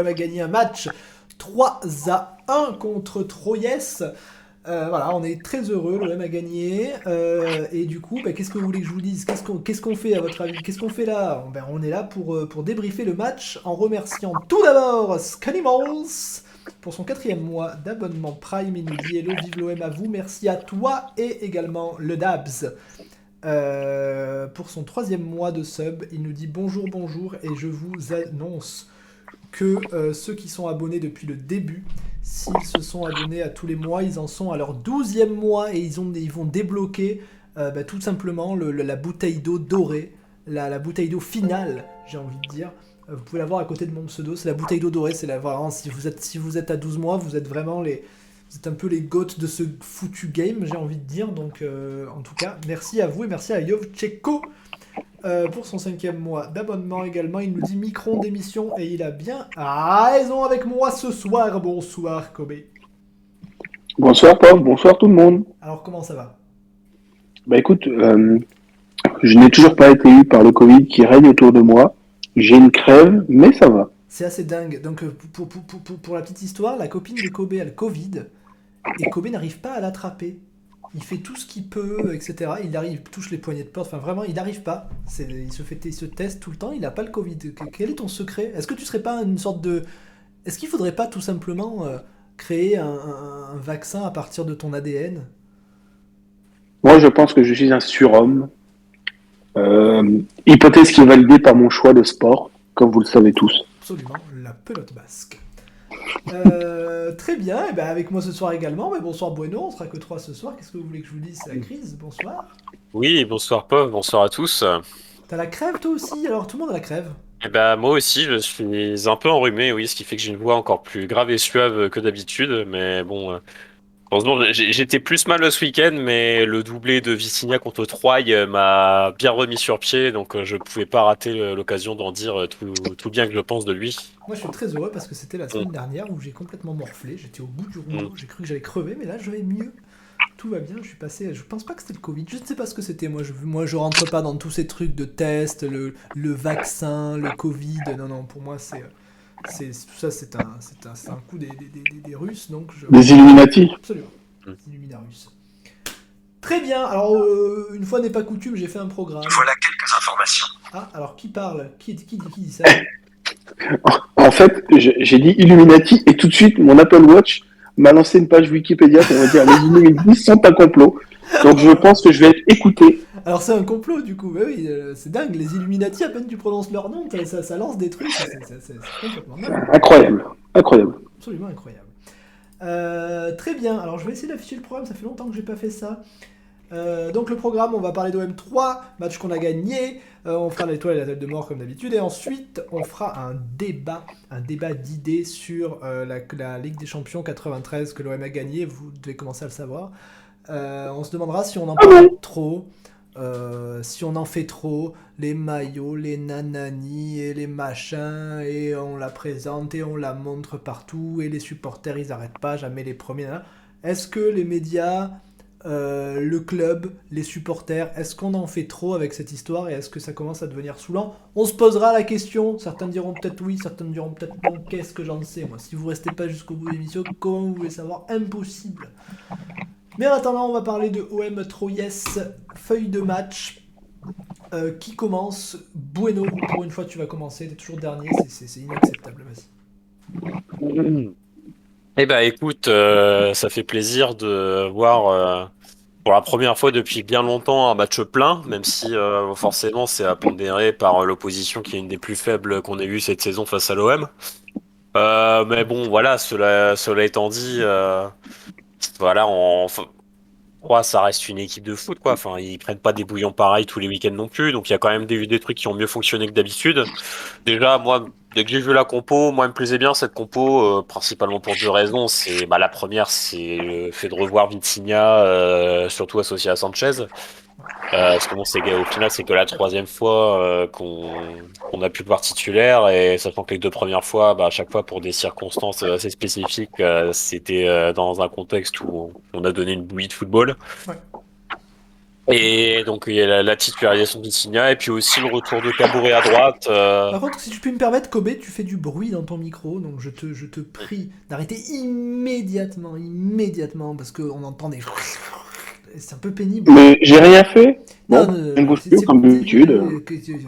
l'OM a gagné un match 3 à 1 contre Troyes. Euh, voilà, on est très heureux, l'OM a gagné. Euh, et du coup, bah, qu'est-ce que vous voulez que je vous dise? Qu'est-ce qu'on fait à votre avis? Qu'est-ce qu'on fait là? Ben, On est là pour, euh, pour débriefer le match en remerciant tout d'abord Scannimals pour son quatrième mois d'abonnement Prime. Il nous dit Hello, vive l'OM à vous. Merci à toi et également le Dabs. Pour son troisième mois de sub, il nous dit bonjour, bonjour, et je vous annonce que euh, ceux qui sont abonnés depuis le début, s'ils se sont abonnés à tous les mois, ils en sont à leur douzième mois et ils, ont, ils vont débloquer euh, bah, tout simplement la bouteille d'eau dorée, la, bouteille d'eau finale, j'ai envie de dire. Vous pouvez la voir à côté de mon pseudo, c'est la bouteille d'eau dorée, c'est la vraiment, si vous, êtes, vous êtes à 12 mois, vous êtes vraiment les, c'est un peu les goats de ce foutu game, j'ai envie de dire. Donc, euh, en tout cas, merci à vous et merci à Yovchenko euh, pour son cinquième mois d'abonnement également. Il nous dit micron d'émission et il a bien raison avec moi ce soir. Bonsoir, Kobe. Bonsoir, Paul. Bonsoir, tout le monde. Alors, comment ça va? Bah, écoute, euh, je n'ai toujours pas été eu par le Covid qui règne autour de moi. J'ai une crève, mais ça va. C'est assez dingue. Donc, pour, pour, pour, pour, la petite histoire, la copine de Kobe a le Covid et Kobe n'arrive pas à l'attraper. Il fait tout ce qu'il peut, etc. Il arrive, touche les poignées de porte. Enfin, vraiment, il n'arrive pas. Il se fait, il se teste tout le temps. Il n'a pas le Covid. Quel est ton secret? Est-ce que tu serais pas une sorte de Est-ce qu'il faudrait pas tout simplement euh, créer un, vaccin à partir de ton ADN Moi, je pense que je suis un surhomme. Euh, hypothèse qui est validée par mon choix de sport, comme vous le savez tous. Absolument, la pelote basque. Euh, très bien, et ben avec moi ce soir également. Mais bonsoir Bueno, on sera que trois ce soir. Qu'est-ce que vous voulez que je vous dise C'est la crise. Bonsoir. Oui, bonsoir Paul, bonsoir à tous. T'as la crève toi aussi Alors tout le monde a la crève. Eh ben moi aussi, je suis un peu enrhumé, oui, ce qui fait que j'ai une voix encore plus grave et suave que d'habitude. Mais bon, euh, j'étais plus mal ce week-end, mais le doublé de Vicinia contre Troyes euh, m'a bien remis sur pied, donc euh, je pouvais pas rater l'occasion d'en dire tout, tout, bien que je pense de lui. Moi, je suis très heureux parce que c'était la semaine mm. dernière où j'ai complètement morflé. J'étais au bout du rouleau. Mm. J'ai cru que j'allais crever, mais là, je vais mieux. Tout va bien. Je suis passé. Je pense pas que c'était le Covid. Je ne sais pas ce que c'était. Moi, je, moi, je rentre pas dans tous ces trucs de tests, le, le vaccin, le Covid. Non, non. Pour moi, c'est tout ça, c'est un, c'est un, un, coup des, des, des, des, Russes, donc je... Des Illuminati. Absolument. Illuminarus. Très bien. Alors, euh, une fois n'est pas coutume, j'ai fait un programme. Voilà quelques informations. Ah, alors qui parle? Qui, qui, qui, dit ça? En fait, j'ai dit Illuminati et tout de suite, mon Apple Watch m'a lancé une page Wikipédia pour me dire les Illuminati sont un complot. Donc je pense que je vais être écouté. Alors c'est un complot du coup, oui, euh, c'est dingue, les Illuminati, à peine tu prononces leur nom, ça, ça lance des trucs, c'est complètement Incroyable, incroyable. Absolument incroyable. Euh, très bien, alors je vais essayer d'afficher le programme, ça fait longtemps que j'ai pas fait ça. Euh, donc le programme, on va parler d'OM 3, match qu'on a gagné, on fera l'étoile et la tête de mort comme d'habitude, et ensuite on fera un débat, un débat d'idées sur la, la, Ligue des Champions 93 que l'OM a gagné, vous devez commencer à le savoir. on se demandera si on en parle trop, euh, si on en fait trop, les maillots, les nananis et les machins, et on la présente et on la montre partout, et les supporters ils arrêtent pas, jamais les premiers. Est-ce que les médias, euh, le club, les supporters, est-ce qu'on en fait trop avec cette histoire et est-ce que ça commence à devenir saoulant? On se posera la question, certains diront peut-être oui, certains diront peut-être non, qu'est-ce que j'en sais moi? Si vous restez pas jusqu'au bout de l'émission, comment vous voulez savoir? Impossible mais en attendant, on va parler de OM Troyes, feuille de match. Euh, qui commence? Bueno, pour une fois tu vas commencer, t'es toujours dernier, c'est inacceptable, vas-y. Eh ben écoute, euh, ça fait plaisir de voir euh, pour la première fois depuis bien longtemps un match plein, même si forcément c'est à par l'opposition qui est une des plus faibles qu'on ait vues cette saison face à l'OM. Mais bon, voilà, cela, étant dit, voilà, enfin, ouais, ça reste une équipe de foot, quoi. Enfin, ils prennent pas des bouillons pareils tous les week-ends non plus, donc il y a quand même des, des trucs qui ont mieux fonctionné que d'habitude. Déjà, moi, dès que j'ai vu la compo, moi, elle me plaisait bien cette compo, euh, principalement pour deux raisons. C'est, bah, la première, c'est le fait de revoir Vitinha, euh, surtout associé à Sanchez. Euh, parce que bon, c'est au final, c'est que la troisième fois euh, qu'on qu'on a pu le voir titulaire, et sachant que les deux premières fois, bah, à chaque fois pour des circonstances assez spécifiques, euh, c'était euh, dans un contexte où on a donné une bouillie de football. Ouais. Et donc il y a la, la titularisation de Vitinha, et puis aussi le retour de Caboret à droite. euh, Par contre, si tu peux me permettre, Kobe, tu fais du bruit dans ton micro, donc je te, je te prie d'arrêter immédiatement, immédiatement, parce qu'on entend des... C'est un peu pénible. Mais j'ai rien fait. Non, Bon, non, non, une bouche c'est- c'est- comme d'habitude. euh,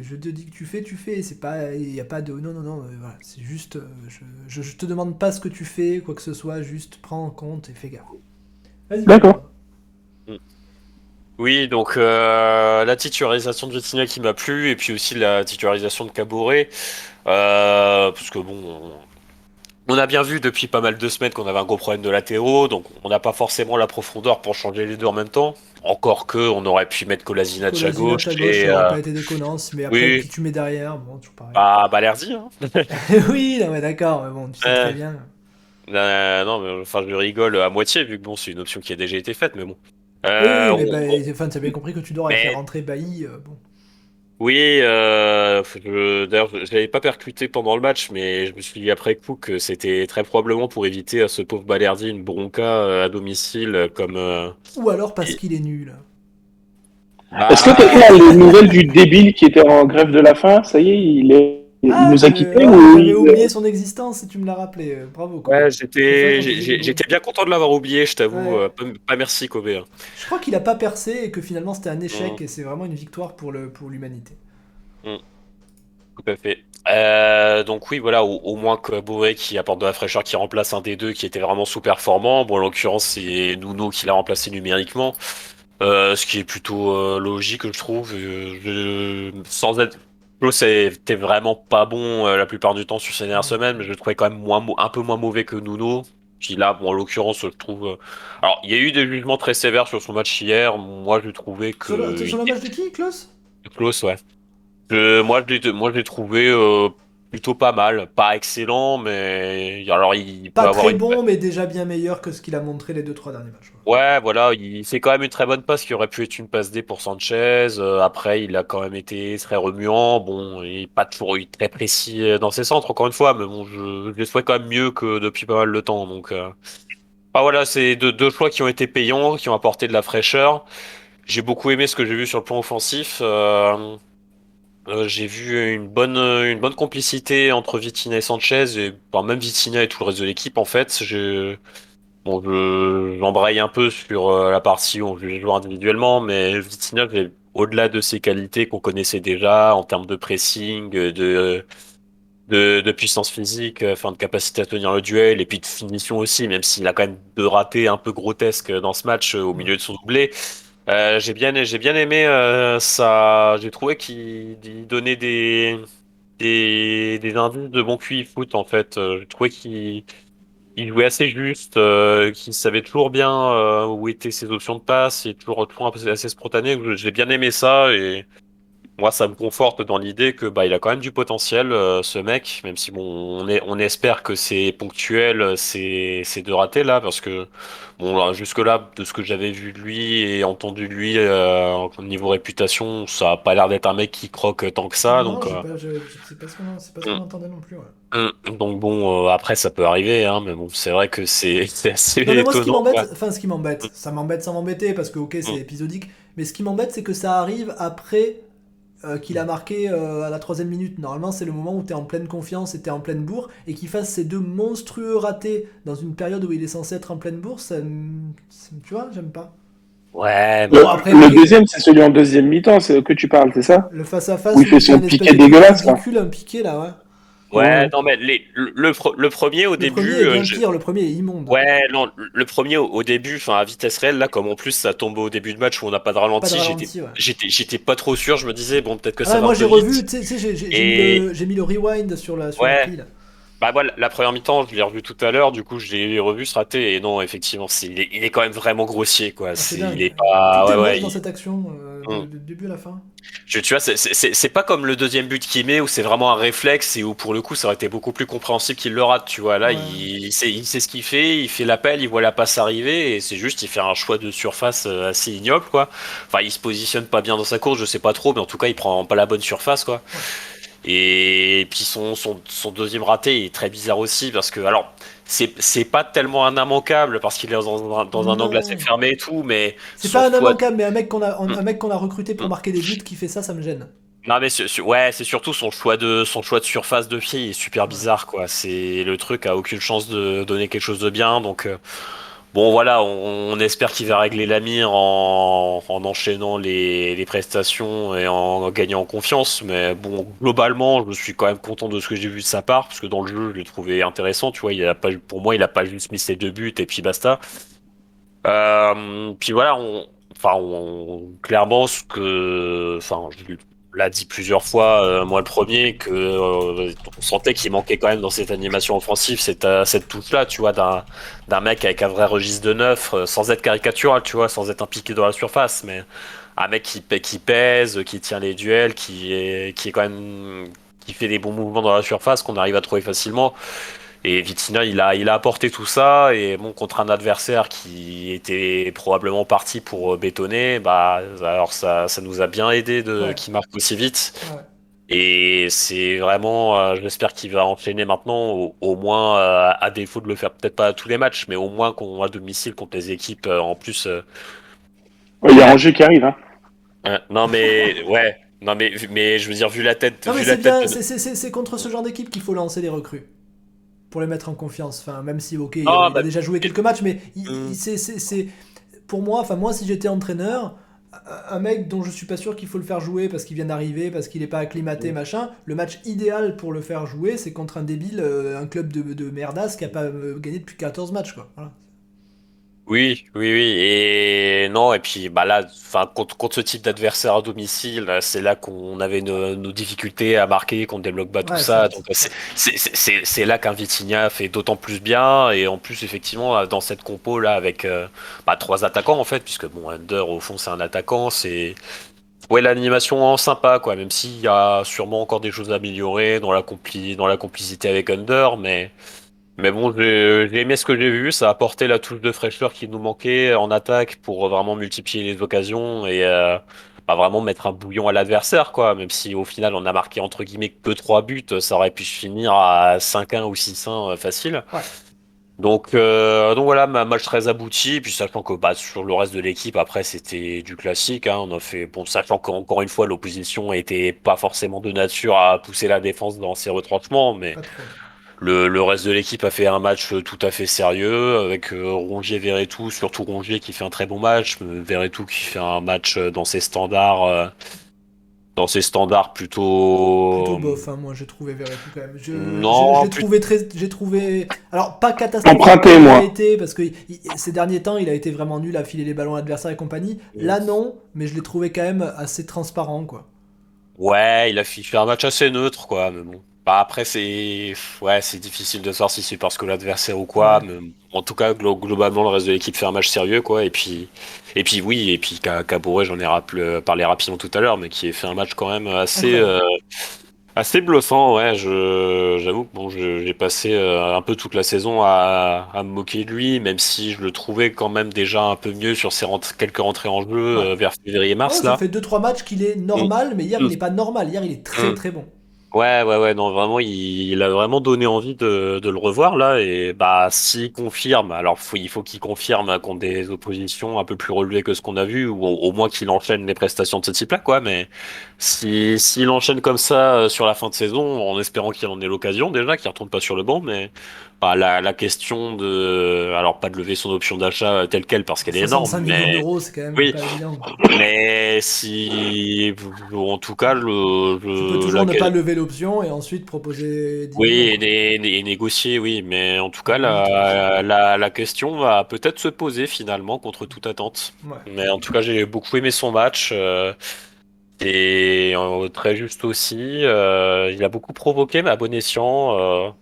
Je te dis que tu fais, tu fais. C'est pas, il y a pas de, non, non, non. euh, Voilà, c'est juste, euh, je, je, je te demande pas ce que tu fais, quoi que ce soit. Juste prends en compte et fais gaffe. Vas-y. D'accord. Oui, donc euh, la titularisation de Vitinha qui m'a plu, et puis aussi la titularisation de Caboret, euh, parce que bon, on, a bien vu depuis pas mal de semaines qu'on avait un gros problème de latéraux, donc on n'a pas forcément la profondeur pour changer les deux en même temps. Encore que on aurait pu mettre Kolasinac à gauche, à gauche, et ça aurait euh, pas été déconnant, mais après, oui. qui tu mets derrière, bon, toujours pareil. bah, Balerdi, hein. oui, non, mais d'accord, mais bon, tu sais Euh. très bien. Euh, non, mais enfin je rigole à moitié vu que bon, c'est une option qui a déjà été faite, mais bon. Oui, Euh, mais on- bah, as bien compris que tu dois Mais- faire rentrer Bailly. euh, bon. Oui, euh, je, d'ailleurs, je l'avais pas percuté pendant le match, mais je me suis dit après coup que c'était très probablement pour éviter à ce pauvre Balerdi une bronca euh, à domicile, euh, comme. euh, Ou alors parce qu'il est nul. Est-ce que t'as vu les nouvelles du débile qui était en grève de la faim? Ça y est, il, est... il Ah, nous a euh, quittés ou J'avais oublié son existence et tu me l'as rappelé. euh, Bravo. Kobe. Ouais, j'étais, j'étais bien content de l'avoir oublié, je t'avoue. Ouais. euh, pas, pas merci Kobe. hein. Je crois qu'il a pas percé et que finalement c'était un échec Mm. et c'est vraiment une victoire pour le pour l'humanité. Tout à fait. Euh, donc oui, voilà, au, au moins Caboret qui apporte de la fraîcheur, qui remplace un des deux qui était vraiment sous-performant. Bon, en l'occurrence, c'est Nuno qui l'a remplacé numériquement, euh, ce qui est plutôt euh, logique, je trouve. Euh, sans être Klaus était vraiment pas bon euh, la plupart du temps sur ces dernières semaines, mais je le trouvais quand même moins, un peu moins mauvais que Nuno. Qui là, bon, en l'occurrence, je trouve. euh, Alors, il y a eu des jugements très sévères sur son match hier. Moi, je trouvais que. Sur le, sur le match de qui, Klaus? Klaus, ouais. Je- moi, je l'ai, moi, je l'ai trouvé euh, plutôt pas mal. Pas excellent, mais. Alors, il peut Pas avoir très une. bon, mais déjà bien meilleur que ce qu'il a montré les deux trois derniers matchs. Ouais, voilà, il fait quand même une très bonne passe qui aurait pu être une passe D pour Sanchez. Euh, après, il a quand même été très remuant. Bon, il n'est pas toujours eu très précis euh, dans ses centres, encore une fois, mais bon, je, je les souhaite quand même mieux que depuis pas mal de temps. Donc, euh... ah, voilà, c'est deux, deux choix qui ont été payants, qui ont apporté de la fraîcheur. J'ai beaucoup aimé ce que j'ai vu sur le plan offensif. Euh, euh, j'ai vu une bonne, une bonne complicité entre Vitinha et Sanchez, et même Vitinha et tout le reste de l'équipe, en fait. J'embraye un peu sur euh, la partie où on les joueurs individuellement, mais Vitinha, j'ai- au-delà de ses qualités qu'on connaissait déjà en termes de pressing, de, de, de puissance physique, euh, enfin de capacité à tenir le duel, et puis de finition aussi, même s'il a quand même deux ratés un peu grotesques dans ce match euh, au milieu de son doublé. Euh, j'ai bien, j'ai bien aimé euh, ça. J'ai trouvé qu'il il donnait des, des, indices de bon QI foot en fait. Euh, J'ai trouvé qu'il il jouait assez juste, qu'il savait toujours bien où étaient ses options de passe, et toujours, toujours assez spontané. J'ai bien aimé ça et moi ça me conforte dans l'idée que bah il a quand même du potentiel euh, ce mec, même si bon on est, on espère que c'est ponctuel, c'est de rater là parce que bon là, jusque là de ce que j'avais vu de lui et entendu de lui euh, au niveau réputation, ça a pas l'air d'être un mec qui croque tant que ça Non, donc euh, c'est pas ce qu'on Mm. entendait non plus. ouais. Hum, Donc bon, euh, après ça peut arriver, hein, mais bon, c'est vrai que c'est assez Non, mais moi, ce qui étonnant. ce qui m'embête, ça m'embête sans m'embêter parce que, ok, c'est Mm. épisodique, mais ce qui m'embête, c'est que ça arrive après euh, qu'il a marqué euh, à la troisième minute. Normalement, c'est le moment où t'es en pleine confiance et t'es en pleine bourre, et qu'il fasse ces deux monstrueux ratés dans une période où il est censé être en pleine bourre, ça, tu vois, j'aime pas. Ouais, Le, Bon, après, le deuxième, c'est celui en deuxième mi-temps, c'est que tu parles, c'est ça? Le face à face, Oui, il fait son piqué dégueulasse, là. un piqué là, ouais. Ouais, non mais les, le, le, le premier au Le début, premier est euh, bien je- pire, le premier est immonde. ouais, non, le premier au, au début, enfin à vitesse réelle, là, comme en plus ça tombe au début de match où on n'a pas de ralenti, j'étais, ouais. pas trop sûr. Je me disais bon, peut-être que Ah ça ouais, va moi j'ai revu, tu sais, j'ai mis, le- j'ai mis le rewind sur la sur Ouais. l'appli, Bah voilà, la première mi-temps, je l'ai revu tout à l'heure, du coup je l'ai revu se rater et non, effectivement, c'est, il, est, il est quand même vraiment grossier quoi. Ah, dingue. il est pas, ouais, est ouais, dans il- cette action, euh, Mm. du début à la fin. je, tu vois, c'est, pas comme le deuxième but qu'il met où c'est vraiment un réflexe et où pour le coup ça aurait été beaucoup plus compréhensible qu'il le rate, tu vois. Là, Ouais. il, il sait, il sait ce qu'il fait, il fait l'appel, il voit la passe arriver et c'est juste, il fait un choix de surface euh, assez ignoble quoi. Enfin, il se positionne pas bien dans sa course, je sais pas trop, mais en tout cas, il prend pas la bonne surface quoi. Et puis son, son, son deuxième raté est très bizarre aussi parce que alors c'est pas tellement un immanquable parce qu'il est dans un, dans un angle assez fermé et tout, mais C'est pas un immanquable, mais un mec qu'on a, un, Mm. un mec qu'on a recruté pour Mm. marquer des buts qui fait ça, ça me gêne. Non mais ouais, c'est surtout son choix de son choix de surface de pied est super bizarre quoi. C'est le truc a aucune chance de donner quelque chose de bien donc euh, bon voilà, on, on espère qu'il va régler la mire en, en enchaînant les, les prestations et en gagnant en confiance mais bon globalement, je suis quand même content de ce que j'ai vu de sa part parce que dans le jeu, je l'ai trouvé intéressant, tu vois, il a pas pour moi, il a pas juste mis ses deux buts et puis basta. Euh, puis voilà, on, enfin, on, clairement, ce que, enfin, je l'ai dit plusieurs fois, euh, moi le premier, que euh, on sentait qu'il manquait quand même dans cette animation offensive, cette, euh, cette touche-là, tu vois, d'un, mec avec un vrai registre de neuf, euh, sans être caricatural, tu vois, sans être impliqué dans la surface, mais un mec qui, qui pèse, qui tient les duels, qui est, qui est quand même, qui fait des bons mouvements dans la surface qu'on arrive à trouver facilement. Et Vitinha, il a, il a apporté tout ça. Et bon, contre un adversaire qui était probablement parti pour euh, bétonner, bah, alors ça, ça nous a bien aidé de Ouais. qu'il marque aussi vite. Ouais. Et c'est vraiment, euh, j'espère qu'il va enchaîner maintenant, au, au moins, euh, à défaut de le faire peut-être pas à tous les matchs, mais au moins qu'on a domicile contre les équipes euh, en plus. euh, Ouais, Il y a Angers qui arrive, hein. euh, non mais ouais, non mais mais je veux dire vu la tête, Non, mais c'est bien, c'est- contre ce genre d'équipe qu'il faut lancer les recrues. Pour les mettre en confiance. Enfin, même si, ok, il, Ah, a, il a bah, déjà joué quelques matchs, mais il- Mm. il- c'est-. Pour moi, enfin, moi, si j'étais entraîneur, un- mec dont je suis pas sûr qu'il faut le faire jouer parce qu'il vient d'arriver, parce qu'il est pas acclimaté, Mm. machin, le match idéal pour le faire jouer, c'est contre un débile, euh, un club de, de merdasse qui a pas euh, gagné depuis 14 matchs, quoi. Voilà. Oui, oui, oui, et non, et puis bah là, enfin contre, contre ce type d'adversaire à domicile, là, c'est là qu'on avait nos, nos difficultés à marquer, qu'on débloque pas tout Ouais, ça, c'est- donc c'est là qu'un Vitinha fait d'autant plus bien, et en plus effectivement dans cette compo là avec euh, bah, trois attaquants en fait, puisque bon Under au fond c'est un attaquant, c'est ouais l'animation sympa quoi, même s'il y a sûrement encore des choses à améliorer dans la compli dans la complicité avec Under, mais mais bon, j'ai j'ai aimé ce que j'ai vu. Ça a apporté la touche de fraîcheur qui nous manquait en attaque pour vraiment multiplier les occasions et euh, bah, vraiment mettre un bouillon à l'adversaire, quoi. Même si au final on a marqué entre guillemets que trois buts, ça aurait pu se finir à 5-1 ou 6-1 euh, facile. Ouais. Donc, euh, donc voilà, ma match très abouti. Puis sachant que bah, sur le reste de l'équipe, après c'était du classique. Hein, on a fait bon, sachant qu'encore une fois l'opposition était pas forcément de nature à pousser la défense dans ses retranchements, mais. Le, le reste de l'équipe a fait un match euh, tout à fait sérieux avec euh, Rongier, Verretou, surtout Rongier qui fait un très bon match, Verretou qui fait un match euh, dans ses standards, euh, dans ses standards plutôt. Plutôt bof, hein, moi j'ai trouvé Verretou quand même. Je, Non, plus- trouvé très, j'ai trouvé, alors pas catastrophique. Emprunté, moi. a été parce que il- ces derniers temps il a été vraiment nul à filer les ballons à l'adversaire et compagnie. Là non, mais je l'ai trouvé quand même assez transparent quoi. Ouais, il a fait un match assez neutre, quoi. Mais bon. Bah, après, c'est ouais, c'est difficile de savoir si c'est parce que l'adversaire ou quoi. Ouais. Mais en tout cas, glo- globalement, le reste de l'équipe fait un match sérieux, quoi. Et puis, et puis oui, et puis Ca- Caboret, j'en ai rappelé, parlé rapidement tout à l'heure, mais qui a fait un match quand même assez, euh, assez bluffant. Ouais, je, j'avoue que bon, j'ai passé euh, un peu toute la saison à, à me moquer de lui, même si je le trouvais quand même déjà un peu mieux sur ses rent- quelques rentrées en jeu Ouais. euh, vers février-mars Ouais, là. ça fait 2-3 matchs qu'il est normal, mais hier Mm. il n'est pas normal. Hier il est très Mm. très bon. Ouais, ouais, ouais, non, vraiment, il, a vraiment donné envie de, le revoir là, et bah, s'il confirme, alors il faut qu'il confirme contre des oppositions un peu plus relevées que ce qu'on a vu, ou au, moins qu'il enchaîne les prestations de ce type-là, quoi, mais si, s'il enchaîne comme ça euh, sur la fin de saison, en espérant qu'il en ait l'occasion déjà, qu'il retourne pas sur le banc, mais bah, la, la question de, alors pas de lever son option d'achat euh, telle quelle parce qu'elle est énorme, 65 millions mais, d'euros, c'est quand même Oui. pas évident. mais si, en tout cas, le, Tu le- peux toujours la- ne pas lever l'option et ensuite proposer. 10 oui, et, et négocier, oui, mais en tout cas, la, la, la question va peut-être se poser finalement contre toute attente. Ouais. Mais en tout cas, j'ai beaucoup aimé son match. euh, et euh, très juste aussi. euh, il a beaucoup provoqué, mais à bon escient.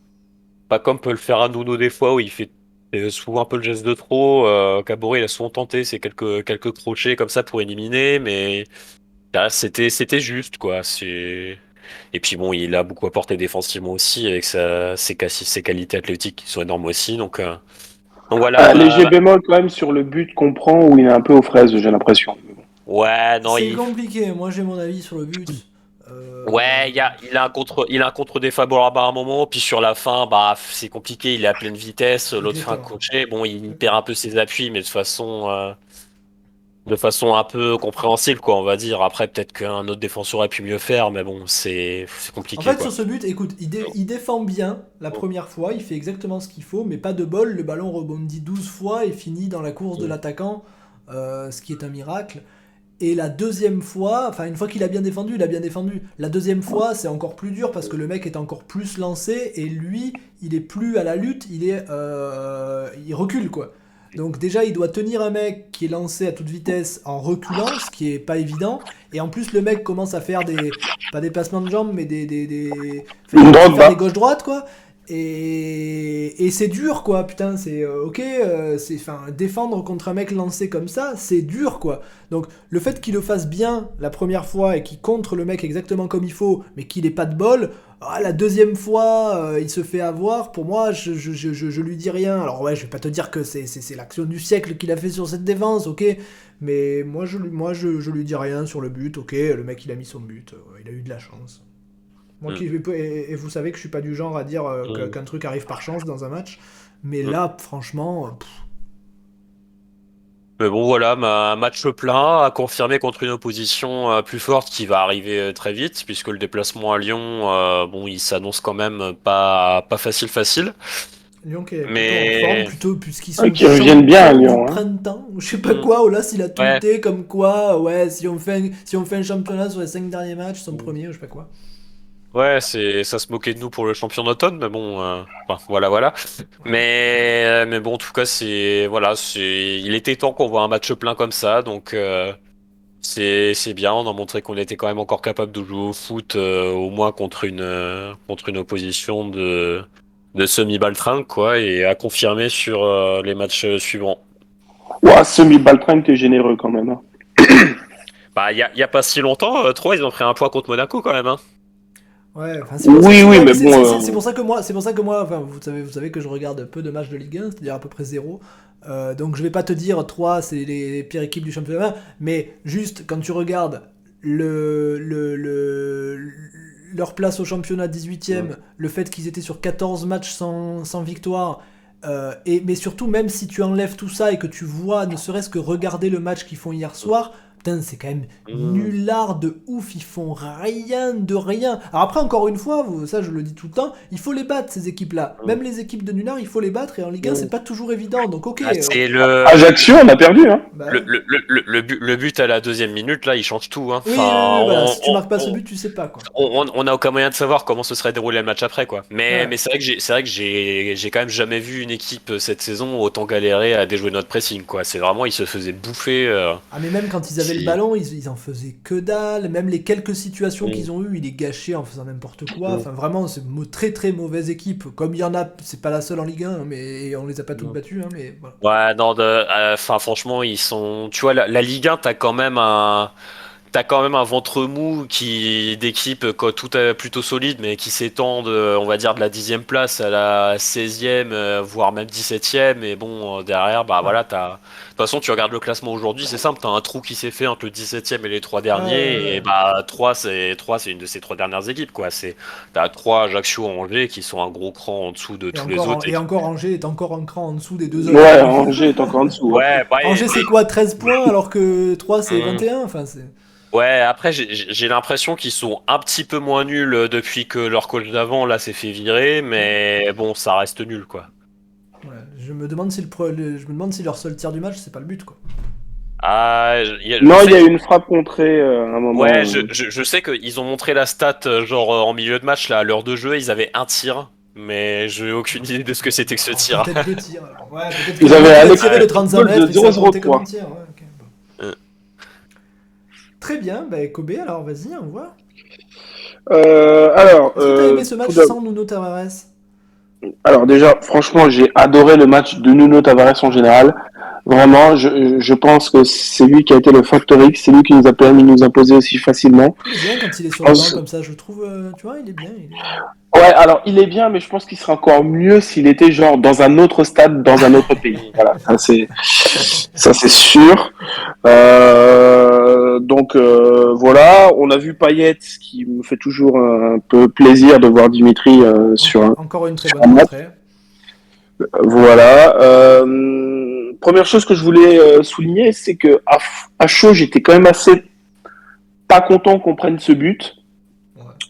Euh, pas comme peut le faire Nuno des fois où il fait euh, souvent un peu le geste de trop. Euh, Caboret, il a souvent tenté c'est quelques, quelques crochets comme ça pour éliminer, mais là, c'était, c'était juste, quoi. C'est... Et puis bon, il a beaucoup apporté défensivement aussi avec sa, ses, ses qualités athlétiques qui sont énormes aussi. Donc, euh, donc voilà. Un léger bémol quand même sur le but qu'on prend où il est un peu aux fraises, j'ai l'impression. Ouais, non, C'est il... compliqué, moi j'ai mon avis sur le but. Euh, Ouais, il, y a, il a un contre, il a un contre défavorable à un moment, puis sur la fin, bah c'est compliqué, il est à pleine vitesse, l'autre fait un crochet, bon, il perd un peu ses appuis, mais de façon, euh, de façon un peu compréhensible, quoi, on va dire. Après, peut-être qu'un autre défenseur aurait pu mieux faire, mais bon, c'est, c'est En compliqué, fait, quoi. sur ce but, écoute, il, dé- il défend bien la première fois, il fait exactement ce qu'il faut, mais pas de bol, le ballon rebondit 12 fois et finit dans la course de l'attaquant, euh, ce qui est un miracle. Et la deuxième fois, enfin une fois qu'il a bien défendu, il a bien défendu. La deuxième fois, c'est encore plus dur parce que le mec est encore plus lancé et lui, il est plus à la lutte, il est, euh, il recule quoi. Donc déjà, il doit tenir un mec qui est lancé à toute vitesse en reculant, ce qui est pas évident. Et en plus, le mec commence à faire des, pas des placements de jambes, mais des, des, des, enfin, bas. des gauche droite quoi. Et, c'est dur quoi, putain, c'est euh, ok, euh, c'est enfin défendre contre un mec lancé comme ça, c'est dur quoi. Donc le fait qu'il le fasse bien la première fois et qu'il contre le mec exactement comme il faut, mais qu'il ait pas de bol, ah, la deuxième fois euh, il se fait avoir, pour moi je, je, je, je- lui dis rien. Alors ouais, je vais pas te dire que c'est, l'action du siècle qu'il a fait sur cette défense, ok, mais moi je, moi je, lui dis rien sur le but, ok, le mec il a mis son but, il a eu de la chance. Moi Mm. qui et, et vous savez que je suis pas du genre à dire euh, Mm. qu'un truc arrive par chance dans un match, mais Mm. là franchement, euh, pff, Mais bon, voilà, ma match plein à confirmer contre une opposition euh, plus forte qui va arriver très vite, puisque le déplacement à Lyon, euh, bon, il s'annonce quand même pas, pas facile, facile. Lyon qui est plutôt Mais- en forme, plutôt puisqu'ils sont Ouais, qui reviennent bien, champions Lyon, hein. printemps, ou je sais pas quoi, ou là s'il a Ouais. tweeté comme quoi, ouais, si on fait un, si on fait un championnat sur les 5 derniers matchs, son premier, ou je sais pas quoi. Ouais, c'est ça se moquait de nous pour le champion d'automne, mais bon, euh, enfin, voilà, voilà. Mais euh, mais bon, en tout cas, c'est voilà, c'est il était temps qu'on voit un match plein comme ça, donc euh, c'est c'est bien. On a montré qu'on était quand même encore capable de jouer au foot, euh, au moins contre une euh, contre une opposition de de semi-baltringue, quoi, et à confirmer sur euh, les matchs suivants. Ouah, semi-baltringue, t'es généreux quand même. hein. Bah, il y a, y a pas si longtemps, euh, trois, ils ont pris un point contre Monaco quand même, hein. Ouais, enfin, c'est Oui, oui, mais bon, c'est- euh, pour ça que moi, c'est pour ça que moi, enfin, vous savez, vous savez que je regarde peu de matchs de Ligue 1, c'est-à-dire à peu près zéro. Euh, donc je vais pas te dire 3 c'est les, les pires équipes du championnat, mais juste quand tu regardes le, le, le- leur place au championnat 18ème, le fait qu'ils étaient sur 14 matchs sans, sans victoire, euh, et, mais surtout même si tu enlèves tout ça et que tu vois ne serait-ce que regarder le match qu'ils font hier soir, putain c'est quand même Mm. nullard de ouf, ils font rien de rien. Alors après, encore une fois, ça je le dis tout le temps, il faut les battre ces équipes-là. Mm. Même les équipes de nullard, il faut les battre et en Ligue 1, Mm. c'est pas toujours évident. Donc ok. Ah, euh, c'est le, Ajaccio, on a perdu. Hein. bah, le, le, le, le but, le but à la deuxième minute, là, il change tout, hein. oui, Enfin, oui, oui, voilà, on- si tu marques pas ce but, tu sais pas quoi. on, on- on a aucun moyen de savoir comment se serait déroulé le match après, quoi. Mais, Ouais. mais c'est vrai que j'ai, quand même jamais vu une équipe euh, cette saison autant galérer à déjouer notre pressing, quoi. C'est vraiment, ils se faisaient bouffer. euh. Ah mais même quand ils avaient Le ballon, ils, ils en faisaient que dalle. Même les quelques situations qu'ils ont eues, ils les gâchaient en faisant n'importe quoi. Enfin vraiment, c'est une très très mauvaise équipe. Comme il y en a, c'est pas la seule en Ligue 1, mais et on les a pas toutes battues. Hein, mais voilà. Ouais, non, de, euh, enfin, franchement, ils sont. Tu vois, la, la Ligue 1, t'as quand même un. T'as quand même un ventre mou qui d'équipe quoi, tout est plutôt solide, mais qui s'étend de, on va dire, de la dixième place à la 16e, euh, voire même 17e. Et bon, euh, derrière, bah voilà, t'as. De toute façon, tu regardes le classement aujourd'hui, c'est simple, t'as un trou qui s'est fait entre le 17e et les trois derniers. Et bah, 3, c'est 3, c'est une de ces trois dernières équipes, quoi. C'est, t'as 3 Ajaccio, Angers qui sont un gros cran en dessous de Et tous les autres. et encore Angers est encore un cran en dessous des deux autres. Ouais, Angers est encore en dessous. hein. Ouais, bah, Angers, et- c'est quoi 13 points alors que 3 c'est Mm. 21 Enfin, c'est. Ouais, après j'ai l'impression qu'ils sont un petit peu moins nuls euh, depuis que leur coach d'avant là s'est fait virer, mais bon, ça reste nul quoi. Ouais, je me demande si le, pro- le- je me demande si leur seul tir du match c'est pas le but quoi. Ah, y a- Non, sais il y a une frappe contrée euh, à un moment. Ouais, euh, je, je, je sais qu'ils ont montré la stat genre en milieu de match là à l'heure de jeu, ils avaient un tir, mais j'ai aucune idée de ce que c'était que ce tir. Peut-être deux tirs. alors. Ouais, peut-être Ils qu'ils avaient tiré de 35 Gold de mètres et ça a 0,03. compté comme un tir. Ouais. Très bien, bah Kobe, alors vas-y, on voit. Euh, alors, Est-ce que t'as euh, aimé ce match sans Nuno Tavares? Alors déjà, franchement, j'ai adoré le match de Nuno Tavares en général. Vraiment, je, je pense que c'est lui qui a été le facteur X, c'est lui qui nous a permis de nous imposer aussi facilement. Il est bien quand il est sur le banc comme ça, je trouve, euh, tu vois, il est bien. il est- Ouais, alors il est bien, mais je pense qu'il serait encore mieux s'il était genre dans un autre stade, dans un autre pays. Voilà, ça c'est ça c'est sûr. Euh, donc euh, voilà, on a vu Payet, ce qui me fait toujours un peu plaisir de voir Dimitri sur un Encore une très bonne entrée. Voilà. Euh, première chose que je voulais euh, souligner, c'est que à, chaud, j'étais quand même assez pas content qu'on prenne ce but.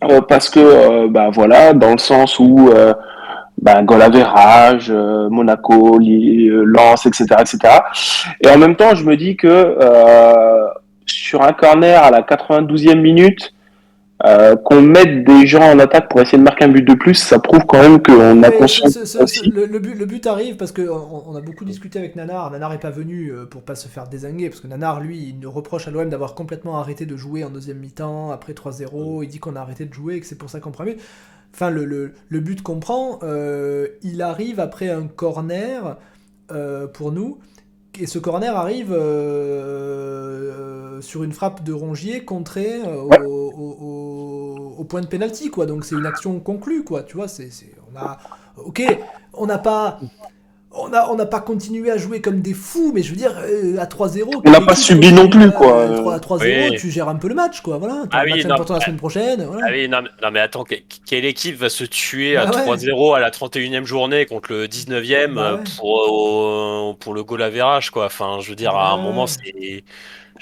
Euh, parce que, euh, bah voilà, dans le sens où bah, goal average, euh, Monaco, Li- euh, Lens, etc., etc. Et en même temps, je me dis que euh, sur un corner à la 92e minute, euh, qu'on mette des gens en attaque pour essayer de marquer un but de plus, ça prouve quand même qu'on a conscience ce- ce- ce- aussi. le, le but, le but arrive parce que on, a beaucoup discuté avec Nanar. Nanar est pas venu euh, pour pas se faire désinguer parce que Nanar, lui, il nous reproche à l'OM d'avoir complètement arrêté de jouer en deuxième mi-temps après 3-0. Il dit qu'on a arrêté de jouer et que c'est pour ça qu'on prend. Enfin, le, le, le but qu'on prend, euh, il arrive après un corner euh, pour nous. Et ce corner arrive euh, sur une frappe de Rongier contrée euh, au, au- au- au point de pénalty, quoi. Donc c'est une action conclue, quoi. Tu vois, c'est, c'est- on a, ok, on n'a pas, on a, on n'a pas continué à jouer comme des fous, mais je veux dire, euh, à 3-0, On n'a pas subi non plus, à- quoi. à 3-0, Oui. tu gères un peu le match, quoi. Voilà, t'as Ah un oui, match non, important la ah, semaine prochaine. Voilà. Ah oui, non, mais- non, mais attends, que- quelle équipe va se tuer à Bah ouais. 3-0 à la 31e journée contre le 19e Bah euh, ouais. pour, euh, pour le goal average, quoi. Enfin, je veux dire, à un moment, c'est.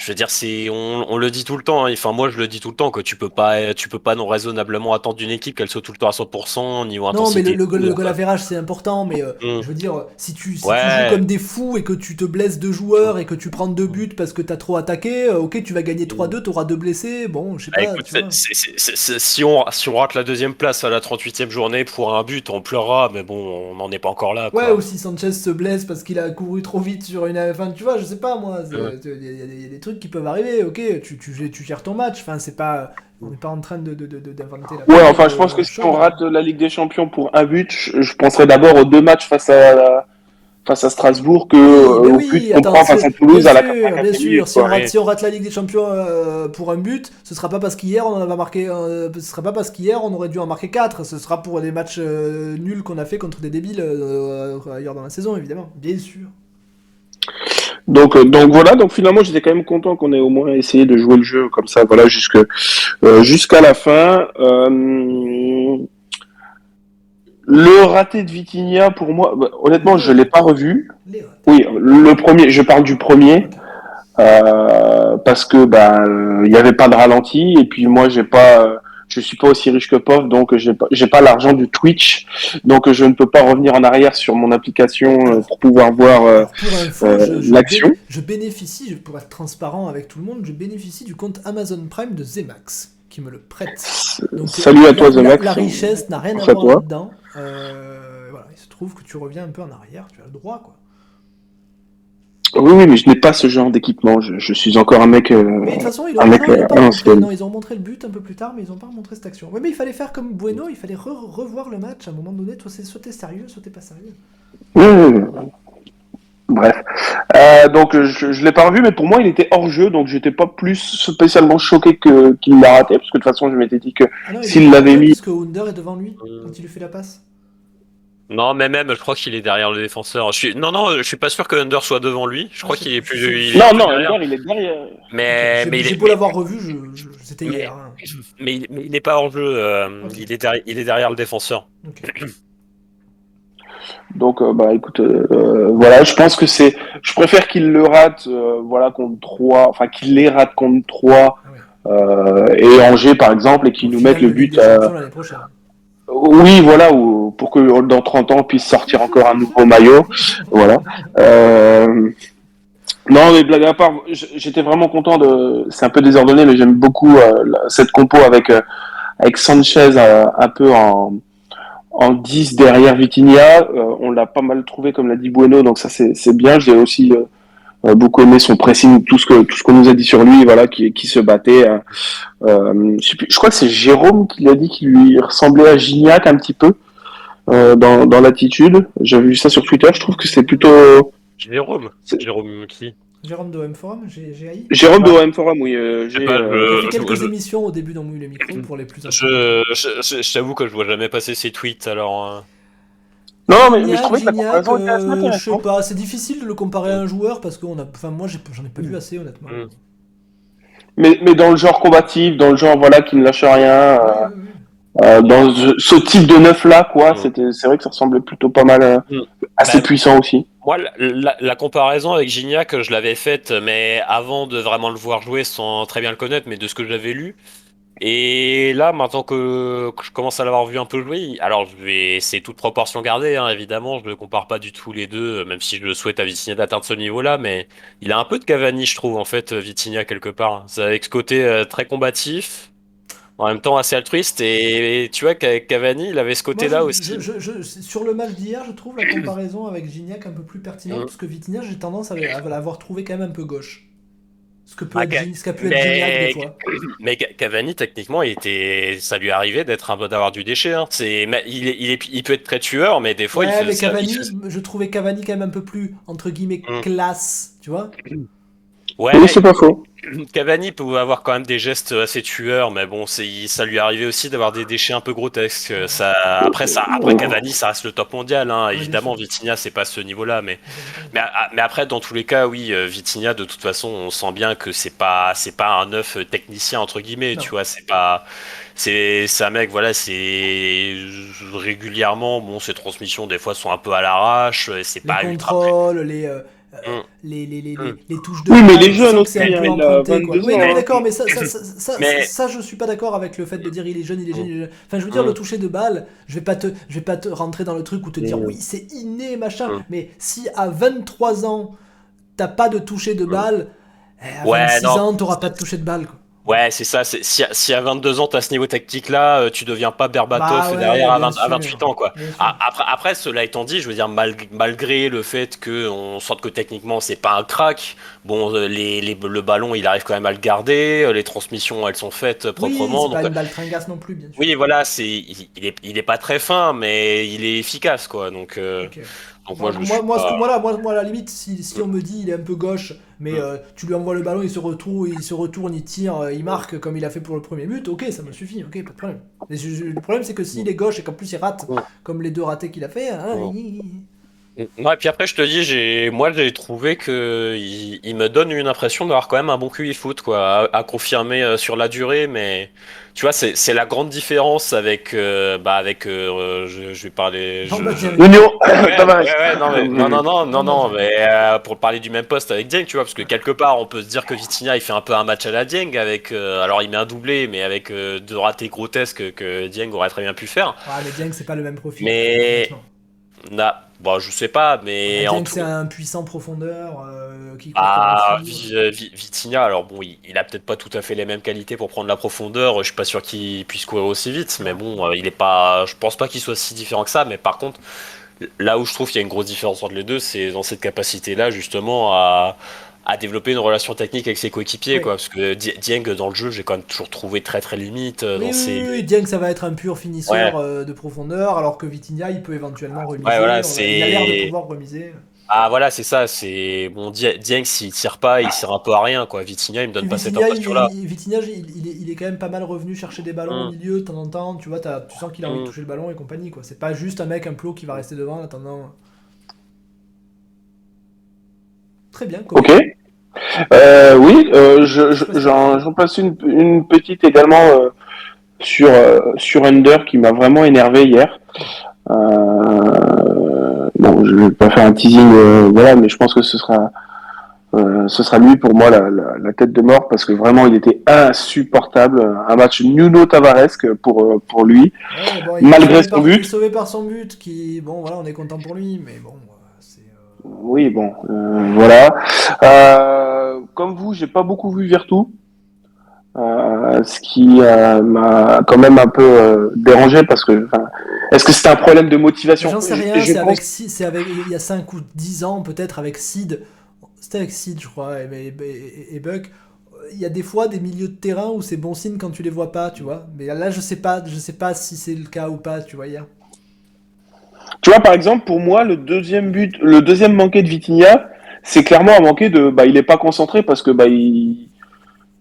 Je veux dire, c'est, on, on le dit tout le temps. hein. Enfin, moi, je le dis tout le temps que tu peux pas, tu peux pas non raisonnablement attendre d'une équipe qu'elle soit tout le temps à 100% niveau Non, mais le, le, goal- le goal average, c'est important, mais euh, Mm. je veux dire, si tu, si tu joues comme des fous et que tu te blesses deux joueurs et que tu prends deux buts parce que t'as trop attaqué, euh, ok, tu vas gagner 3-2, t'auras deux blessés, bon, je sais Ah, pas. écoute, si, on, si on rate la deuxième place à la 38e journée pour un but, on pleurera, mais bon, on n'en est pas encore là. Ouais, ou si Sanchez se blesse parce qu'il a couru trop vite sur une. Enfin, tu vois, je sais pas moi. y, y des- il y a des trucs qui peuvent arriver, ok, tu, tu, tu gères ton match. Enfin, c'est pas. On n'est pas en train de, d'inventer la. Ouais, enfin, je pense euh, que si on rate la Ligue des Champions pour un but, je, penserais d'abord aux deux matchs face à face à Strasbourg que euh, au oui, but qu'on attends, prend face à Toulouse bien à la sûr, 84e bien sûr. Si on, rate, Ouais. si on rate la Ligue des Champions euh, pour un but, ce sera pas parce qu'hier on en avait marqué. euh, ce sera pas parce qu'hier on aurait dû en marquer 4 Ce sera pour des matchs euh, nuls qu'on a fait contre des débiles euh, ailleurs dans la saison, évidemment. Bien sûr. Donc, euh, donc voilà, donc finalement j'étais quand même content qu'on ait au moins essayé de jouer le jeu comme ça, voilà, jusque euh, jusqu'à la fin. Euh, le raté de Vitinha, pour moi, bah, honnêtement, je l'ai pas revu. Oui, le premier, je parle du premier, parce que euh, il y avait pas de ralenti et puis moi j'ai pas, je suis pas aussi riche que Pov, donc j'ai pas, j'ai pas l'argent du Twitch, donc je ne peux pas revenir en arrière sur mon application euh, pour pouvoir voir. euh, euh, l'action. je bénéficie, pour être transparent avec tout le monde, je bénéficie du compte Amazon Prime de Zemax, qui me le prête. Donc, Salut à toi, Zemax. La richesse n'a rien à voir là-dedans. Voilà, il se trouve que tu reviens un peu en arrière, tu as le droit, quoi. Oui, oui, mais je n'ai pas ce genre d'équipement. Je, je suis encore un mec. euh, Mais de toute façon, ils un ont, mec, non, ils ont euh, pas à montré, l'ancienne. non, ils ont montré le but un peu plus tard, mais ils n'ont pas montré cette action. Ouais, mais il fallait faire comme Bueno, il fallait re- revoir le match à un moment donné. Toi, c'est soit t'es sérieux, soit t'es pas sérieux. oui, oui, oui. Bref. Euh, donc, je, je l'ai pas revu, mais pour moi, il était hors jeu, donc j'étais pas plus spécialement choqué que qu'il l'a raté, parce que de toute façon, je m'étais dit que Ah S'il l'avait mis- Parce que Wunder est devant lui quand il lui fait la passe. Non, mais même, je crois qu'il est derrière le défenseur. Je suis... Non, non, je suis pas sûr que Under soit devant lui. Je crois Ah, qu'il est plus. il est non, plus non, derrière. Under, il est derrière. Mais, mais, il j'ai est... beau l'avoir revu, je, je- c'était hier. hein. mais, il- mais il n'est pas hors jeu. euh, il, est derrière... il est derrière le défenseur. Donc, euh, bah, écoute, euh, voilà, je pense que c'est, je préfère qu'il le rate, euh, voilà, contre 3, enfin, qu'il les rate contre 3, Ah ouais. euh, et Angers, par exemple, et qu'il nous mette le but, euh, prochaine. oui, voilà, ou, pour que dans 30 ans, on puisse sortir encore un nouveau maillot, voilà. Euh, non, mais blague à part, j'étais vraiment content de, c'est un peu désordonné, mais j'aime beaucoup euh, cette compo avec, euh, avec Sanchez un peu en, en 10 derrière Vitinha. On l'a pas mal trouvé, comme l'a dit Bueno, donc ça c'est bien. J'ai aussi beaucoup aimé son pressing, tout ce que tout ce qu'on nous a dit sur lui, voilà, qui, qui se battait. je, je crois que c'est Jérôme qui l'a dit qu'il lui ressemblait à Gignac un petit peu. Dans, dans l'attitude. J'avais vu ça sur Twitter. Je trouve que c'est plutôt. Jérôme. Jérôme qui? Jérôme de OM Forum, GAI Jérôme de OM Forum, oui. j'ai fait quelques émissions au début dans Mouille le micro pour les plus Je, je, je t'avoue que je vois jamais passer ces tweets alors. Non, mais, je trouvais que la comparaison euh, Je sais pas, c'est difficile de le comparer à un joueur parce que a... enfin, moi j'en ai, pas vu assez honnêtement. Mm. Mais, mais dans le genre combatif, dans le genre voilà qui ne lâche rien, euh, euh, dans ce, type de neuf là, quoi, mm. c'est vrai que ça ressemblait plutôt pas mal, mm. assez bah, puissant aussi. Moi, la, la, comparaison avec Gignac, je l'avais faite, mais avant de vraiment le voir jouer sans très bien le connaître, mais de ce que j'avais lu. Et là, maintenant que, je commence à l'avoir vu un peu jouer, alors je vais, c'est toute proportion gardée, hein, évidemment, je ne compare pas du tout les deux, même si je souhaite à Vitinha d'atteindre ce niveau-là, mais il a un peu de Cavani, je trouve, en fait, Vitinha, quelque part. C'est avec ce côté euh, très combatif, en même temps assez altruiste, et, tu vois qu'avec Cavani, il avait ce côté-là aussi. sur le match d'hier, je trouve la comparaison avec Gignac un peu plus pertinente, mmh. parce que Vitinha, j'ai tendance à l'avoir trouvé quand même un peu gauche. Ce que peut ah, être, ce qu'a pu être mais... des fois. Mais Cavani, techniquement, il était, ça lui arrivait d'être un peu d'avoir du déchet. Hein. C'est, il, est, il, est, il, peut être très tueur, mais des fois, il fait. Mais Cavani, je trouvais Cavani quand même un peu plus entre guillemets mm. classe, tu vois. Ouais, oui, c'est pas faux. Cavani peut avoir quand même des gestes assez tueurs, mais bon, ça lui arrivait aussi d'avoir des déchets un peu grotesques. Ça, après, ça, après Cavani, ça reste le top mondial. Hein. Évidemment, Vitinha, c'est pas ce niveau-là, mais, mais, mais, après, dans tous les cas, oui, euh, Vitinha, de toute façon, on sent bien que c'est pas, c'est pas un neuf technicien entre guillemets. Tu vois, c'est pas, c'est, un mec, voilà, c'est régulièrement, bon, ses transmissions des fois sont un peu à l'arrache. C'est pas les contrôles, les euh, euh, mm. les, les, les, mm. les, touches de. Oui, mais les jeunes aussi, il a 22 Oui, mais d'accord, mais ça, ça, ça, ça, je suis pas d'accord avec le fait de dire il est jeune, il est jeune, il est jeune. Enfin, je veux dire, le mm. toucher de balle, je vais pas te, je vais pas te rentrer dans le truc ou te dire oui, c'est inné, machin. Mais si à 23 ans, t'as pas de toucher de balle, eh, à 26 ans, t'auras pas de toucher de balle, quoi. Ouais, c'est ça. Si, si, à 22 ans, tu as ce niveau tactique-là, euh, tu deviens pas Berbatov bah derrière à, 28 ans. quoi. Ah, après, après, cela étant dit, je veux dire, malgré le fait qu'on sente que techniquement, c'est pas un crack, bon, euh, les, les, le ballon, il arrive quand même à le garder, euh, les transmissions, elles sont faites proprement. Oui, c'est pas une balle tringasse non plus, bien sûr. Oui, voilà, c'est, il, il, est, il est pas très fin, mais il est efficace, quoi. Donc, moi, moi, moi, moi, moi, à la limite, si, si, on me dit il est un peu gauche, mais euh, tu lui envoies le ballon, il se retourne, il se retourne, il tire, euh, il marque comme il a fait pour le premier but, ok, ça me suffit, ok, pas de problème. Mais le problème, c'est que s'il est gauche et qu'en plus il rate, comme les deux ratés qu'il a fait, hein, Ouais, et puis après, je te dis, j'ai, moi, j'ai trouvé que il, me donne une impression d'avoir quand même un bon QI foot, quoi, à, confirmer euh, sur la durée, mais tu vois, c'est, c'est la grande différence avec, euh, bah, avec, euh, je, je, vais parler. L'Union. non, non, non, non, non, mais pour parler du même poste avec Dieng, tu vois, parce que quelque part, on peut se dire que Vitinha, il fait un peu un match à la Dieng avec, alors il met un doublé, mais avec deux ratés grotesques que Dieng aurait très bien pu faire. Ouais, mais Dieng, c'est pas le même profil. Mais. Na, Bon, je sais pas, mais. En c'est un puissant profondeur euh, qui. Ah, Vitinha, alors bon, il, a peut-être pas tout à fait les mêmes qualités pour prendre la profondeur. Je suis pas sûr qu'il puisse courir aussi vite, mais bon, euh, il est pas. Je pense pas qu'il soit si différent que ça, mais par contre, là où je trouve qu'il y a une grosse différence entre les deux, c'est dans cette capacité-là, justement, à à développer une relation technique avec ses coéquipiers, quoi. Parce que Dieng, dans le jeu, j'ai quand même toujours trouvé très très limite. Euh, dans ses... oui, Dieng, ça va être un pur finisseur euh, de profondeur, alors que Vitinha, il peut éventuellement remiser. Ouais, voilà, il a l'air de pouvoir remiser. Ah voilà, c'est ça, c'est bon Dieng s'il tire pas, il sert un peu à rien quoi. Vitinha, il me donne pas cette impression là. Vitinha, il, est, il, est, quand même pas mal revenu chercher des ballons au mm. milieu de temps en temps, tu vois, tu sens qu'il a envie de mm. toucher le ballon et compagnie quoi. C'est pas juste un mec un plot qui va rester devant en attendant. Très bien. Ok. Euh, oui, euh, j'en passe une, une, petite également euh, sur, sur Under qui m'a vraiment énervé hier. bon, je vais pas faire un teasing, voilà, mais je pense que ce sera, ce sera lui pour moi la, la, tête de mort parce que vraiment il était insupportable. Un match Nuno Tavaresque pour, pour lui, malgré son but. Sauvé par son but, qui, bon, voilà, on est content pour lui, mais bon. Oui, bon, euh, voilà. Euh, comme vous, j'ai pas beaucoup vu Vertu, euh, ce qui m'a quand même un peu dérangé parce que, est-ce que c'était un problème de motivation? J'en sais rien. C'est avec, il y a 5 ou 10 ans peut-être avec Sid. C'était avec Sid, je crois, et, Buck il y a des fois des milieux de terrain où c'est bon signe quand tu les vois pas, tu vois. Mais là, je sais pas, je sais pas si c'est le cas ou pas, tu vois, hier. Tu vois, par exemple, pour moi, le deuxième but, le deuxième manqué de Vitinha, c'est clairement un manqué de, bah, il est pas concentré parce que, bah, il,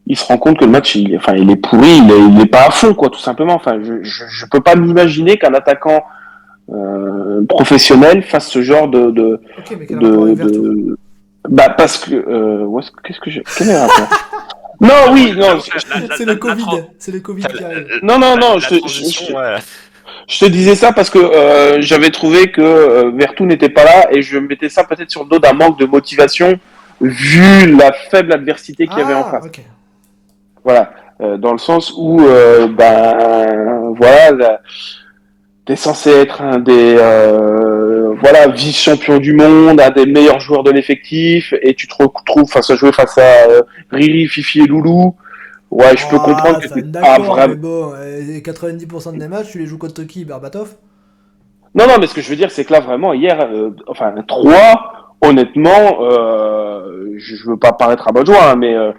il se rend compte que le match, il, enfin, il est pourri, il est, il est pas à fond, quoi, tout simplement. Enfin, je, je, je peux pas m'imaginer qu'un attaquant euh, professionnel fasse ce genre de, de, Ok, mais quel de, bah, parce que, euh, qu'est-ce que j'ai, quel est rapport? Non, oui, non, je- La- la- C'est la- le la- la Covid, c'est le Covid qui arrive. non, non, non, la je, je- transition, je- ouais. Je te disais ça parce que euh, j'avais trouvé que euh, Vertu n'était pas là et je mettais ça peut-être sur le dos d'un manque de motivation vu la faible adversité qu'il y avait en Ah, face. Voilà, Euh, dans le sens où ben voilà, t'es censé être un des voilà vice-champion du monde, un des meilleurs joueurs de l'effectif et tu te retrouves face à jouer face à Riri, Fifi et Loulou. Ouais, je peux Ah, comprendre que ça, c'est pas mais bon, euh, 90% des matchs, tu les joues contre qui Berbatov? Non, non, mais ce que je veux dire, c'est que là, vraiment, hier, euh, enfin, 3, honnêtement, euh, je, je veux pas paraître à bonne joie, hein, mais euh,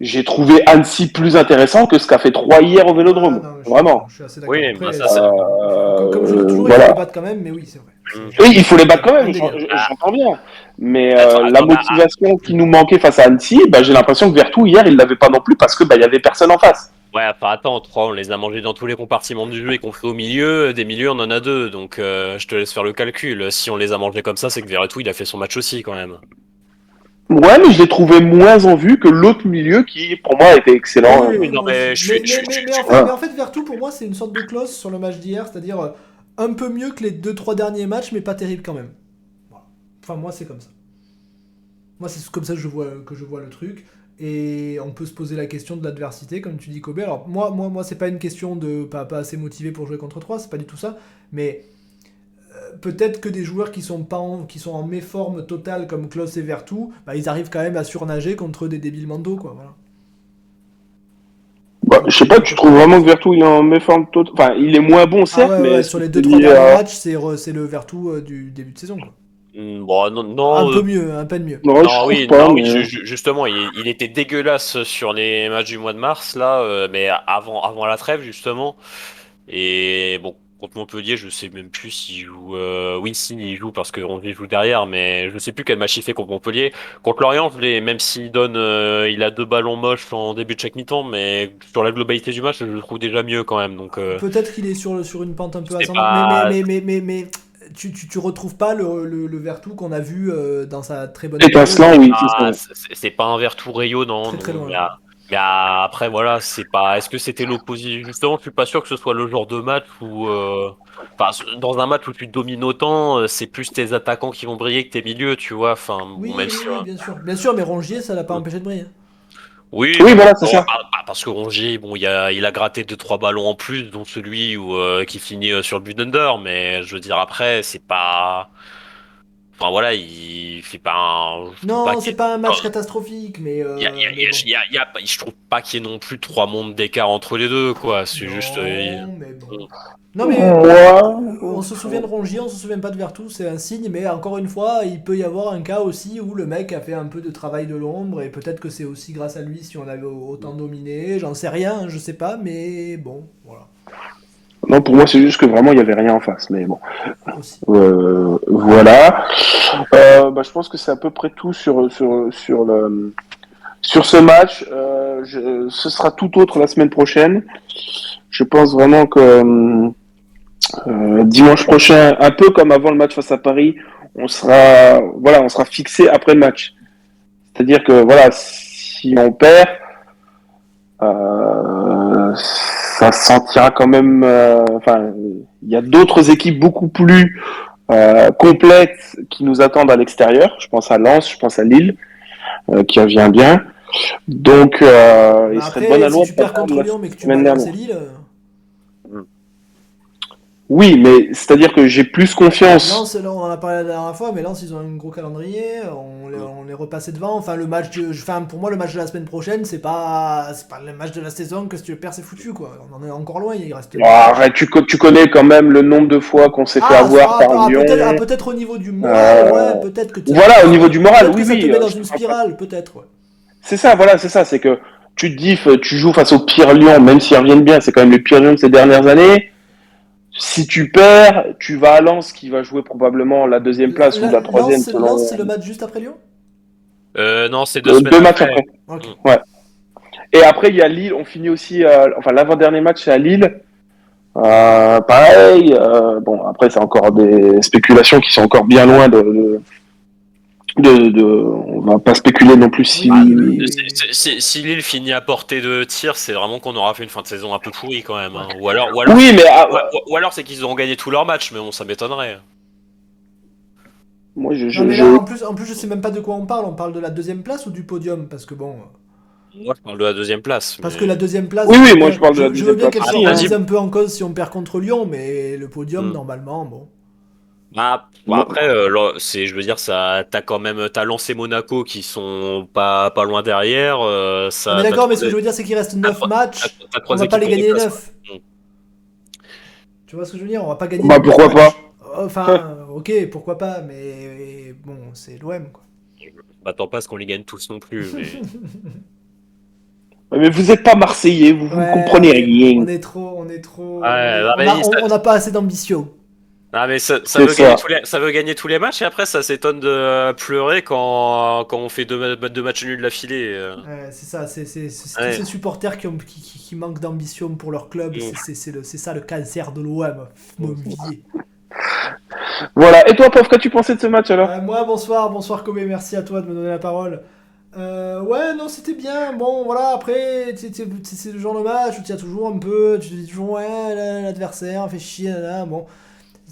j'ai trouvé Annecy plus intéressant que ce qu'a fait 3 hier au Vélodrome. Ah, non, mais je- vraiment. Je suis assez d'accord. Oui, Après, bah, ça, euh, c'est- comme, comme je dis toujours, il voilà. faut les battre quand même, mais oui, c'est vrai. Oui, il faut les battre quand même, j'entends bien. Mais euh, Attends, la bah, motivation qui nous manquait face à Annecy, bah, j'ai l'impression que Vertou, hier, il l'avait pas non plus parce que bah, il y avait personne en face. Ouais, enfin attends, trois, on les a mangés dans tous les compartiments du jeu, y compris au milieu. Des milieux, on en a deux, donc euh, je te laisse faire le calcul. Si on les a mangés comme ça, c'est que Verretou, il a fait son match aussi quand même. Ouais, mais je l'ai trouvé moins en vue que l'autre milieu qui, pour moi, était excellent. Oui, oui, oui, non, mais je suis- en fait, Vertu, pour moi, c'est une sorte de clause sur le match d'hier, c'est-à-dire euh, un peu mieux que les 2-3 derniers matchs, mais pas terrible quand même. Voilà. Enfin, moi, c'est comme ça. Moi, c'est comme ça que je, vois, que je vois le truc. Et on peut se poser la question de l'adversité, comme tu dis, Kobe. Alors, moi, moi, moi c'est pas une question de pas, pas assez motivé pour jouer contre 3, c'est pas du tout ça. Mais peut-être que des joueurs qui sont, pas en, qui sont en méforme totale, comme Klaus et Vertu, bah, ils arrivent quand même à surnager contre des débiles mando, quoi. Voilà. Bah, je sais pas, tu trouves vraiment que Vertou, il est en méforme totale. Enfin, il est moins bon, Ah certes, ouais, mais. ouais, sur les c'est 2-3 lié derniers à- matchs, c'est re- c'est le Vertu euh, du début de saison. Quoi. Bon, non, non, un euh, peu mieux, un peu mieux. Non, Non, oui, pas, non, mais- ju- justement, il, il était dégueulasse sur les matchs du mois de mars, là, euh, mais avant, avant la trêve, justement. Et bon, contre Montpellier, je sais même plus s'il joue. euh, si, il joue parce qu'on joue derrière, mais je sais plus quel match il fait contre Montpellier. Contre Lorient, même s'il donne. euh, il a deux ballons moches en début de chaque mi-temps, mais sur la globalité du match, je le trouve déjà mieux quand même. Donc, euh, Peut-être qu'il est sur, sur une pente un peu ascendante, pas- mais, mais, mais, mais, mais, tu, tu, tu retrouves pas le, le, qu'on a vu euh, dans sa très bonne Étincelant, oui, c'est Ah, c'est c'est pas un Vertu rayonnant. Très, très loin. Mais après, voilà, c'est pas. Est-ce que c'était l'opposition Justement, je suis pas sûr que ce soit le genre de match où. euh, Enfin, dans un match où tu domines autant, euh, c'est plus tes attaquants qui vont briller que tes milieux, tu vois. Enfin, Oui, bon, même oui, si, oui, bien sûr. Bien sûr, mais Rongier, ça l'a pas empêché de briller. Oui, Oui, voilà, c'est bon, ça. bah, bah, parce que Rongier, bon, il a, il a gratté deux trois ballons en plus, dont celui où, euh, qui finit sur le but d'Under, mais je veux dire après, c'est pas. Enfin voilà, il fait pas un. Non, c'est pas un match Oh. catastrophique, mais. euh, Il y a- a- mais bon. a- je trouve pas qu'il y ait non plus trois mondes d'écart entre les deux, quoi. C'est Non, juste. euh, mais bon. bon. Non, mais. Ouais. On se souvient de Rongier, on se souvient pas de Vertu, c'est un signe, mais encore une fois, il peut y avoir un cas aussi où le mec a fait un peu de travail de l'ombre, et peut-être que c'est aussi grâce à lui si on avait autant dominé, j'en sais rien, je sais pas, mais bon, voilà. Non, pour moi, c'est juste que vraiment, il y avait rien en face. Mais bon. Euh, voilà. Euh, bah, je pense que c'est à peu près tout sur sur sur le sur ce match. Euh, je- ce sera tout autre la semaine prochaine. Je pense vraiment que dimanche prochain, un peu comme avant le match face à Paris, on sera voilà, on sera fixé après le match. C'est-à-dire que voilà, si on perd, euh, ça se sentira quand même. euh, Enfin, il y a d'autres équipes beaucoup plus euh, complètes qui nous attendent à l'extérieur. Je pense à Lens, je pense à Lille, euh, qui revient bien. Donc, il serait de bonne si tu perds contre Lyon, mais que tu. Lille, Oui, mais c'est-à-dire que j'ai plus confiance. Lens, là, on en a parlé la dernière fois, mais Lens, ils ont un gros calendrier, on les, on les repassait devant, enfin, le match de, enfin, pour moi, le match de la semaine prochaine, c'est pas, c'est pas le match de la saison que si tu le perds, c'est foutu, quoi. On en est encore loin, il reste... Arrête, tu, tu connais quand même le nombre de fois qu'on s'est fait Ah, avoir ah, par ah, Lyon. peut-être, ah, peut-être au niveau du moral, Euh, ouais, peut-être que tu- Voilà, au niveau du moral, que oui, ça oui. te met euh, dans une spirale, peut-être, ouais. C'est ça, voilà, c'est ça. C'est que tu te dis, f- tu joues face au pire Lyon, même s'ils reviennent bien, c'est quand même le pire Lyon de ces dernières années. Si tu perds, tu vas à Lens qui va jouer probablement la deuxième place ou la troisième. Lens, c'est le match juste après Lyon? Euh, Non, c'est deux, deux matchs après. Ouais. Et après, il y a Lille. On finit aussi, enfin l'avant-dernier match, c'est à Lille. Euh, pareil, euh, bon après c'est encore des spéculations qui sont encore bien loin de, de, de, on va pas spéculer non plus si... Si, si, Lille finit à portée de tir, c'est vraiment qu'on aura fait une fin de saison un peu pourrie quand même. Hein. Ou alors, ou alors, oui, mais, ah, ou, alors c'est qu'ils auront gagné tous leurs matchs, mais bon, ça m'étonnerait. Moi, je, je, en, plus, en plus, je sais même pas de quoi on parle. On parle de la deuxième place ou du podium? Parce que bon. Moi, je parle de la deuxième place. Parce que la deuxième place. Oui, oui, moi je parle de la deuxième place. Je veux bien qu'elle soit un peu en cause si on perd contre Lyon, mais le podium, hmm. normalement, bon. Bah, après, euh, c'est, je veux dire, ça, t'as quand même, t'as lancé Monaco qui sont pas, pas loin derrière. Euh, ça, mais d'accord, mais ce que je veux dire, c'est qu'il reste 9 matchs. on va pas les gagner 9. Hmm. Tu vois ce que je veux dire On va pas gagner. Bah, pourquoi pas Enfin, ok, pourquoi pas, mais bon, c'est l'OM, quoi. M'attends pas à ce qu'on les gagne tous non plus, mais. Mais vous n'êtes pas Marseillais, vous, ne comprenez rien. On est trop, on est trop. on n'a pas assez d'ambition. Ah mais ça, veut gagner tous les, matchs et après ça s'étonne de pleurer quand, quand on fait deux, deux matchs nuls d'affilée. Euh. Ouais, c'est ça, c'est ces supporters qui, ont, qui, manquent d'ambition pour leur club, mm. c'est ça le cancer de l'OM, Voilà, et toi Pauvre, qu'as-tu pensé de ce match alors? Euh, Moi bonsoir, bonsoir Kobe, merci à toi de me donner la parole. Euh, ouais, non, c'était bien. Bon, voilà, après, c'est le genre de match où tu as toujours un peu, tu te dis toujours, ouais, l'adversaire fait chier, là, bon.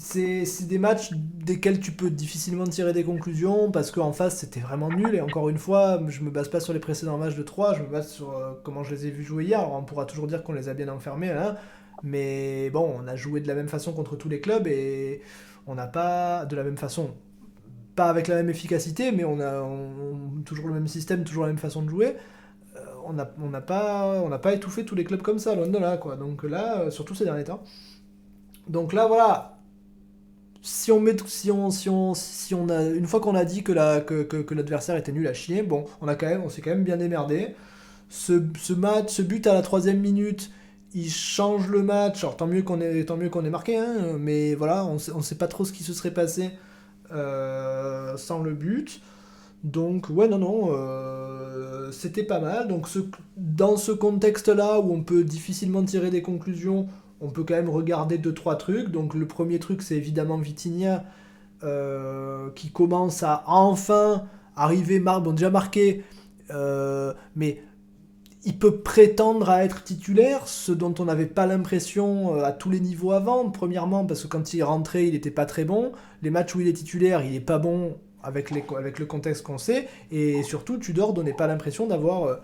C'est des matchs desquels tu peux difficilement tirer des conclusions parce qu'en face c'était vraiment nul. Et encore une fois, je me base pas sur les précédents matchs de 3, je me base sur euh, comment je les ai vus jouer hier. on pourra toujours dire qu'on les a bien enfermés, hein, mais bon, on a joué de la même façon contre tous les clubs et on n'a pas de la même façon pas avec la même efficacité, mais on a toujours le même système, toujours la même façon de jouer. Euh, on n'a on pas, on pas étouffé tous les clubs comme ça, loin de là, quoi. Donc là, euh, surtout ces derniers temps. Donc là, voilà. Si on met, si si on, a, une fois qu'on a dit que la, que, que, l'adversaire était nul à chier, bon, on a quand on s'est quand même bien démerdé. Ce, ce match, but à la troisième minute, il change le match. Alors tant mieux qu'on ait, tant mieux qu'on ait marqué, hein, mais voilà, on on sait pas trop ce qui se serait passé euh, sans le but. Donc ouais non non, euh, c'était pas mal. Donc dans ce contexte-là où on peut difficilement tirer des conclusions, on peut quand même regarder deux trois trucs. Donc le premier truc c'est évidemment Vitinha euh, qui commence à enfin arriver, mar bon déjà marqué, mais il peut prétendre à être titulaire, ce dont on n'avait pas l'impression euh, à tous les niveaux avant. Premièrement, parce que quand il est rentré, il n'était pas très bon. Les matchs où il est titulaire, il n'est pas bon avec, avec le contexte qu'on sait. Et surtout, Tudor donnait pas l'impression d'avoir euh,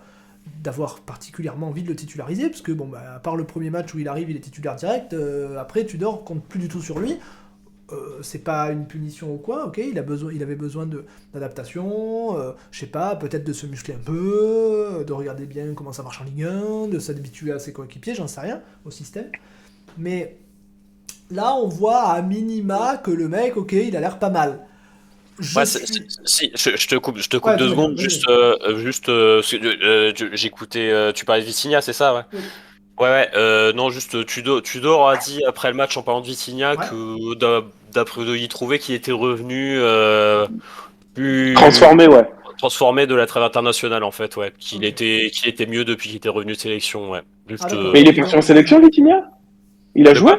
d'avoir particulièrement envie de le titulariser, parce que bon, bah, à part le premier match où il arrive, il est titulaire direct. Euh, après, Tudor compte plus du tout sur lui. Euh, c'est pas une punition ou quoi, ok, il, a besoin, il avait besoin d'adaptation, euh, je sais pas, peut-être de se muscler un peu, de regarder bien comment ça marche en Ligue 1, de s'habituer à ses coéquipiers, j'en sais rien, au système. Mais là, on voit à minima que le mec, ok, il a l'air pas mal. Je, si, je, te coupe, je te coupe deux secondes, juste, juste j'écoutais, tu parlais de Vicinha, c'est ça, ouais? Ouais, ouais, euh, non, juste Tudor, Tudor a dit après le match en parlant de Vitinha que d'après il trouvait qu'il était revenu euh, plus transformé, ouais. Transformé de la trêve internationale en fait, ouais. Qu'il était, qu'il était mieux depuis qu'il était revenu de sélection, ouais. Juste, ah, euh, Mais il est parti en sélection, Vitinha? Il a joué?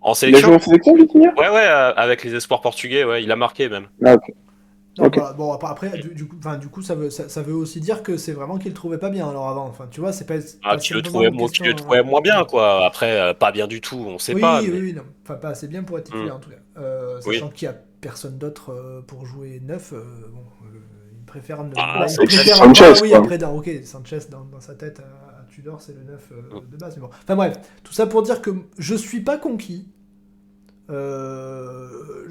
En sélection Il a joué en sélection, Vitinha Ouais, ouais, avec les espoirs portugais, ouais, il a marqué même. Ah, ok. Bah, bon, après, du, coup, du coup ça, veut, ça, veut aussi dire que c'est vraiment qu'il le trouvait pas bien alors avant. Enfin, tu vois, c'est pas. Ah, tu le trouvais, tu le trouvais moins bien, quoi. Après, euh, pas bien du tout, on sait pas. Oui, oui, non. Enfin, pas assez bien pour être titulaire, mm. en tout cas. Euh, sachant qu'il y a personne d'autre euh, pour jouer neuf, bon, il préfère. Ah, il préfère Sanchez, oui, après, dans, ok, Sanchez dans, dans sa tête Tudor, c'est le neuf mm. de base. Mais bon. Enfin, bref, tout ça pour dire que je suis pas conquis euh,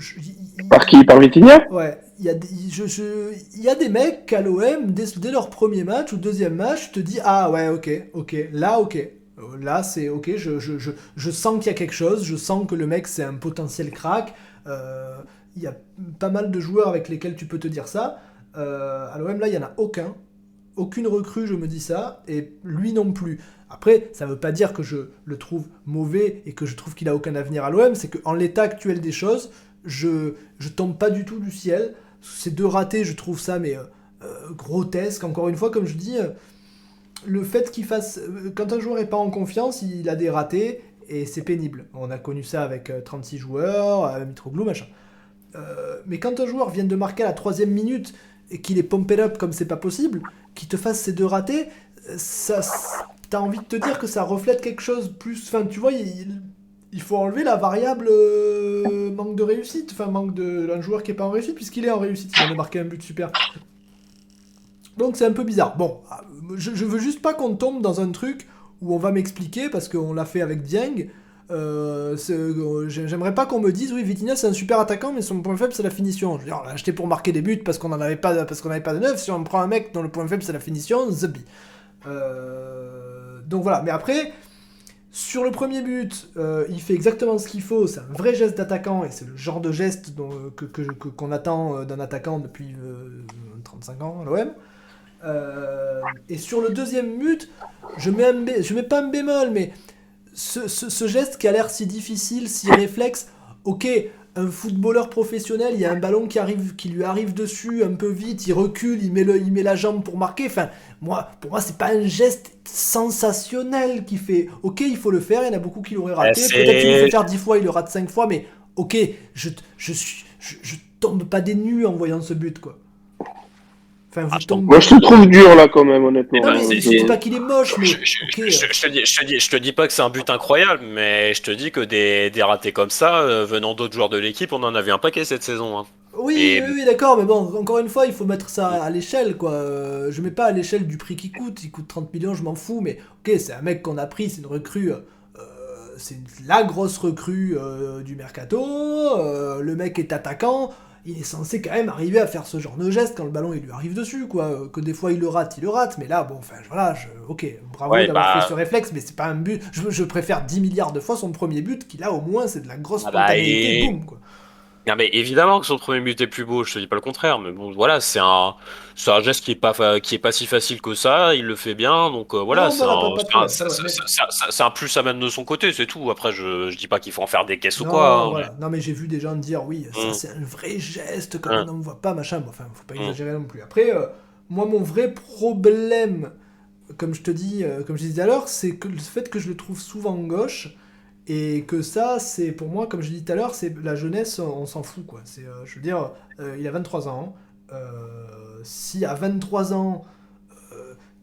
par qui? Par Vitinha? Ouais. Il y, a des, y a des mecs à l'OM, dès, leur premier match ou deuxième match, te dis Ah ouais, ok, ok, là, ok. Euh, là, c'est ok, je, je, je, je sens qu'il y a quelque chose, je sens que le mec, c'est un potentiel crack. Euh, il y a pas mal de joueurs avec lesquels tu peux te dire ça. à l'OM, là, il n'y en a aucun. Aucune recrue, je me dis ça, et lui non plus. Après, ça ne veut pas dire que je le trouve mauvais et que je trouve qu'il a aucun avenir à l'OM, c'est qu'en l'état actuel des choses, je, je tombe pas du tout du ciel. Ces deux ratés, je trouve ça mais euh, euh, grotesque. Encore une fois, comme je dis, euh, le fait qu'il fasse. quand un joueur est pas en confiance, il a des ratés et c'est pénible. On a connu ça avec 36 joueurs, Mitroglou, machin. mais quand un joueur vient de marquer à la troisième minute et qu'il est pumped up comme c'est pas possible, qu'il te fasse ces deux ratés, ça, t'as envie de te dire que ça reflète quelque chose plus. Enfin, tu vois, il, il faut enlever la variable euh, manque de réussite, enfin, manque d'un joueur qui est pas en réussite, puisqu'il est en réussite, il de marquer un but super. Donc c'est un peu bizarre. Bon, je, veux juste pas qu'on tombe dans un truc où on va m'expliquer, parce qu'on l'a fait avec Dieng. Euh, J'aimerais pas qu'on me dise oui Vitinha c'est un super attaquant mais son point faible c'est la finition. Je veux dire on l'a acheté pour marquer des buts parce qu'on en avait pas parce qu'on avait pas de neuf. Si on prend un mec dont le point faible c'est la finition, zabi. Euh, donc voilà. Mais après sur le premier but, euh, il fait exactement ce qu'il faut, c'est un vrai geste d'attaquant, et c'est le genre de geste qu'on que, que, attend d'un attaquant depuis 35 ans à l'OM. et sur le deuxième but, je mets, un je mets pas un bémol, mais ce, geste qui a l'air si difficile, si réflexe, ok, un footballeur professionnel, il y a un ballon qui, arrive, qui lui arrive dessus un peu vite, il recule, il met, le, il met la jambe pour marquer. Enfin, moi, pour moi, c'est pas un geste sensationnel qui fait. Ok, il faut le faire, il y en a beaucoup qui l'auraient raté. Peut-être qu'il le fait faire dix fois, il le rate cinq fois, mais ok, je, je, je, je tombe pas des nues en voyant ce but, quoi. Moi, je te trouve dur là quand même, honnêtement. Non, mais je dis pas qu'il est moche, mais. Je, te dis, je, te dis, pas que c'est un but incroyable, mais je te dis que des, des ratés comme ça, euh, venant d'autres joueurs de l'équipe, on en avait un paquet cette saison. Hein. Oui, oui, d'accord, mais bon, encore une fois, il faut mettre ça à l'échelle, quoi. Euh, je mets pas à l'échelle du prix qui coûte, il coûte 30 millions, je m'en fous, mais ok, c'est un mec qu'on a pris, c'est une recrue. Euh, c'est la grosse recrue du mercato. le mec est attaquant il est censé quand même arriver à faire ce genre de geste quand le ballon il lui arrive dessus, quoi. Que des fois il le rate, il le rate, mais là, bon, enfin, voilà, je, ok, bravo d'avoir bah fait ce réflexe, mais c'est pas un but. Je, préfère 10 milliards de fois son premier but, qui là au moins c'est de la grosse ah bah, spontanéité, boum, quoi. Non, mais évidemment que son premier but est plus beau, je te dis pas le contraire, mais bon, voilà, c'est un, c'est un geste qui est pas, qui est pas si facile que ça, il le fait bien, donc euh, voilà, c'est un, plus à même de son côté, c'est tout. Après, je, je dis pas qu'il faut en faire des caisses ou quoi. Hein, non, mais j'ai vu des gens dire, oui, ça mm. c'est un vrai geste, quand mm. on ne voit pas, machin, enfin, faut pas mm. exagérer non plus. Après, euh, moi, mon vrai problème, comme je te dis, euh, comme je disais alors, c'est que le fait que je le trouve souvent gauche, et que ça, c'est pour moi, comme je dit tout à l'heure, c'est la jeunesse, on, s'en fout quoi. C'est, euh, je veux dire, euh, il a 23 ans. Euh, si à 23 ans,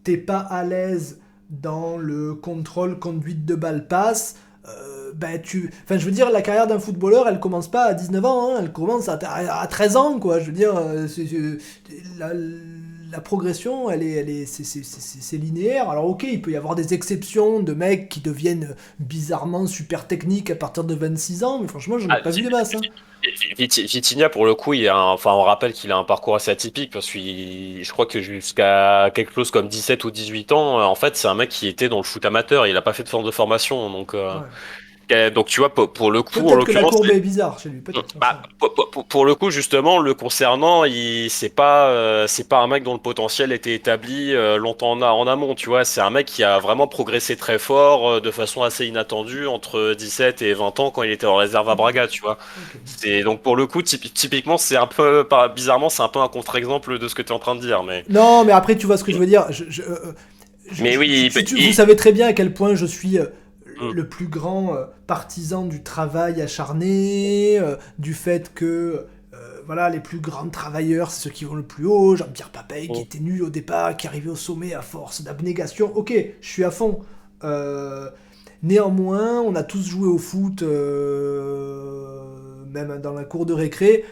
t'es pas à l'aise dans le contrôle conduite de balle passe, ben tu. Enfin, je veux dire, la carrière d'un footballeur, elle commence pas à 19 ans, hein, elle commence à, à, 13 ans, quoi. Je veux dire, la progression, elle est, elle est, c'est linéaire. Alors ok, il peut y avoir des exceptions de mecs qui deviennent bizarrement super techniques à partir de 26 ans, mais franchement, je n'ai ah, pas vu de masse. Hein. Vitinha, pour le coup, il a enfin, on rappelle qu'il a un parcours assez atypique parce que je crois que jusqu'à quelque chose comme 17 ou 18 ans, en fait, c'est un mec qui était dans le foot amateur. Il n'a pas fait de forme de formation, donc. Euh, donc tu vois, pour, le coup, en l'occurrence, la courbe est bizarre chez lui. Bah, pour, le coup, justement, le concernant, il c'est pas euh, c'est pas un mec dont le potentiel était établi euh, longtemps en, en, amont. Tu vois, c'est un mec qui a vraiment progressé très fort, euh, de façon assez inattendue entre 17 et 20 ans quand il était en réserve à Braga. Tu vois. C'est donc pour le coup, typiquement, c'est un peu bizarrement, c'est un peu un contre-exemple de ce que tu es en train de dire. Mais non, mais après, tu vois ce que je veux dire. Je, mais oui, vous savez très bien à quel point je suis. Le plus grand euh, partisan du travail acharné, euh, du fait que euh, voilà, les plus grands travailleurs, c'est ceux qui vont le plus haut. Jean-Pierre Papey, qui mm. était nul au départ, qui arrivait au sommet à force d'abnégation. Ok, je suis à fond. néanmoins, on a tous joué au foot, même dans la cour de récré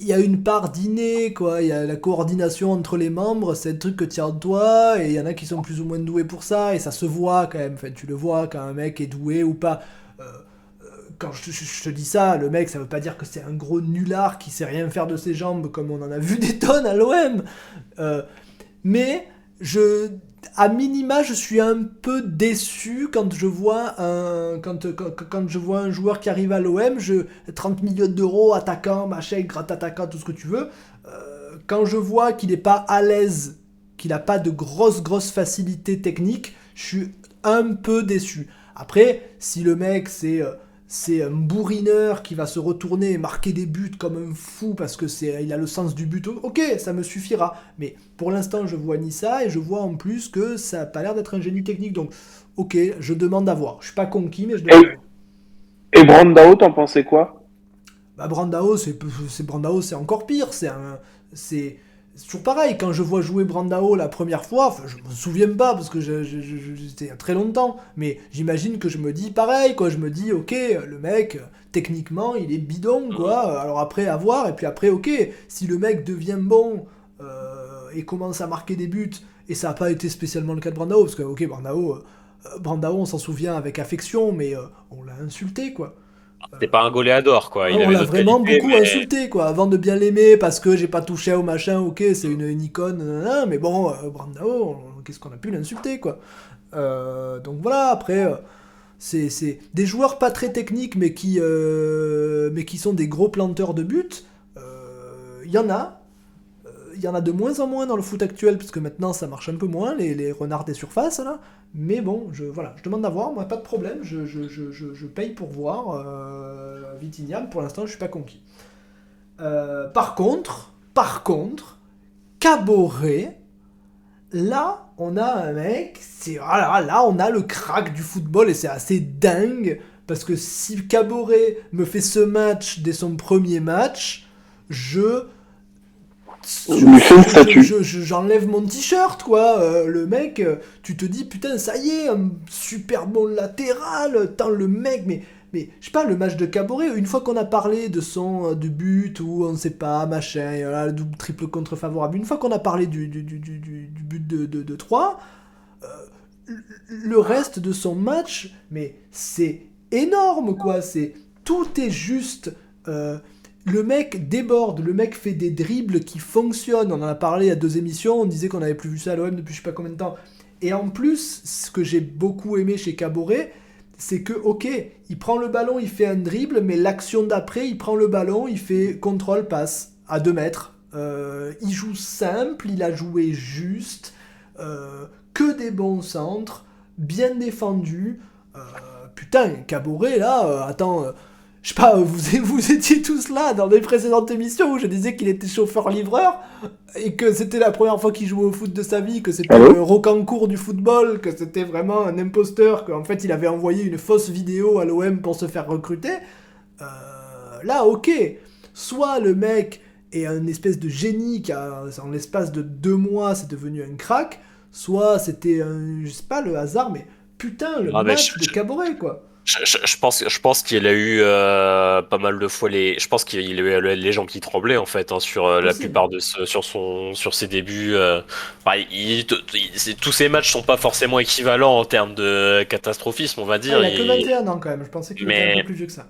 il y a une part d'inné, quoi. Il y a la coordination entre les membres, c'est un truc que tu as en toi, et il y en a qui sont plus ou moins doués pour ça, et ça se voit quand même. Enfin, tu le vois quand un mec est doué ou pas. Euh, euh, quand je, te dis ça, le mec, ça veut pas dire que c'est un gros nulard qui sait rien faire de ses jambes, comme on en a vu des tonnes à l'OM. Euh, mais je à minima, je suis un peu déçu quand je vois un, quand, quand, je vois un joueur qui arrive à l'OM, je 30 millions d'euros, attaquant, machin, grand attaquant, tout ce que tu veux. Euh, quand je vois qu'il n'est pas à l'aise qu'il n'a pas de grosses, grosses facilités techniques, je suis un peu déçu. Après, si le mec, c'est c'est un bourrineur qui va se retourner et marquer des buts comme un fou parce que c'est il a le sens du but. Ok, ça me suffira. Mais pour l'instant, je vois ni ça et je vois en plus que ça n'a pas l'air d'être un génie technique. Donc, ok, je demande à voir. Je suis pas conquis, mais je demande. Et, et Brandao, t'en pensais quoi? Bah Brandao, c'est Brandao, c'est encore pire. C'est un, c'est c'est toujours pareil, quand je vois jouer Brandao la première fois, je me souviens pas parce que c'était il y a très longtemps, mais j'imagine que je me dis pareil, quoi. Je me dis, ok, le mec, techniquement, il est bidon, quoi. Alors après, à voir, et puis après, ok, si le mec devient bon euh, et commence à marquer des buts, et ça n'a pas été spécialement le cas de Brandao, parce que, ok, Brandao, euh, Brandao on s'en souvient avec affection, mais euh, on l'a insulté, quoi. C'était pas un goléador, quoi. Il on l'a vraiment beaucoup insulté, quoi. Avant de bien l'aimer, parce que j'ai pas touché au machin, ok, c'est une, icône, mais bon, euh, Brandao, qu'est-ce qu'on a pu l'insulter, quoi. Euh, donc voilà, après, euh, c'est des joueurs pas très techniques, mais qui, mais qui sont des gros planteurs de but. Il y en a, y en a de moins en moins dans le foot actuel, puisque maintenant ça marche un peu moins, les, les renards des surfaces, là. Mais bon, je, voilà, je demande à voir, moi pas de problème, je, paye pour voir euh, pour l'instant je suis pas conquis. Euh, par contre, par contre, Caboret, là on a un mec, c'est voilà, là on a le crack du football et c'est assez dingue parce que si Caboret me fait ce match dès son premier match, je J'enlève mon t-shirt, quoi. Euh, le mec, euh, tu te dis, putain, ça y est, un super bon latéral. Tant le mec, mais, mais je sais pas, le match de Caboret, une fois qu'on a parlé de son euh, de but ou on sait pas, machin, le double, triple contre favorable, une fois qu'on a parlé du, du, du, du, but de, de, de 3, le reste de son match, mais c'est énorme, quoi. C'est tout est juste le mec déborde, le mec fait des dribbles qui fonctionnent. On en a parlé à deux émissions, on disait qu'on n'avait plus vu ça à l'OM depuis je sais pas combien de temps. Et en plus, ce que j'ai beaucoup aimé chez Caboret, c'est que, ok, il prend le ballon, il fait un dribble, mais l'action d'après, il prend le ballon, il fait contrôle, passe à 2 mètres. Euh, il joue simple, il a joué juste, euh, que des bons centres, bien défendu. Euh, putain, Caboret, là, attends je sais pas, vous, vous étiez tous là dans les précédentes émissions où je disais qu'il était chauffeur-livreur et que c'était la première fois qu'il jouait au foot de sa vie, que c'était le rocancourt du football, que c'était vraiment un imposteur, qu'en fait il avait envoyé une fausse vidéo à l'OM pour se faire recruter. Euh, là, ok, soit le mec est un espèce de génie qui a, en l'espace de deux mois, c'est devenu un crack, soit c'était un, je sais pas, le hasard, mais putain, le ah, match de Caboret, quoi. Je, pense, je pense qu'il a eu euh, pas mal de fois les. Je pense qu'il a eu les gens qui tremblaient en fait hein, sur euh, la plupart de sur son sur ses débuts. Euh, bah, tous ces matchs sont pas forcément équivalents en termes de catastrophisme, on va dire. Ah, il a que 21 ans quand même. Je pensais qu'il était un peu plus vieux que ça.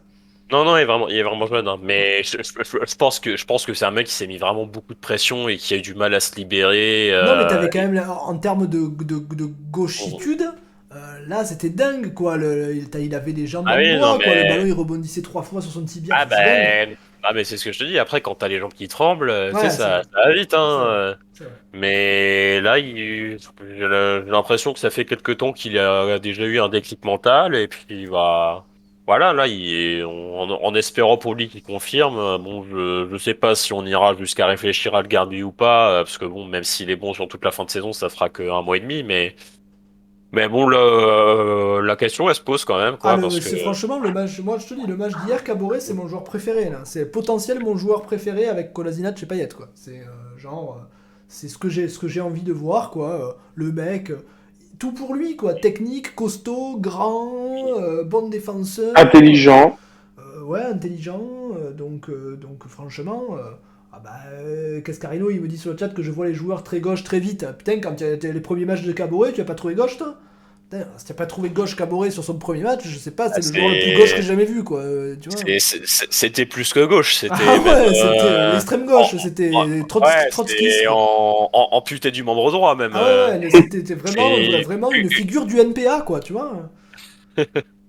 Non, non, il est vraiment, il est vraiment jeune. Hein. Mais je, pense que je pense que c'est un mec qui s'est mis vraiment beaucoup de pression et qui a eu du mal à se libérer. Non, mais t'avais quand même en termes de, de, de gauchitude. Euh, là, c'était dingue, quoi. Le, il avait des jambes ah bois, quoi. Le ballon, il rebondissait trois fois sur son tibia. Ah, ben. Ah, mais c'est ce que je te dis. Après, quand t'as les jambes qui tremblent, tu sais, ça, va vite, hein. Mais là, j'ai l'impression que ça fait quelques temps qu'il a déjà eu un déclic mental et puis il va. Voilà, là, il en, espérant pour lui qu'il confirme, bon, je, je sais pas si on ira jusqu'à réfléchir à le garder ou pas, parce que bon, même s'il est bon sur toute la fin de saison, ça fera qu'un mois et demi, mais mais bon, le, la question, elle se pose quand même. Quoi, ah, Franchement, le match, moi je te dis, le match d'hier, Caboret, c'est mon joueur préféré. C'est potentiel mon joueur préféré avec Kolasinac et Payet. Quoi. C'est euh, genre, euh, c'est ce que j'ai, ce que j'ai envie de voir. Quoi. Euh, le mec, tout pour lui. quoi. Technique, costaud, grand, bon défenseur. Intelligent. ouais, intelligent. donc, donc franchement. Ah bah, euh, Cascarino, il me dit sur le chat que je vois les joueurs très gauche très vite. Putain, quand tu as les premiers matchs de Caboret, tu as pas trouvé gauche, toi? Putain, si tu pas trouvé gauche Caboret sur son premier match, je sais pas, c'est le joueur le plus gauche que j'ai jamais vu, quoi. Euh, c'était plus que gauche, c'était. Ah ouais, c'était euh, l'extrême gauche, c'était Trotsky. En, en, amputé du membre droit, même. Ah ouais, c'était vraiment, vraiment une figure du NPA, quoi, tu vois.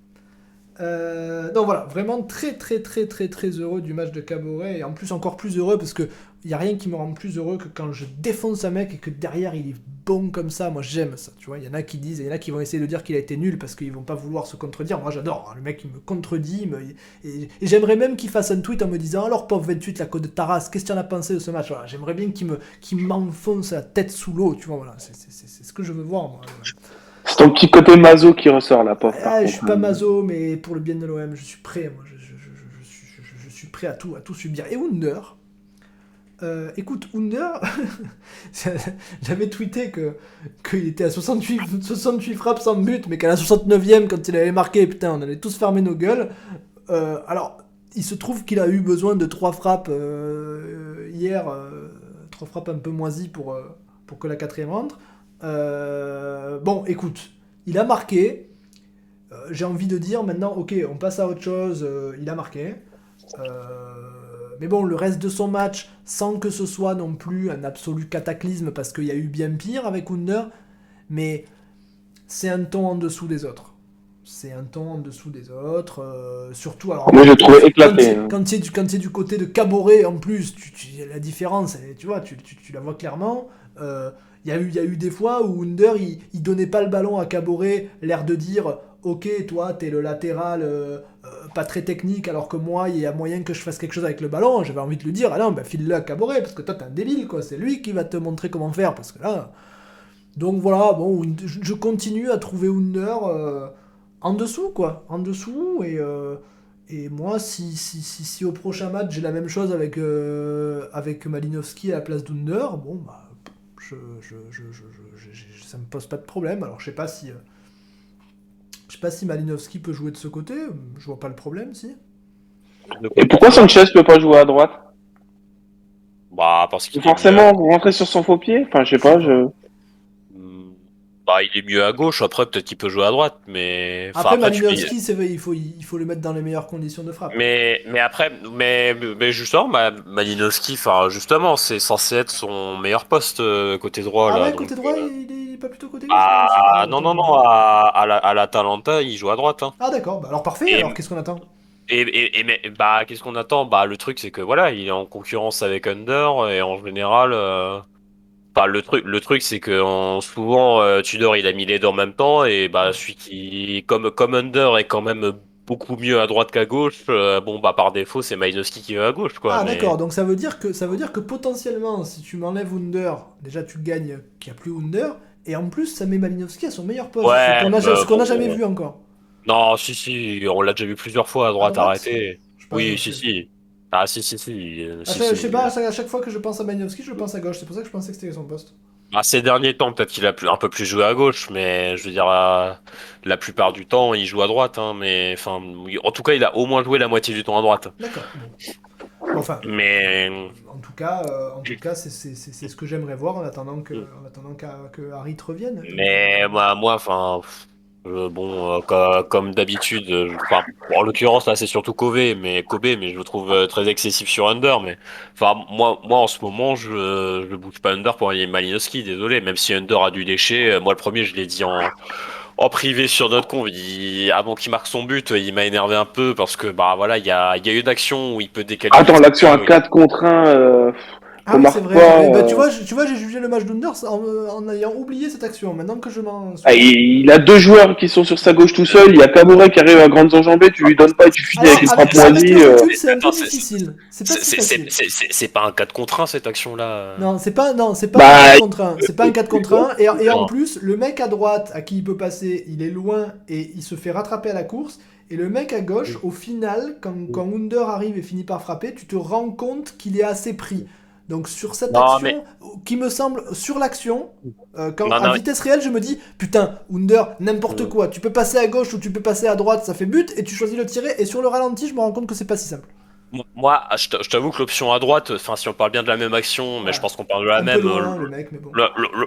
Euh, donc voilà, vraiment très très très très très heureux du match de Caboret et en plus encore plus heureux parce que il n'y a rien qui me rend plus heureux que quand je défonce un mec et que derrière il est bon comme ça. Moi j'aime ça, tu vois. Il y en a qui disent, il y en a qui vont essayer de dire qu'il a été nul parce qu'ils vont pas vouloir se contredire. Moi j'adore, hein. le mec il me contredit. Et, j'aimerais même qu'il fasse un tweet en me disant Alors pauvre 28, la côte de Taras, qu'est-ce que tu en as pensé de ce match? J'aimerais bien qu'il me, m'enfonce la tête sous l'eau, tu vois. Voilà, c'est, ce que je veux voir. Moi. C'est ton petit côté mazo qui ressort là, pauvre. Ah, je suis pas mazo, mais pour le bien de l'OM, je suis prêt. Moi, je, je, suis prêt à tout, à tout subir. Et Wunder euh, écoute, Under, j'avais tweeté que qu'il était à 68, 68 frappes sans but, mais qu'à la 69e, quand il avait marqué, putain, on allait tous fermer nos gueules. Euh, alors, il se trouve qu'il a eu besoin de trois frappes euh, hier, trois frappes un peu moisies pour, pour que la quatrième rentre. Bon, écoute, il a marqué. J'ai envie de dire maintenant, ok, on passe à autre chose. il a marqué. Euh, mais bon, le reste de son match, sans que ce soit non plus un absolu cataclysme, parce qu'il y a eu bien pire avec Wunder, mais c'est un ton en dessous des autres. C'est un ton en dessous des autres, euh, surtout alors. Moi, je trouvé éclaté. Quand tu es, du côté de Caboret en plus, tu, la différence, tu vois, tu, la vois clairement. Euh, il y, a eu, des fois où Wunder, il, il donnait pas le ballon à Caboret, l'air de dire ok, toi, t'es le latéral euh, euh, pas très technique, alors que moi, il y a moyen que je fasse quelque chose avec le ballon, j'avais envie de lui dire, ah non, bah, file-le à Caboret, parce que toi, t'es un débile, quoi, c'est lui qui va te montrer comment faire, parce que là... Donc voilà, bon, je continue à trouver Under euh, en dessous, quoi, en dessous, et, et moi, si, si, si, au prochain match, j'ai la même chose avec, avec Malinowski à la place d'Under, bon, bah, je, je, je, je, ça me pose pas de problème, alors je sais pas si... Je sais pas si Malinowski peut jouer de ce côté, je vois pas le problème, si. Et pourquoi Sanchez peut pas jouer à droite? Bah, parce qu'il. Forcément, rentrer sur son faux pied? Enfin, je sais pas, je. Bah, il est mieux à gauche, après peut-être qu'il peut jouer à droite, mais. après, Malinowski, il faut, il faut le mettre dans les meilleures conditions de frappe. Mais, mais après, mais, mais justement, Malinowski, enfin, justement, c'est censé être son meilleur poste euh, côté droit. Ah là, ouais, côté droit, euh, il, est, pas plutôt côté gauche Ah, non, non, non, à, à, la, à il joue à droite. Hein. Ah, d'accord, bah, alors parfait, alors qu'est-ce qu'on attend? et, et, et, mais, bah, qu'est-ce qu'on attend? Bah, le truc, c'est que voilà, il est en concurrence avec Under, et en général. Euh, le truc, le truc, c'est que souvent euh, Tudor il a mis les deux en même temps et bah celui qui, comme comme Under est quand même beaucoup mieux à droite qu'à gauche, euh, bon bah par défaut c'est Malinowski qui va à gauche quoi. Ah d'accord, donc ça veut dire que ça veut dire que potentiellement si tu m'enlèves Under, déjà tu gagnes qu'il n'y a plus Under et en plus ça met Malinowski à son meilleur poste, ce qu'on n'a jamais vu encore. Non, si si, on l'a déjà vu plusieurs fois à droite, arrêté. Oui, si si. Ah si si si. Euh, je sais pas, à chaque fois que je pense à Malinowski, je pense à gauche. C'est pour ça que je pensais que c'était son poste. Ah, ces derniers temps, peut-être qu'il a un peu plus joué à gauche, mais je veux dire, euh, la plupart du temps, il joue à droite. Hein, mais enfin, en tout cas, il a au moins joué la moitié du temps à droite. D'accord. Enfin. Mais. En tout cas, euh, en tout cas, c'est ce que j'aimerais voir en attendant que, en attendant que Harit revienne. Mais moi, moi, enfin, euh, bon, euh, comme d'habitude, euh, en l'occurrence là c'est surtout Kobe, mais Kobe, mais je le trouve très excessif sur Under. Mais enfin moi, moi en ce moment je je bouge pas Under pour Malinowski, désolé. Même si Under a du déchet, moi le premier je l'ai dit en en privé sur notre con, avant qu'il marque son but, il m'a énervé un peu parce que bah voilà, il y a, y a eu d'action où il peut décaler. Attends, l'action à 4 contre 1, ah oui, c'est vrai. Bah, tu vois, tu vois, j'ai jugé le match d'Unders en, en, ayant oublié cette action. Maintenant que je m'en. Ah, il a deux joueurs qui sont sur sa gauche tout seul. Il y a Kamura qui arrive à grandes enjambées. Tu lui donnes pas et tu finis avec les frappes moisies. Euh... C'est un peu difficile. C'est pas, pas un 4 contre 1 cette action-là. Non, c'est pas, non, c'est pas bah, un 4 contre 1. C'est pas un 4 contre 1. Et, et en plus, le mec à droite à qui il peut passer, il est loin et il se fait rattraper à la course. Et le mec à gauche, au final, quand, quand Wunder arrive et finit par frapper, tu te rends compte qu'il est assez pris. Donc sur cette action, qui me semble sur l'action, euh, quand à vitesse réelle, je me dis putain, Under, n'importe quoi. Tu peux passer à gauche ou tu peux passer à droite, ça fait but, et tu choisis le tirer. Et sur le ralenti, je me rends compte que c'est pas si simple. Moi, je t'avoue que l'option à droite, enfin, si on parle bien de la même action, mais je pense qu'on parle de la même.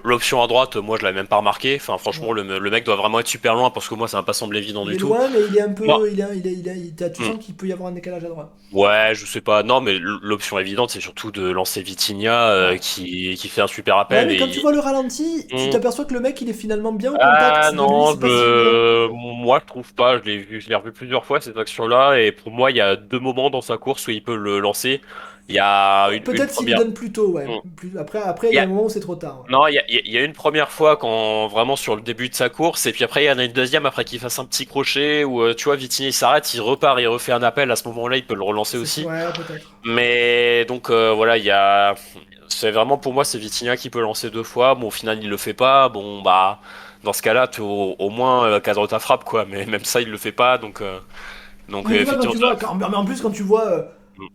L'option à droite, moi, je l'avais même pas remarqué. Enfin, franchement, le, mec doit vraiment être super loin parce que moi, ça m'a pas semblé évident du tout. Loin, mais il est un peu, il a, il a, il a, il tu sens hmm. qu'il peut y avoir un décalage à droite. Ouais, je sais pas. Non, mais l'option évidente, c'est surtout de lancer Vitinha euh, qui, qui fait un super appel. mais quand tu vois le ralenti, tu hmm. t'aperçois que le mec, il est finalement bien au contact. Ah non, moi, je trouve pas. Je l'ai vu, je l'ai revu plusieurs fois cette action-là, et pour moi, il y a deux moments dans sa course où il peut le lancer Il y a une, Peut-être s'il première... donne plus tôt, ouais. Mm. Après, après, il y a un moment où c'est trop tard. ouais. Non, il y a, il y a une première fois quand vraiment sur le début de sa course, et puis après il y en a une deuxième après qu'il fasse un petit crochet où euh, tu vois Vitigny il s'arrête, il repart, il refait un appel. À ce moment-là, il peut le relancer aussi. Ouais, peut-être. Mais donc euh, voilà, il y a, c'est vraiment pour moi c'est Vitinha qui peut lancer deux fois. Bon, au final il le fait pas. Bon bah dans ce cas-là, tu au, au moins euh, cadre ta frappe quoi. Mais même ça il le fait pas. Donc euh, donc Mais euh, vois, quand tu effectivement. vois- quand- mais en plus, quand tu vois. euh,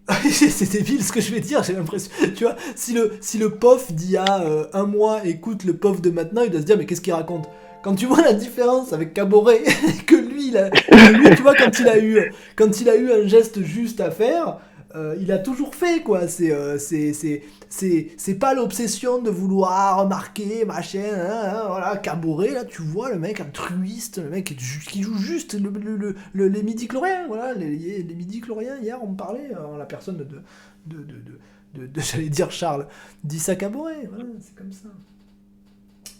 c'est débile ce que je vais dire, j'ai l'impression. Tu vois, si le, si le POF d'il y a euh, un mois écoute le POF de maintenant, il doit se dire, mais qu'est-ce qu'il raconte? Quand tu vois la différence avec Caboret, que lui, il a- que lui, tu vois, quand il, a eu, quand il a eu un geste juste à faire, euh, il a toujours fait, quoi. C'est euh, pas l'obsession de vouloir marquer, machin, hein, hein, voilà. Caboret, là, tu vois, le mec, un truiste, le mec qui joue- juste le, le- le- le- les midi-chloriens, voilà. Les, les midi-chloriens, hier, on me parlait, la personne de, de, de, de, j'allais dire Charles, d'Issa Caboret, voilà, c'est comme ça.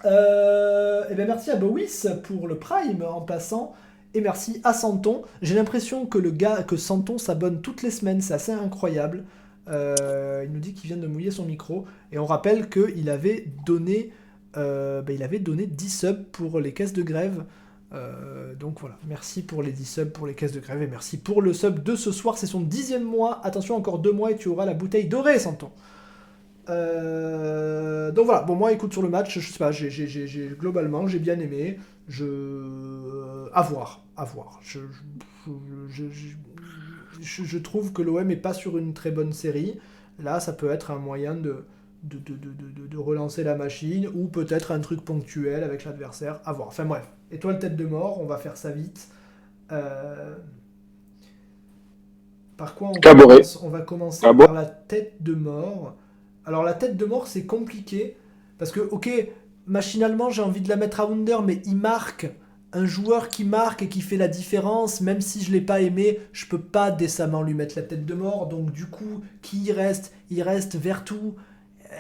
Euh, et bien merci à Bowis pour le Prime en passant. Et merci à Santon. J'ai l'impression que le gars, que Santon s'abonne toutes les semaines, c'est assez incroyable. Euh, il nous dit qu'il vient de mouiller son micro. Et on rappelle qu'il avait donné, euh, ben, il avait donné 10 subs pour les caisses de grève. Euh, donc voilà, merci pour les 10 subs pour les caisses de grève et merci pour le sub de ce soir. C'est son dixième mois. Attention, encore deux mois et tu auras la bouteille dorée, Santon. Donc voilà, bon moi écoute sur le match, je sais pas, globalement j'ai bien aimé, je... À voir, à voir. Je, je, je, je- je- je trouve que l'OM est pas sur une très bonne série, là ça peut être un moyen de, de, de, de, de- de relancer la machine, ou peut-être un truc ponctuel avec l'adversaire, à voir. Enfin bref, étoile tête de mort, on va faire ça vite. Euh, Par quoi on Caboret. commence On va commencer Ah bon par la tête de mort. Alors la tête de mort c'est compliqué parce que ok machinalement j'ai envie de la mettre à Wunder mais il marque. Un joueur qui marque et qui fait la différence même si je l'ai pas aimé je peux pas décemment lui mettre la tête de mort. Donc du coup qui y reste? Il reste Vertou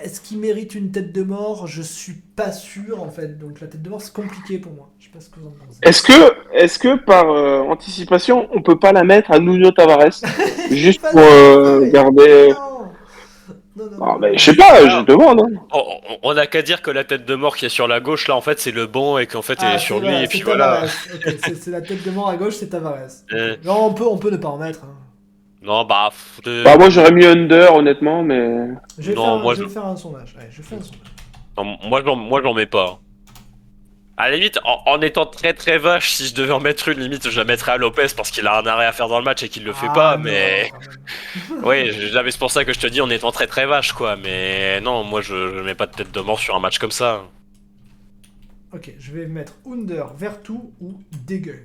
est-ce qu'il mérite une tête de mort? Je suis pas sûr en fait. Donc la tête de mort c'est compliqué pour moi. Je sais pas ce que vous en pensez. Est-ce que, est-ce que par euh, anticipation, on peut pas la mettre à Nuno Tavares? Juste pour euh, garder. non. Non, non, Ah, non. je sais pas, je demande. hein. On, on- on a qu'à dire que la tête de mort qui est sur la gauche là en fait c'est le banc et qu'en fait elle Ah, est sur lui et puis c'est voilà. Tavares. Ok, c'est c'est la tête de mort à gauche, c'est Tavares. Euh. Non, on peut, on peut ne pas en mettre. hein. Non bah. pff, de- Bah, moi, j'aurais mis under, honnêtement, mais. Je vais, Non, faire, un- moi, je vais faire un sondage. Ouais, je fais un sondage. Non, moi, j'en, moi, j'en mets pas. À la limite, en, en étant très très vache, si je devais en mettre une, limite, je la mettrais à Lopez parce qu'il a un arrêt à faire dans le match et qu'il le fait Ah, pas. non, mais oui, j'avais c'est pour ça que je te dis en étant très très vache, quoi. Mais non, moi, je, je mets pas de tête de mort sur un match comme ça. Ok, je vais mettre Under, Vertu ou Degel.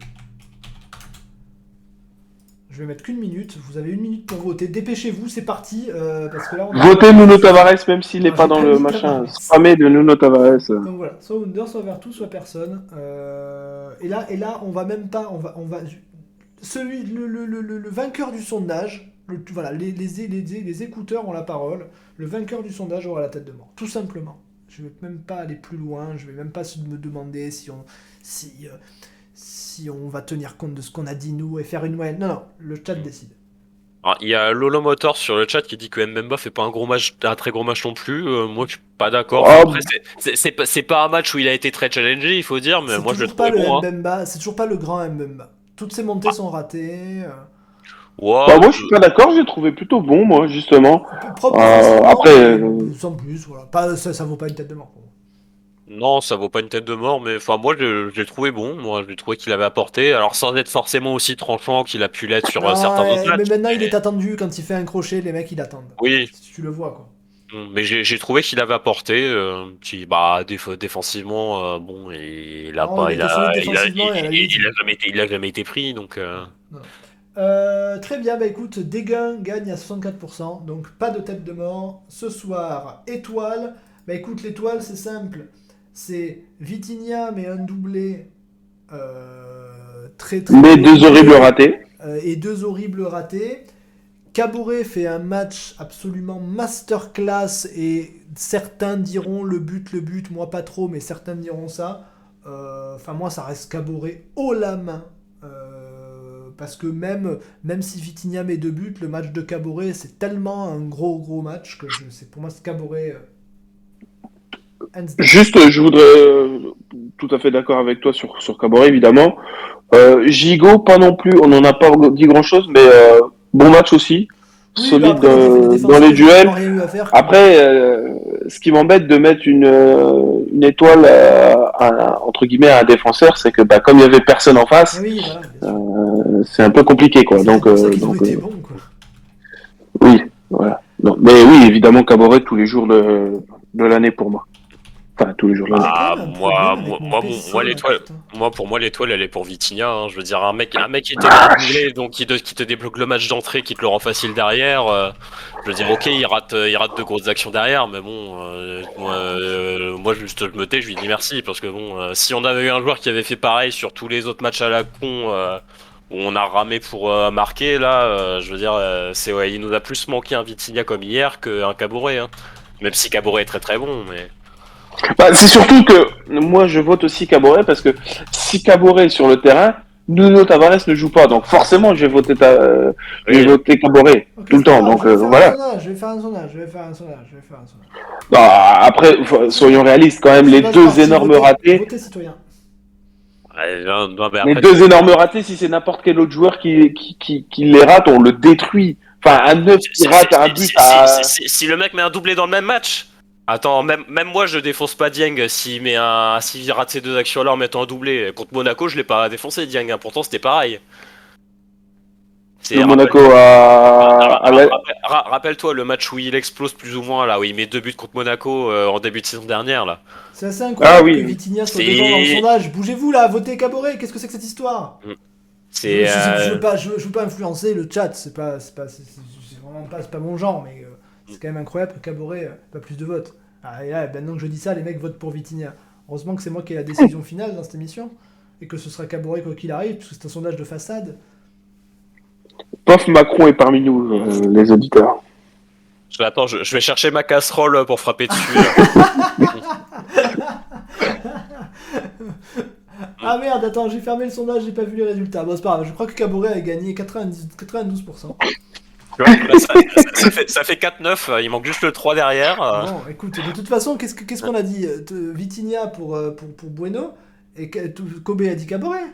Je vais mettre qu'une minute. Vous avez une minute pour voter. Dépêchez-vous, c'est parti. euh, parce que là, on a- Votez Nuno Tavares, même s'il n'est Ah, pas dans le machin. De Nuno Tavares. Donc voilà, soit Under, soit Vertu, soit personne. Euh, et là, et là, on va même pas, on va, on va, celui, le, le, le, le- vainqueur du sondage, le- voilà, les, les, les, les- écouteurs ont la parole. Le vainqueur du sondage aura la tête de mort, tout simplement. Je vais même pas aller plus loin. Je vais même pas me demander si on, si, euh, si on va tenir compte de ce qu'on a dit nous et faire une moyenne. Non, non, le chat décide. Alors, Il y a Lolo Motor sur le chat qui dit que Mbemba fait pas un gros match, un très gros match non plus. Euh, moi, je suis pas d'accord. Oh. Après, c'est- c'est- c'est pas, c'est pas un match où il a été très challengé, il faut dire, mais C'est moi, je le toujours pas trouve le hein. Mbemba, c'est toujours pas le grand Mbemba. Toutes ses montées sont ratées. euh, Ouais, Bah, moi, je suis pas d'accord, j'ai trouvé plutôt bon, moi, justement. propre Euh, après, euh, sans plus, voilà. Pas, ça, ça vaut pas une tête de mort. Non, ça vaut pas une tête de mort, mais enfin moi je, je l'ai trouvé bon, moi j'ai trouvé qu'il avait apporté, alors sans être forcément aussi tranchant qu'il a pu l'être sur euh, Ah, certains autres ouais, matchs. mais maintenant il est attendu quand il fait un crochet, les mecs ils attendent. Oui, Si tu le vois quoi. mais j'ai trouvé qu'il avait apporté, euh, qui bah déf- défensivement, euh, bon, il a Non, pas, il a, il a, il- limite, il a jamais été, il a jamais été pris, donc. Euh, très bien, bah écoute, Dégain gagne à 64%, donc pas de tête de mort. Ce soir, étoile. Bah écoute, l'étoile c'est simple. C'est Vitinha mais un doublé euh, très très. Mais deux horribles ratés. euh, et deux horribles ratés. Caboret fait un match absolument masterclass et certains diront le but, le but, moi pas trop, mais certains diront ça. Euh, Enfin, moi ça reste Caboret haut la main euh, parce que même, même si Vitinha met deux buts, le match de Caboret, c'est tellement un gros, gros match que c'est pour moi, c'est Caboret. Juste, je voudrais tout à fait d'accord avec toi sur, sur Caboret, évidemment. Gigot, pas non plus, on n'en a pas dit grand chose, mais bon match aussi solide dans, les duels. Après, euh, ce qui m'embête de mettre une, euh, une étoile euh, entre guillemets à un défenseur, c'est que bah, comme il y avait personne en face, c'est un peu compliqué quoi. Donc, donc oui, voilà. mais oui, évidemment Caboret tous les jours de, de l'année pour moi. Enfin, tous les jours. Ah, moi, moi, moi, moi l'étoile, moi, pour moi, l'étoile, elle est pour Vitinha. Hein. Je veux dire, un mec, un mec qui était donc qui te, qui te débloque le match d'entrée, qui te le rend facile derrière. Euh, je veux dire, ok, il rate, il rate de grosses actions derrière, mais bon, euh, moi, euh, moi, juste je me tais, je lui dis merci parce que bon, si on avait eu un joueur qui avait fait pareil sur tous les autres matchs à la con. où on a ramé pour marquer là, je veux dire, c'est ouais, il nous a plus manqué un Vitinha comme hier qu'un Caboret, hein. même si Caboret est très très bon, mais bah, c'est surtout que moi je vote aussi Caboret parce que si Caboret est sur le terrain, Nuno Tavares ne joue pas, donc forcément je vais voter, ta... Euh, je vais voter Caboret tout le temps. Donc euh, voilà. Je vais faire un sondage, je vais faire un sondage, je vais faire un sondage. Bah, après, soyons réalistes quand même, les deux énormes ratés. Citoyen. les deux énormes ratés, si c'est n'importe quel autre joueur qui, qui, qui, qui, les rate, on le détruit. Enfin, un neuf qui rate un but à... si le mec met un doublé dans le même match Attends, même, même moi je défonce pas Dieng s'il met un s'il rate ses deux actions là en mettant un doublé. Contre Monaco, je l'ai pas défoncé Dieng, hein. pourtant c'était pareil. C'est Monaco à. Rappelle-toi le match où il explose plus ou moins là, où il met deux buts contre Monaco euh, en début de saison dernière là. C'est assez incroyable ah, oui. que Vitinha soit devant dans le sondage. Bougez-vous là, votez Caboret, qu'est-ce que c'est que cette histoire? Mm. C'est. Je, je, veux pas, je, veux pas influencer le chat, c'est pas, c'est pas, c'est vraiment pas, pas mon genre, mais. Euh, c'est quand même incroyable que Caboret euh, pas plus de votes. Ah, et là, maintenant que je dis ça, les mecs votent pour Vitinia. Heureusement que c'est moi qui ai la décision finale dans cette émission. Et que ce sera Caboret quoi qu'il arrive, puisque c'est un sondage de façade. Pof Macron est parmi nous, euh, les auditeurs. Je, attends, je, vais chercher ma casserole pour frapper dessus. ah merde, attends, j'ai fermé le sondage, j'ai pas vu les résultats. Bon, c'est pas grave, je crois que Caboret a gagné 90, 92% ça, fait, 4-9, euh, il manque juste le 3 derrière. Euh. Bon, écoute, de toute façon, qu'est-ce qu'on a dit euh, Vitinia pour, pour, pour, Bueno et Kobe a dit Caboret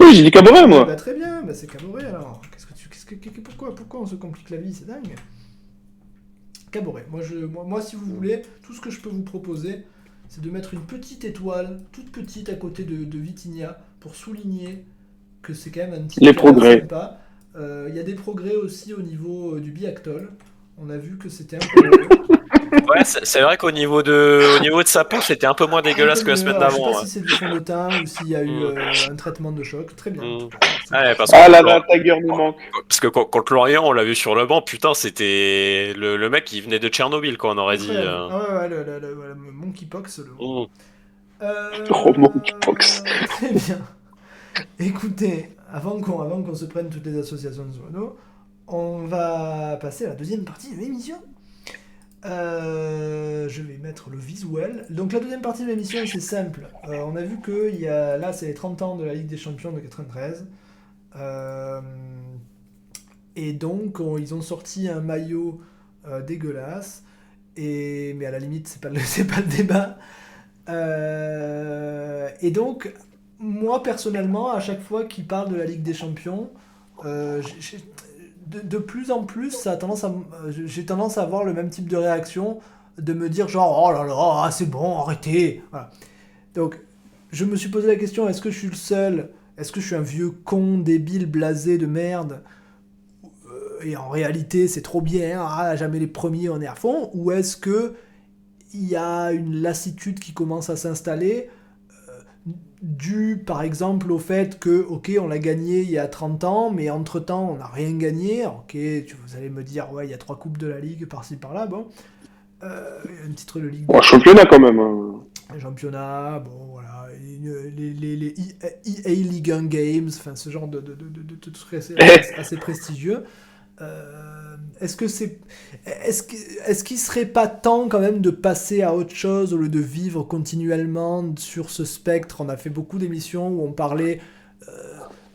Oui, j'ai dit Caboret, moi. Bah, très bien, bah, c'est Caboret alors. Qu'est-ce que tu, que, pourquoi, pourquoi on se complique la vie C'est dingue. Caboret. Moi, je, moi, moi, si vous voulez, tout ce que je peux vous proposer, c'est de mettre une petite étoile, toute petite, à côté de, de Vitinia, pour souligner que c'est quand même un petit. Les progrès. Euh, il y a des progrès aussi au niveau euh, du biactol. On a vu que c'était un peu. ouais, c'est vrai qu'au niveau de, au niveau de sa peau, c'était un peu moins dégueulasse que la semaine d'avant. Je sais pas si c'est du fond de teint ou s'il y a eu mm. euh, un traitement de choc. Très bien. Mm. parce ah, la Tiger nous manque. Parce que contre Lorient, on l'a vu sur le banc, putain, c'était le, le, mec qui venait de Tchernobyl, quoi, on aurait dit. Ah ouais, ouais, le, le, le, Monkeypox. Le... Mm. Euh... Oh, Monkeypox. Très bien. Écoutez, avant qu'on se prenne toutes les associations de Zoano, on va passer à la deuxième partie de l'émission. Euh, je vais mettre le visuel. Donc la deuxième partie de l'émission, c'est simple. Euh, on a vu que y a, là, c'est les 30 ans de la Ligue des Champions de 93. Euh, et donc, ils ont sorti un maillot dégueulasse. Et, mais à la limite, c'est pas, pas le débat. et donc, moi personnellement, à chaque fois qu'il parle de la Ligue des Champions, euh, de, plus en plus, à, j'ai tendance à avoir le même type de réaction, de me dire genre oh là là, ah, c'est bon, arrêtez. Donc, je me suis posé la question est-ce que je suis le seul? Est-ce que je suis un vieux con, débile, blasé de merde? Euh, Et en réalité, c'est trop bien, ah, jamais les premiers, on est à fond. Ou est-ce que il y a une lassitude qui commence à s'installer? Dû par exemple au fait que, ok, on l'a gagné il y a 30 ans, mais entre-temps, on n'a rien gagné. Ok, vous allez me dire, ouais, il y a trois coupes de la Ligue par-ci par-là, bon. Euh, un titre de Ligue. Bon, championnat quand même. Hein. Un championnat, bon, voilà. Les, les, les EA League 1 Games, enfin, ce genre de, de, de, de, de trucs assez, assez prestigieux. Euh, est-ce que c'est, est-ce est-ce qu'il serait pas temps quand même de passer à autre chose au lieu de vivre continuellement sur ce spectre? On a fait beaucoup d'émissions où on parlait euh,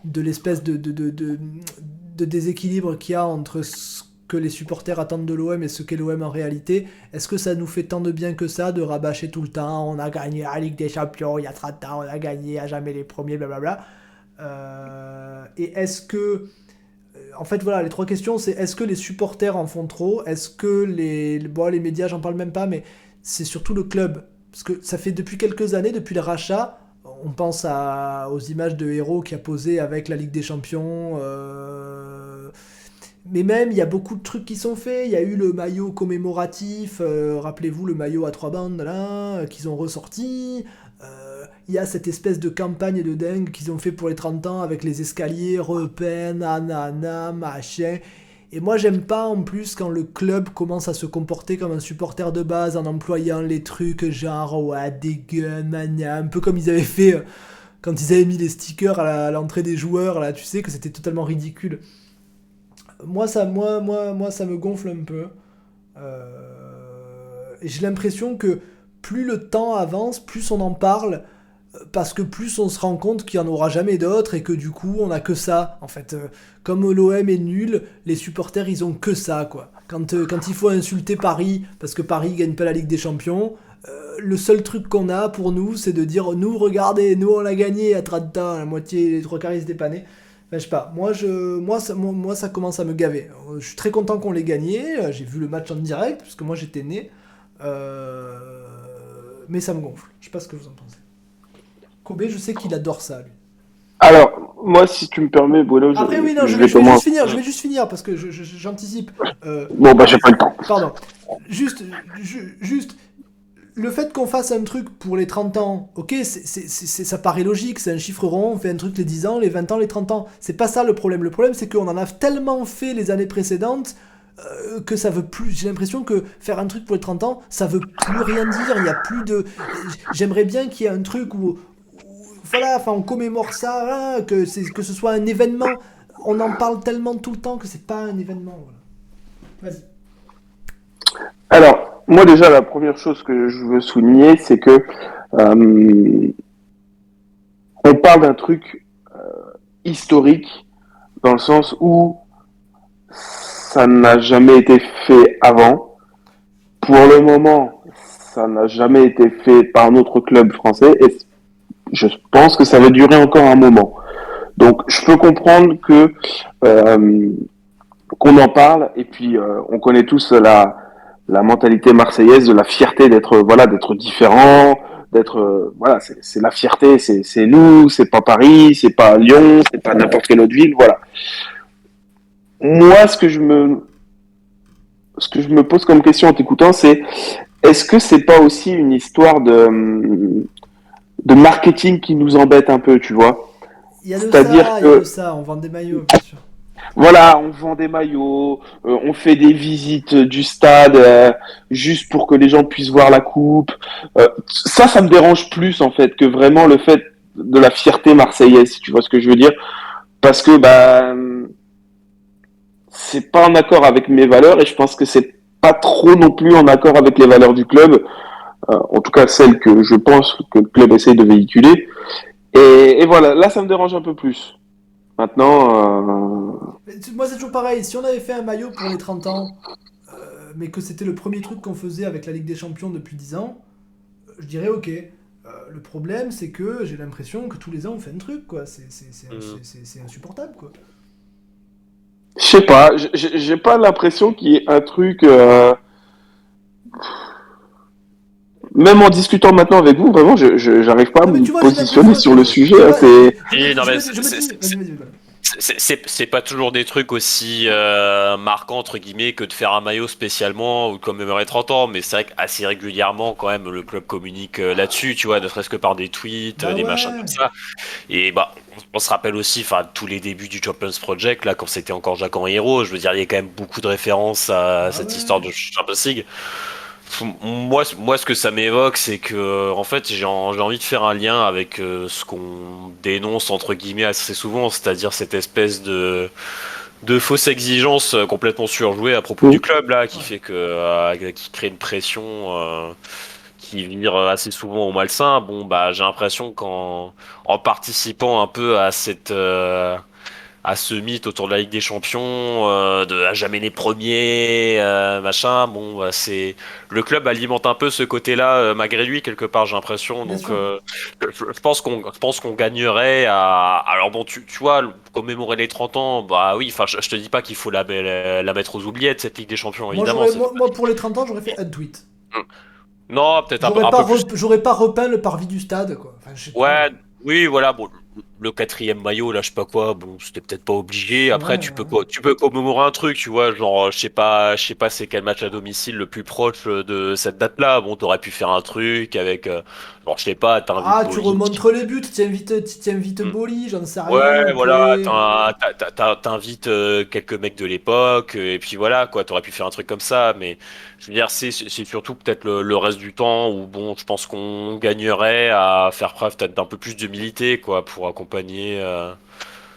de l'espèce de, de, de, de, déséquilibre qu'il y a entre ce que les supporters attendent de l'OM et ce qu'est l'OM en réalité. Est-ce que ça nous fait tant de bien que ça de rabâcher tout le temps On a gagné la Ligue des Champions il y a 30 ans, on a gagné à jamais les premiers, blablabla? Euh, et est-ce que. En fait, voilà, les trois questions, c'est est-ce que les supporters en font trop? Est-ce que les. Bon, les médias, j'en parle même pas, mais c'est surtout le club. Parce que ça fait depuis quelques années, depuis le rachat, on pense aux images de héros qui a posé avec la Ligue des Champions. Euh, mais même, il y a beaucoup de trucs qui sont faits. Il y a eu le maillot commémoratif, euh, rappelez-vous le maillot à trois bandes là, qu'ils ont ressorti. Il y a cette espèce de campagne de dingue qu'ils ont fait pour les 30 ans avec les escaliers, repen, anana, machin. Et moi, j'aime pas en plus quand le club commence à se comporter comme un supporter de base en employant les trucs genre ouais, dégueu, mania, un peu comme ils avaient fait euh, quand ils avaient mis les stickers à l'entrée des joueurs, là, tu sais que c'était totalement ridicule. Moi, ça, moi, moi, moi, ça me gonfle un peu. Euh, j'ai l'impression que plus le temps avance, plus on en parle, parce que plus on se rend compte qu'il n'y en aura jamais d'autres et que du coup on a que ça. En fait euh, comme l'OM est nul les supporters ils ont que ça quoi. Quand, euh, quand il faut insulter Paris parce que Paris gagne pas la Ligue des Champions euh, le seul truc qu'on a pour nous c'est de dire nous regardez nous on l'a gagné à 30 ans la moitié les trois quarts ils se dépannaient. Ben, je sais pas. Moi je moi ça, moi ça commence à me gaver. Je suis très content qu'on l'ait gagné. J'ai vu le match en direct parce que moi j'étais né. Mais ça me gonfle. Je sais pas ce que vous en pensez Kobe, je sais qu'il adore ça, lui. Alors, moi, si tu me permets, Bruno, je, Après, oui, non, je, vais, juste finir, je vais juste finir parce que j'anticipe. Euh, bon, bah, j'ai pas le temps. Pardon. Juste, juste, le fait qu'on fasse un truc pour les 30 ans, ok, c'est, ça paraît logique, c'est un chiffre rond, on fait un truc les 10 ans, les 20 ans, les 30 ans. C'est pas ça le problème. Le problème, c'est qu'on en a tellement fait les années précédentes euh, que ça veut plus. J'ai l'impression que faire un truc pour les 30 ans, ça veut plus rien dire. Il y a plus de. J'aimerais bien qu'il y ait un truc où voilà, on commémore ça, hein, que, que ce soit un événement. On en parle tellement tout le temps que c'est pas un événement. Vas-y. Alors, moi déjà, la première chose que je veux souligner, c'est que euh, on parle d'un truc euh, historique dans le sens où ça n'a jamais été fait avant. Pour le moment, ça n'a jamais été fait par un autre club français je pense que ça va durer encore un moment. Donc je peux comprendre que euh, qu'on en parle et puis euh, on connaît tous la la mentalité marseillaise de la fierté d'être voilà d'être différent d'être euh, voilà c'est la fierté c'est nous c'est pas Paris c'est pas Lyon c'est pas n'importe quelle autre ville voilà moi ce que je me ce que je me pose comme question en t'écoutant c'est est-ce que c'est pas aussi une histoire de de marketing qui nous embête un peu, tu vois. Il y a de ça, que... il y a de ça, on vend des maillots, bien sûr. Voilà, on vend des maillots, euh, on fait des visites du stade euh, juste pour que les gens puissent voir la coupe. Euh, ça, ça me dérange plus en fait que vraiment le fait de la fierté marseillaise, si tu vois ce que je veux dire, parce que bah c'est pas en accord avec mes valeurs et je pense que c'est pas trop non plus en accord avec les valeurs du club. Euh, en tout cas celle que je pense que le club essaye de véhiculer. Et, voilà, là ça me dérange un peu plus. Maintenant. Euh, moi c'est toujours pareil, si on avait fait un maillot pour les 30 ans, euh, mais que c'était le premier truc qu'on faisait avec la Ligue des Champions depuis 10 ans, je dirais ok. le problème, c'est que j'ai l'impression que tous les ans on fait un truc, quoi. C'est mm. insupportable, quoi. Je sais pas, j'ai pas l'impression qu'il y ait un truc même en discutant maintenant avec vous, vraiment, je n'arrive pas à me positionner sur le sujet. C'est pas toujours des trucs aussi euh, marquants entre guillemets que de faire un maillot spécialement ou de commémorer 30 ans, mais c'est vrai qu'assez régulièrement quand même le club communique euh, là-dessus, tu vois, ne serait-ce que par des tweets, bah des machins comme ça. Et bah on se rappelle aussi, enfin tous les débuts du Champions Project là quand c'était encore Jacques en héros, je veux dire il y a quand même beaucoup de références à bah cette histoire de Champions League moi, moi, ce que ça m'évoque, c'est que, en fait, j'ai envie de faire un lien avec euh, ce qu'on dénonce entre guillemets assez souvent, c'est-à-dire cette espèce de de fausse exigence euh, complètement surjouée à propos du club là, qui fait que, euh, qui crée une pression qui vire assez souvent au malsain. Bon, bah, j'ai l'impression qu'en en participant un peu à cette à ce mythe autour de la Ligue des Champions, euh, de à jamais les premiers, euh, machin. Bon, bah, c'est le club alimente un peu ce côté-là euh, malgré lui quelque part, j'ai l'impression. Donc, je, pense qu'on, je pense qu'on gagnerait à. Alors bon, tu, tu vois, commémorer les 30 ans, bah oui. Enfin, je, te dis pas qu'il faut la, la, mettre aux oubliettes cette Ligue des Champions, évidemment. Moi, pour les 30 ans, j'aurais fait un tweet. Hum. Non, peut-être un, peu. Plus... J'aurais pas repeint le parvis du stade, quoi. ouais. Oui, voilà, bon, le quatrième maillot, là, je sais pas quoi, bon, c'était peut-être pas obligé. Après, tu peux quoi, tu peux commémorer un truc, tu vois, genre, je sais pas, je sais pas, c'est quel match à domicile le plus proche de cette date-là. Bon, t'aurais pu faire un truc avec, euh, je sais pas, Ah, tu remontes les buts, tu invites, tu invites hmm. Boli, j'en sais rien. Ouais, voilà, t'invites euh, quelques mecs de l'époque, euh, et puis voilà, quoi, t'aurais pu faire un truc comme ça, mais je veux dire, c'est surtout peut-être le, reste du temps où, bon, je pense qu'on gagnerait à faire preuve peut-être d'un peu plus d'humilité, quoi, pour accompagner. Euh...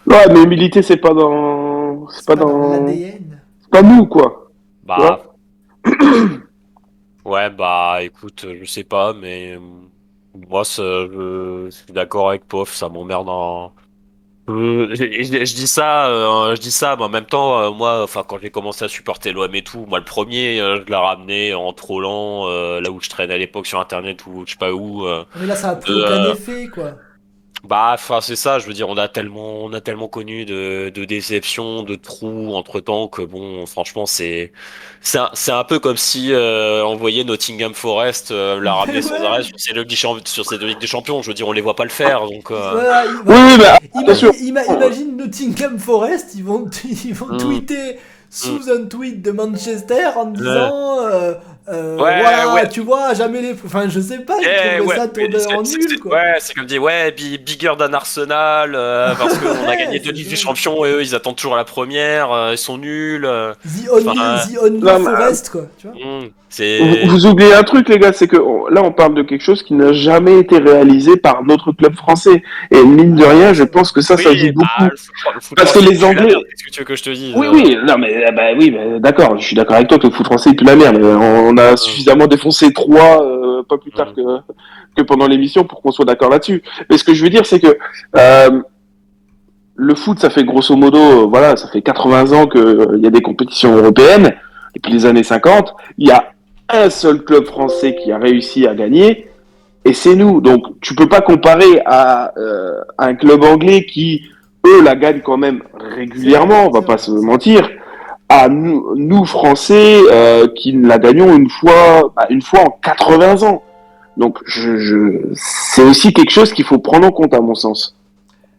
Ouais, mais humilité, c'est pas dans. C'est pas, dans. C'est pas nous, quoi. Bah. ouais, bah, écoute, je sais pas, mais moi, je, suis d'accord avec Pof, ça m'emmerde en. Je, dis ça, euh, je dis ça, mais en même temps, euh, moi, enfin, quand j'ai commencé à supporter l'OM et tout, moi, le premier, euh, je l'ai ramené en trollant là où je traînais à l'époque sur Internet ou je sais pas où. mais là, ça a plus aucun effet, quoi. Bah, enfin, c'est ça. Je veux dire, on a tellement, on a tellement connu de, de déceptions, de trous entre temps que bon, franchement, c'est, c'est un, c'est un peu comme si euh, on voyait Nottingham Forest euh, la ramener sans arrêt sur ces sur ces deux ligues des champions. Je veux dire, on les voit pas le faire, donc. Euh... oui, bah, imagine Nottingham Forest, ils vont, ils vont mm. tweeter sous un tweet de Manchester en disant. Euh, euh, ouais, voilà, ouais. tu vois, jamais les. Enfin, je sais pas, je trouve ça tourné en nul, quoi. Ouais, c'est comme dit, ouais, bigger than Arsenal, euh, parce qu'on a gagné deux Ligues des Champions et eux, ils attendent toujours la première, euh, ils sont nuls. The Only, the only Forest, quoi, tu vois. Hmm, vous, vous, oubliez un truc, les gars, c'est que là, on parle de quelque chose qui n'a jamais été réalisé par notre club français. Et mine de rien, je pense que ça, ça joue bah, beaucoup. Parce que les Anglais. Qu'est-ce que tu veux que je te dise Oui, oui, non, mais bah, oui, bah, d'accord, je suis d'accord avec toi que le foot français est plus la merde. On a suffisamment défoncé trois, euh, pas plus tard que, que pendant l'émission, pour qu'on soit d'accord là-dessus. Mais ce que je veux dire, c'est que euh, le foot, ça fait grosso modo, euh, voilà, ça fait 80 ans qu'il y a des compétitions européennes. Depuis les années 50, il y a un seul club français qui a réussi à gagner, et c'est nous. Donc tu peux pas comparer à, euh, un club anglais qui, eux, la gagnent quand même régulièrement, on va pas se mentir, à nous, Français euh, qui la gagnons une fois, bah, une fois en 80 ans. Donc je, je... c'est aussi quelque chose qu'il faut prendre en compte à mon sens.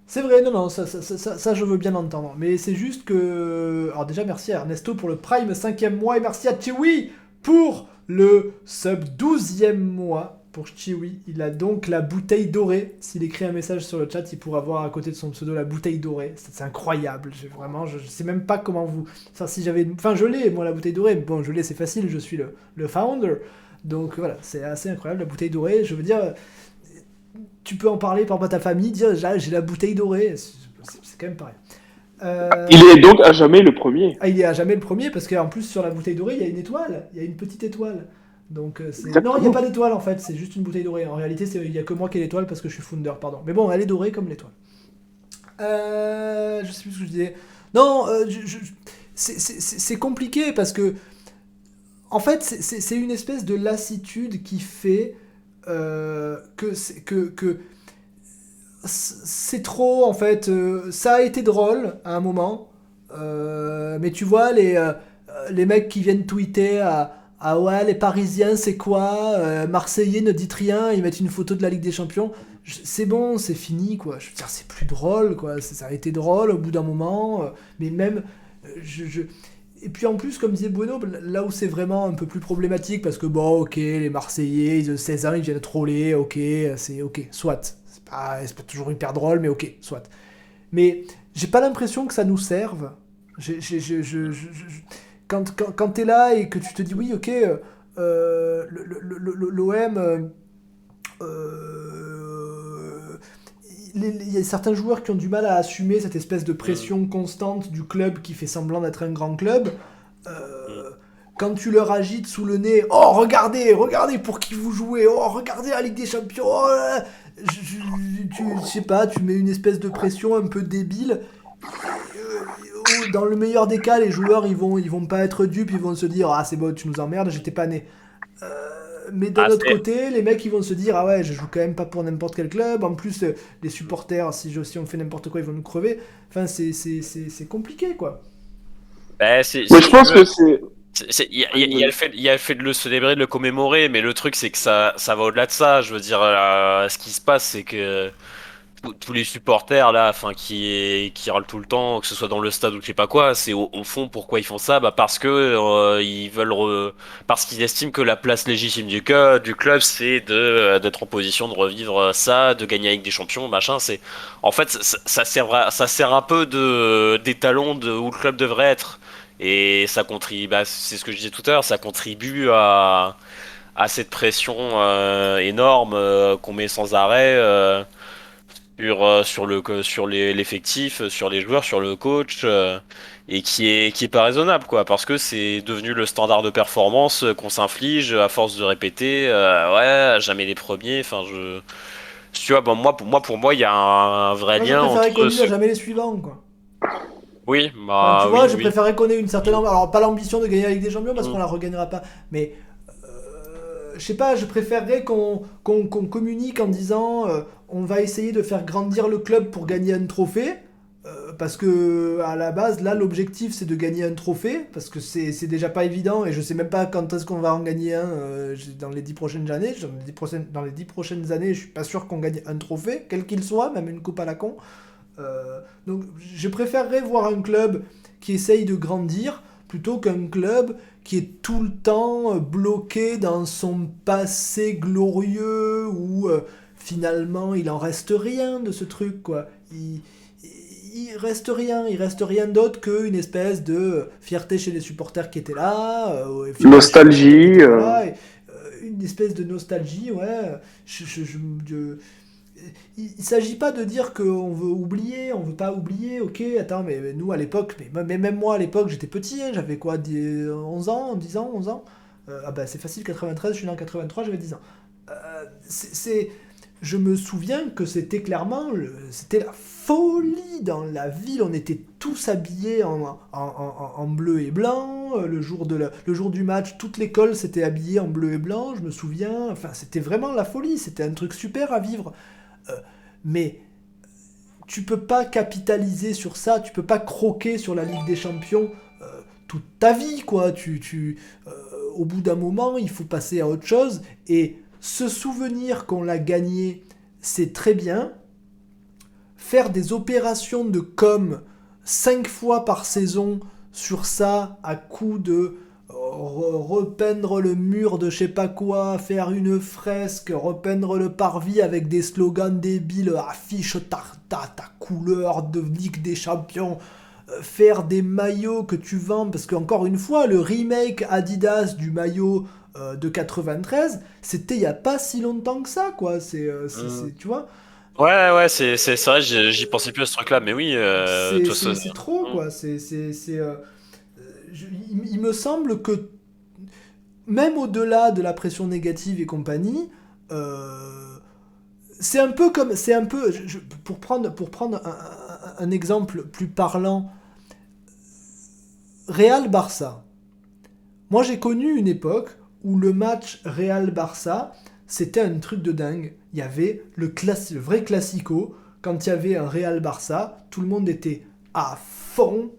C'est vrai, non, non, ça, ça, je veux bien entendre. Mais c'est juste que... Alors déjà, merci à Ernesto pour le Prime 5ème mois et merci à Chewy pour le sub 12e mois pour Chiwi. Il a donc la bouteille dorée. S'il écrit un message sur le chat, il pourra voir à côté de son pseudo la bouteille dorée. C'est incroyable. Vraiment, je, sais même pas comment vous. Enfin, si j'avais. Enfin, je l'ai, moi, la bouteille dorée. Bon, je l'ai, c'est facile. Je suis le, le founder. Donc voilà, c'est assez incroyable. La bouteille dorée, je veux dire. Tu peux en parler par ta famille, dire j'ai la bouteille dorée. C'est quand même pareil. Euh, il est donc à jamais le premier. Ah, il est à jamais le premier parce qu'en plus sur la bouteille dorée, il y a une étoile, il y a une petite étoile. Donc euh, non, il n'y a pas d'étoile en fait, c'est juste une bouteille dorée. En réalité, il n'y a que moi qui ai l'étoile parce que je suis founder, pardon. Mais bon, elle est dorée comme l'étoile. Euh, je sais plus ce que je disais. Non, euh, c'est compliqué parce que en fait, c'est une espèce de lassitude qui fait que, que, que c'est trop en fait. Euh, ça a été drôle à un moment, euh, mais tu vois les, euh, les mecs qui viennent tweeter à, ah ouais les Parisiens c'est quoi Marseillais ne dites rien, ils mettent une photo de la Ligue des Champions. C'est bon, c'est fini quoi. Je veux dire c'est plus drôle quoi. Ça a été drôle au bout d'un moment, mais même je, Et puis en plus, comme disait Bueno, là où c'est vraiment un peu plus problématique, parce que bon, ok, les Marseillais, ils ont 16 ans, ils viennent troller, ok, c'est ok, soit, c'est pas toujours hyper drôle, mais ok, soit. Mais j'ai pas l'impression que ça nous serve. Quand quand, quand t'es là et que tu te dis oui, ok, euh, l'OM. Euh, euh, il y a certains joueurs qui ont du mal à assumer cette espèce de pression constante du club qui fait semblant d'être un grand club. quand tu leur agites sous le nez, oh regardez, regardez pour qui vous jouez, oh regardez la Ligue des Champions, oh, je, tu sais pas, tu mets une espèce de pression un peu débile. Dans le meilleur des cas, les joueurs ils vont, ils vont pas être dupes, ils vont se dire ah c'est bon, tu nous emmerdes, j'étais pas né. Euh, mais d'un ah, autre côté, les mecs ils vont se dire ah ouais, je joue quand même pas pour n'importe quel club. En plus, euh, les supporters, si, si on fait n'importe quoi, ils vont nous crever. Enfin, c'est compliqué quoi. Bah, je pense que c'est il y, a le fait, il y a le fait de le célébrer, de le commémorer, mais le truc c'est que ça, ça va au-delà de ça. Je veux dire, euh, ce qui se passe, c'est que tous les supporters là, enfin qui qui râlent tout le temps, que ce soit dans le stade ou je sais pas quoi, c'est au, fond pourquoi ils font ça, bah parce que euh, ils veulent, parce qu'ils estiment que la place légitime du, du club, c'est de d'être en position de revivre ça, de gagner avec des champions, machin. C'est en fait ça, sert ça sert un peu de d'étalon de où le club devrait être. Et ça contribue, bah, c'est ce que je disais tout à l'heure, ça contribue à, à cette pression euh, énorme euh, qu'on met sans arrêt euh, sur, sur, le, sur l'effectif, sur les joueurs, sur le coach, et qui est, qui est pas raisonnable, quoi, parce que c'est devenu le standard de performance qu'on s'inflige à force de répéter, ouais, jamais les premiers, enfin, je. Tu vois, bon, moi, pour moi, pour moi, il y a un, vrai lien entre. jamais les suivants, quoi. Oui, bah. tu vois, je préférais qu'on ait une certaine. Alors, pas l'ambition de gagner avec des champions parce mm. qu'on la regagnera pas. Mais. Euh, je sais pas, je préférerais qu'on communique en disant euh, on va essayer de faire grandir le club pour gagner un trophée. Euh, parce que à la base, là, l'objectif c'est de gagner un trophée. Parce que c'est déjà pas évident et je sais même pas quand est-ce qu'on va en gagner un dans les dix prochaines années. Dans les dix prochaines, dans les dix prochaines années, je suis pas sûr qu'on gagne un trophée, quel qu'il soit, même une coupe à la con. Euh, donc je préférerais voir un club qui essaye de grandir plutôt qu'un club qui est tout le temps euh, bloqué dans son passé glorieux euh, finalement il en reste rien de ce truc quoi. Il, il reste rien, il reste rien d'autre qu'une espèce de fierté chez les supporters qui étaient là, nostalgie, une espèce de nostalgie, ouais. je, je, il ne s'agit pas de dire qu'on veut oublier, on veut pas oublier, ok, attends, mais, nous à l'époque, mais, même moi à l'époque, j'étais petit, hein, j'avais quoi, 11 ans, 10 ans, 11 ans euh, Ah bah c'est facile, 93, je suis né en 83, j'avais 10 ans. Euh, c'est, je me souviens que c'était clairement, c'était la folie dans la ville, on était tous habillés en, bleu et blanc, le jour, de le jour du match, toute l'école s'était habillée en bleu et blanc, je me souviens, enfin c'était vraiment la folie, c'était un truc super à vivre. Euh, mais tu peux pas capitaliser sur ça, tu peux pas croquer sur la Ligue des Champions euh, toute ta vie, quoi. Tu, euh, au bout d'un moment, il faut passer à autre chose. Et se souvenir qu'on l'a gagné, c'est très bien. Faire des opérations de com cinq fois par saison sur ça à coup de repeindre le mur de je sais pas quoi, faire une fresque, repeindre le parvis avec des slogans débiles, affiche ta, ta, ta couleur de Ligue des Champions, euh, faire des maillots que tu vends, parce qu'encore une fois, le remake Adidas du maillot euh, de 93, c'était il y a pas si longtemps que ça, quoi. C'est, euh, mmh. tu vois Ouais, ouais, c'est, c'est, vrai, j'y pensais plus à ce truc-là, mais oui. c'est, trop, quoi. C'est, c'est, il, me semble que même au-delà de la pression négative et compagnie, euh, c'est un peu comme, c'est un peu, pour prendre, pour prendre un, exemple plus parlant, Real Barça. Moi, j'ai connu une époque où le match Real Barça, c'était un truc de dingue. Il y avait le, vrai classico. Quand il y avait un Real Barça, tout le monde était à fond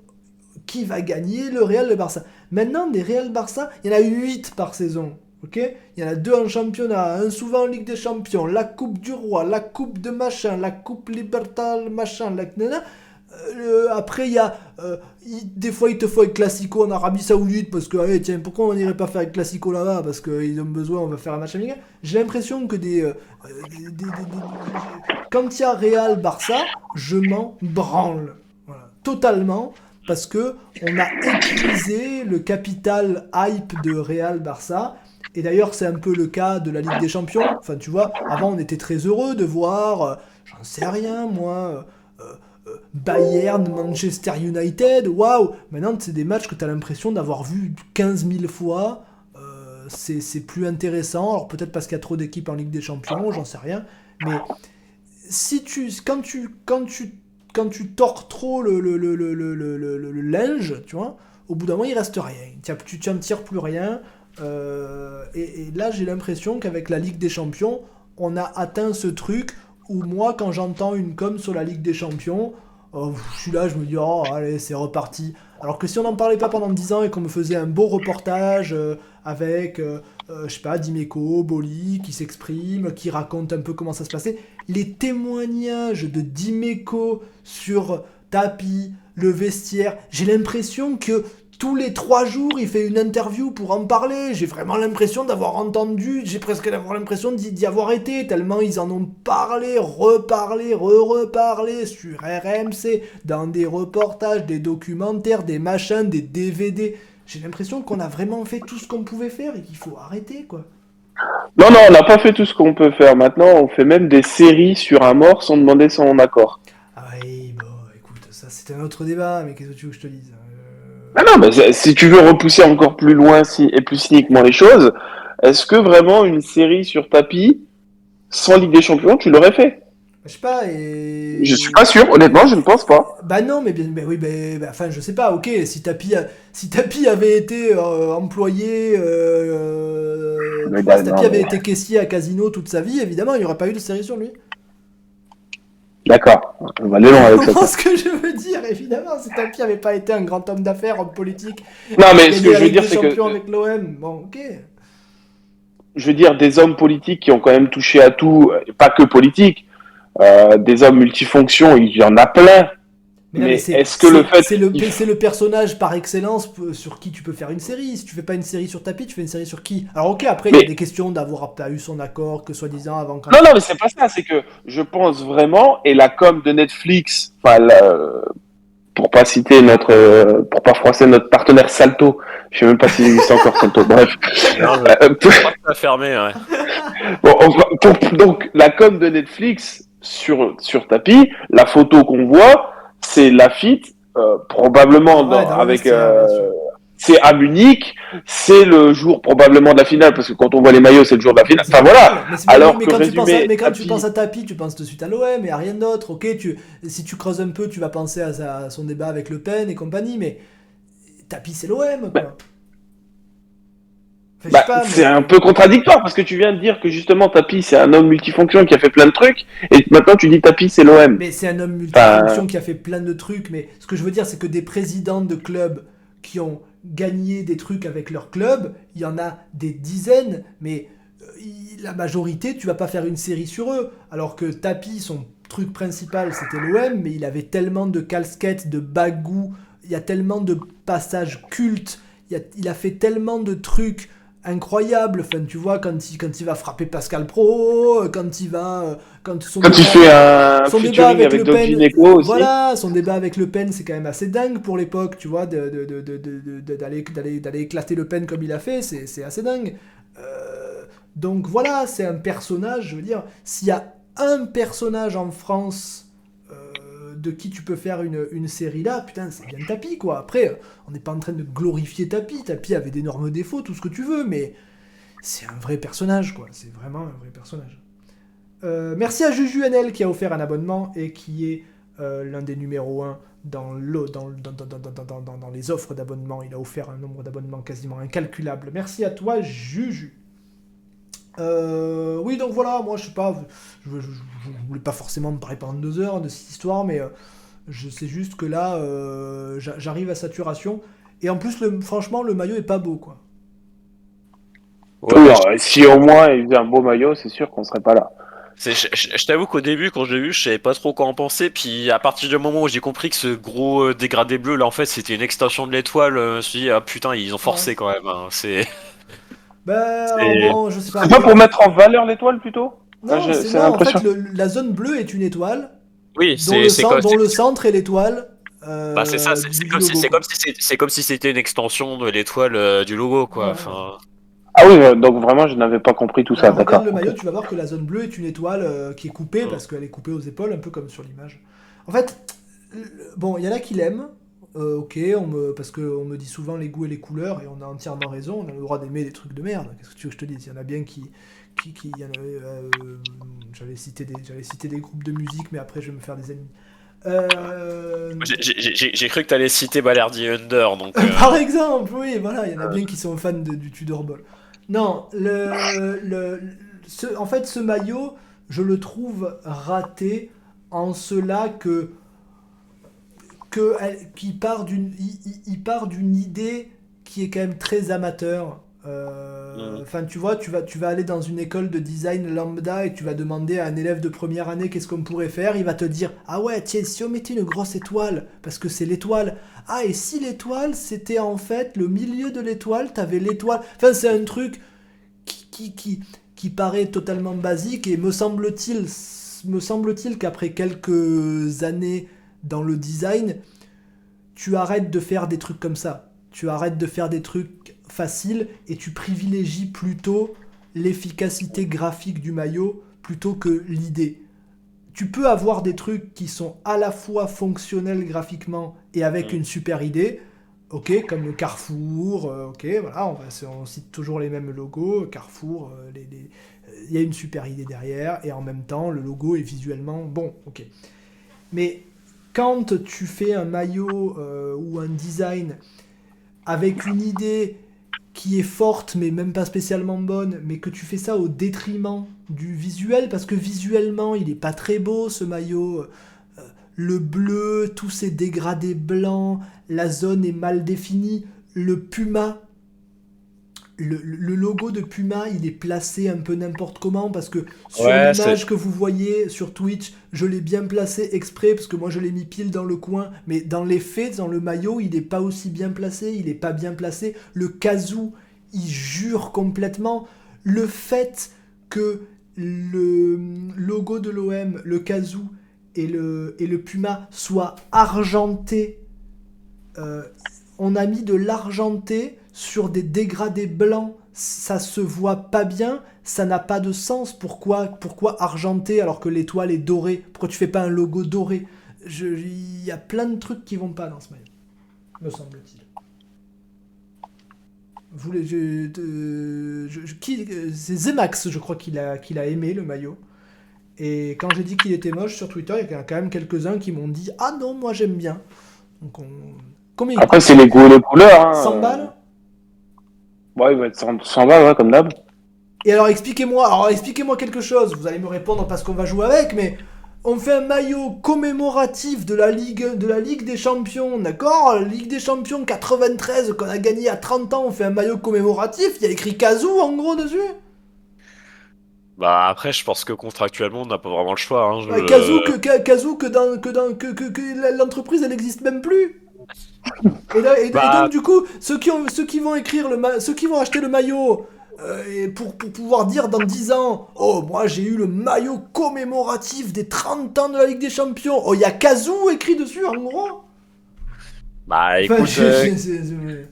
qui va gagner le Real le Barça. Maintenant, des Real Barça, il y en a 8 par saison. ok? Il y en a deux en championnat, un souvent en Ligue des Champions, la Coupe du Roi, la Coupe de machin, la Coupe Libertal machin, la... Euh, après, il y a. Euh, des fois, il te faut un Classico en Arabie Saoudite parce que, allez, tiens, pourquoi on n'irait pas faire un Classico là-bas? Parce qu'ils ont besoin, on va faire un match amical. J'ai l'impression que des, euh, Quand il y a Real Barça, je m'en branle. Totalement parce que on a utilisé le capital hype de Real Barça. Et d'ailleurs, c'est un peu le cas de la Ligue des Champions. Enfin, tu vois, avant, on était très heureux de voir, j'en sais rien, moi, Bayern, Manchester United, waouh Maintenant, c'est des matchs que tu as l'impression d'avoir vu 15 000 fois. c'est plus intéressant. Alors peut-être parce qu'il y a trop d'équipes en Ligue des Champions, j'en sais rien. Mais si tu, quand tu, quand tu, quand tu tords trop le, le, le, le, linge, tu vois, au bout d'un moment, il reste rien. Tu, tu, tires plus rien. Euh, et, là, j'ai l'impression qu'avec la Ligue des Champions, on a atteint ce truc où moi, quand j'entends une com sur la Ligue des Champions, oh, je suis là, je me dis, oh, allez, c'est reparti. Alors que si on n'en parlait pas pendant 10 ans et qu'on me faisait un beau reportage euh, avec, euh, je sais pas, Dimeco, Boli, qui s'exprime, qui raconte un peu comment ça se passait, les témoignages de Dimeco sur Tapi, le vestiaire, j'ai l'impression que tous les trois jours, il fait une interview pour en parler. J'ai vraiment l'impression d'avoir entendu, j'ai presque l'impression d'y avoir été, tellement ils en ont parlé, reparlé, re-reparlé sur RMC, dans des reportages, des documentaires, des machins, des DVD. J'ai l'impression qu'on a vraiment fait tout ce qu'on pouvait faire et qu'il faut arrêter, quoi. Non, non, on n'a pas fait tout ce qu'on peut faire. Maintenant, on fait même des séries sur un mort sans demander son accord. Ah oui, bon, écoute, ça c'est un autre débat, mais qu'est-ce que tu veux que je te dise ah non, mais si tu veux repousser encore plus loin si, et plus cyniquement les choses, est-ce que vraiment une série sur tapis, sans Ligue des Champions, tu l'aurais fait? Je sais pas, et... Je suis pas sûr, honnêtement, je ne pense pas. Bah non, mais bien, oui, mais, bah, enfin, je sais pas, ok, si Tapi, si Tapi avait été euh, employé, euh, si Tapi avait été caissier à Casino toute sa vie, évidemment, il n'y aurait pas eu de série sur lui. D'accord, on va aller loin avec ça. ce que je veux dire, évidemment, si Tapi n'avait pas été un grand homme d'affaires, homme politique. Non, mais ce que je veux dire, c'est que. avec l'OM, bon, ok. Je veux dire, des hommes politiques qui ont quand même touché à tout, pas que politique, euh, des hommes multifonctions, il y en a plein. Mais, est-ce que le fait. C'est le, le, personnage par excellence sur qui tu peux faire une série. Si tu fais pas une série sur tapis, tu fais une série sur qui? Alors, ok, après, il y a des questions d'avoir pas eu son accord, que soi-disant avant. Quand non, non, mais c'est pas ça. C'est que je pense vraiment, et la com de Netflix, enfin, pour pas citer notre. pour pas froisser notre partenaire Salto, je sais même pas s'il existe encore Salto, bref. Non, euh, fermé, ouais. bon, donc, la com de Netflix sur, sur tapis, la photo qu'on voit, c'est Lafitte, euh, probablement avec. Euh, c'est à Munich, c'est le jour probablement de la finale, parce que quand on voit les maillots, c'est le jour de la finale. Enfin voilà. Mais, Alors quand, tu penses à, mais quand tu penses à Tapi, tu penses de suite à l'OM et à rien d'autre. Ok, tu, si tu creuses un peu, tu vas penser à, son débat avec Le Pen et compagnie, mais Tapi, c'est l'OM. Bah, c'est un peu contradictoire parce que tu viens de dire que justement Tapi c'est un homme multifonction qui a fait plein de trucs et maintenant tu dis Tapi c'est l'OM. Mais c'est un homme multifonction qui a fait plein de trucs. Mais ce que je veux dire c'est que des présidents de clubs qui ont gagné des trucs avec leur club, il y en a des dizaines, mais euh, la majorité tu vas pas faire une série sur eux. Alors que Tapi son truc principal c'était l'OM, mais il avait tellement de casquettes, de bagou, il y a tellement de passages cultes, il, a, il a fait tellement de trucs incroyable. Enfin, tu vois, quand il, quand il va frapper Pascal Pro, quand il va. Euh, quand son quand il fait un son débat avec, Le Pen. Aussi. Voilà, son débat avec Le Pen, c'est quand même assez dingue pour l'époque, tu vois, d'aller de, de, d'aller éclater Le Pen comme il a fait, c'est assez dingue. Euh, donc voilà, c'est un personnage, je veux dire, s'il y a un personnage en France de qui tu peux faire une, série là, putain, c'est bien Tapi, quoi. Après, on n'est pas en train de glorifier Tapi. Tapi avait d'énormes défauts, tout ce que tu veux, mais c'est un vrai personnage, quoi. C'est vraiment un vrai personnage. Euh, merci à Juju NL qui a offert un abonnement et qui est euh, l'un des numéros 1 dans, le, dans, dans, dans les offres d'abonnement. Il a offert un nombre d'abonnements quasiment incalculable. Merci à toi, Juju. Euh, oui, donc voilà, moi je sais pas, je, voulais pas forcément me parler pendant deux heures de cette histoire, mais euh, je sais juste que là, euh, j'arrive à saturation. Et en plus, le, franchement, le maillot est pas beau, quoi. si au moins il faisait un beau maillot, c'est sûr qu'on serait pas là. Je, t'avoue qu'au début, quand je l'ai vu, je savais pas trop quoi en penser. Puis à partir du moment où j'ai compris que ce gros dégradé bleu, là, en fait, c'était une extension de l'étoile, je me suis dit, ah putain, ils ont forcé quand même. Hein. C'est. Ben, bon, je sais pas. C'est pas pour mettre en valeur l'étoile plutôt Non, c'est en fait, la zone bleue est une étoile. Oui, dont, le, centre, dont le centre est l'étoile. Euh, bah, c'est ça, c'est comme, si, comme si c'était une extension de l'étoile euh, du logo, quoi. Enfin... Ah oui, euh, donc vraiment, je n'avais pas compris tout ça, d'accord. le maillot, tu vas voir que la zone bleue est une étoile qui est coupée, parce qu'elle est coupée aux épaules, un peu comme sur l'image. En fait, bon, il y en a qui l'aiment. Euh, ok, on me, parce qu'on me dit souvent les goûts et les couleurs, et on a entièrement raison, on a le droit d'aimer des trucs de merde. Qu'est-ce que tu veux que je te dise? Il y en a bien qui. qui, qui euh, j'allais, citer des, groupes de musique, mais après je vais me faire des ennemis. Euh... J'ai cru que tu allais citer Balerdi Under. Donc, Par exemple, oui, voilà, il y en a bien qui sont fans du Tudor Ball. Non, le, le, en fait, ce maillot, je le trouve raté en cela que que qui part d'une il, part d'une idée qui est quand même très amateur. Euh, mmh. Enfin, tu vois, tu vas, tu vas aller dans une école de design lambda et tu vas demander à un élève de première année qu'est-ce qu'on pourrait faire. Il va te dire Ah ouais, tiens, si on mettait une grosse étoile, parce que c'est l'étoile. Ah, et si l'étoile, c'était en fait le milieu de l'étoile, t'avais l'étoile. Enfin, c'est un truc qui, qui, qui, qui paraît totalement basique et me semble-t-il me semble-t-il qu'après quelques années dans le design, tu arrêtes de faire des trucs comme ça. Tu arrêtes de faire des trucs faciles et tu privilégies plutôt l'efficacité graphique du maillot plutôt que l'idée. Tu peux avoir des trucs qui sont à la fois fonctionnels graphiquement et avec mm. une super idée, ok, comme le Carrefour, euh, ok, voilà, on, cite toujours les mêmes logos, Carrefour, euh, il y a une super idée derrière, et en même temps, le logo est visuellement bon, ok. Mais quand tu fais un maillot euh, ou un design avec une idée qui est forte mais même pas spécialement bonne, mais que tu fais ça au détriment du visuel, parce que visuellement il est pas très beau ce maillot, euh, le bleu, tous ces dégradés blancs, la zone est mal définie, le puma le, logo de Puma, il est placé un peu n'importe comment parce que sur l'image que vous voyez sur Twitch, je l'ai bien placé exprès parce que moi je l'ai mis pile dans le coin, mais dans les faits, dans le maillot, il n'est pas aussi bien placé, il n'est pas bien placé. Le kazoo, il jure complètement. Le fait que le logo de l'OM, le kazoo et le, et le Puma soient argentés, euh, on a mis de l'argenté sur des dégradés blancs, ça se voit pas bien, ça n'a pas de sens. Pourquoi, pourquoi argenté alors que l'étoile est dorée? Pourquoi tu fais pas un logo doré? Il y a plein de trucs qui vont pas dans ce maillot, me semble-t-il. c'est Zemax, je crois qu'il a, qu'il a aimé le maillot. Et quand j'ai dit qu'il était moche sur Twitter, il y a quand même quelques-uns qui m'ont dit Ah non, moi j'aime bien. Donc Après, c'est les goûts et les couleurs. Hein. 100 balles? Ouais, il va être 100, balles, comme d'hab. Et alors expliquez-moi, alors expliquez-moi quelque chose. Vous allez me répondre parce qu'on va jouer avec, mais on fait un maillot commémoratif de la Ligue, de la Ligue des Champions, d'accord? Ligue des Champions 93 qu'on a gagné à 30 ans, on fait un maillot commémoratif, il y a écrit Kazoo en gros dessus? Bah après, je pense que contractuellement, on n'a pas vraiment le choix. Hein, je... Kazoo, que, que, dans, que, dans, que, que l'entreprise, elle n'existe même plus. Et, bah. donc du coup, ceux qui, ont, ceux qui vont écrire le ceux qui vont acheter le maillot euh, pour, pour, pouvoir dire dans 10 ans, oh moi j'ai eu le maillot commémoratif des 30 ans de la Ligue des Champions. Oh il y a Kazoo écrit dessus en gros. Bah écoute. Euh,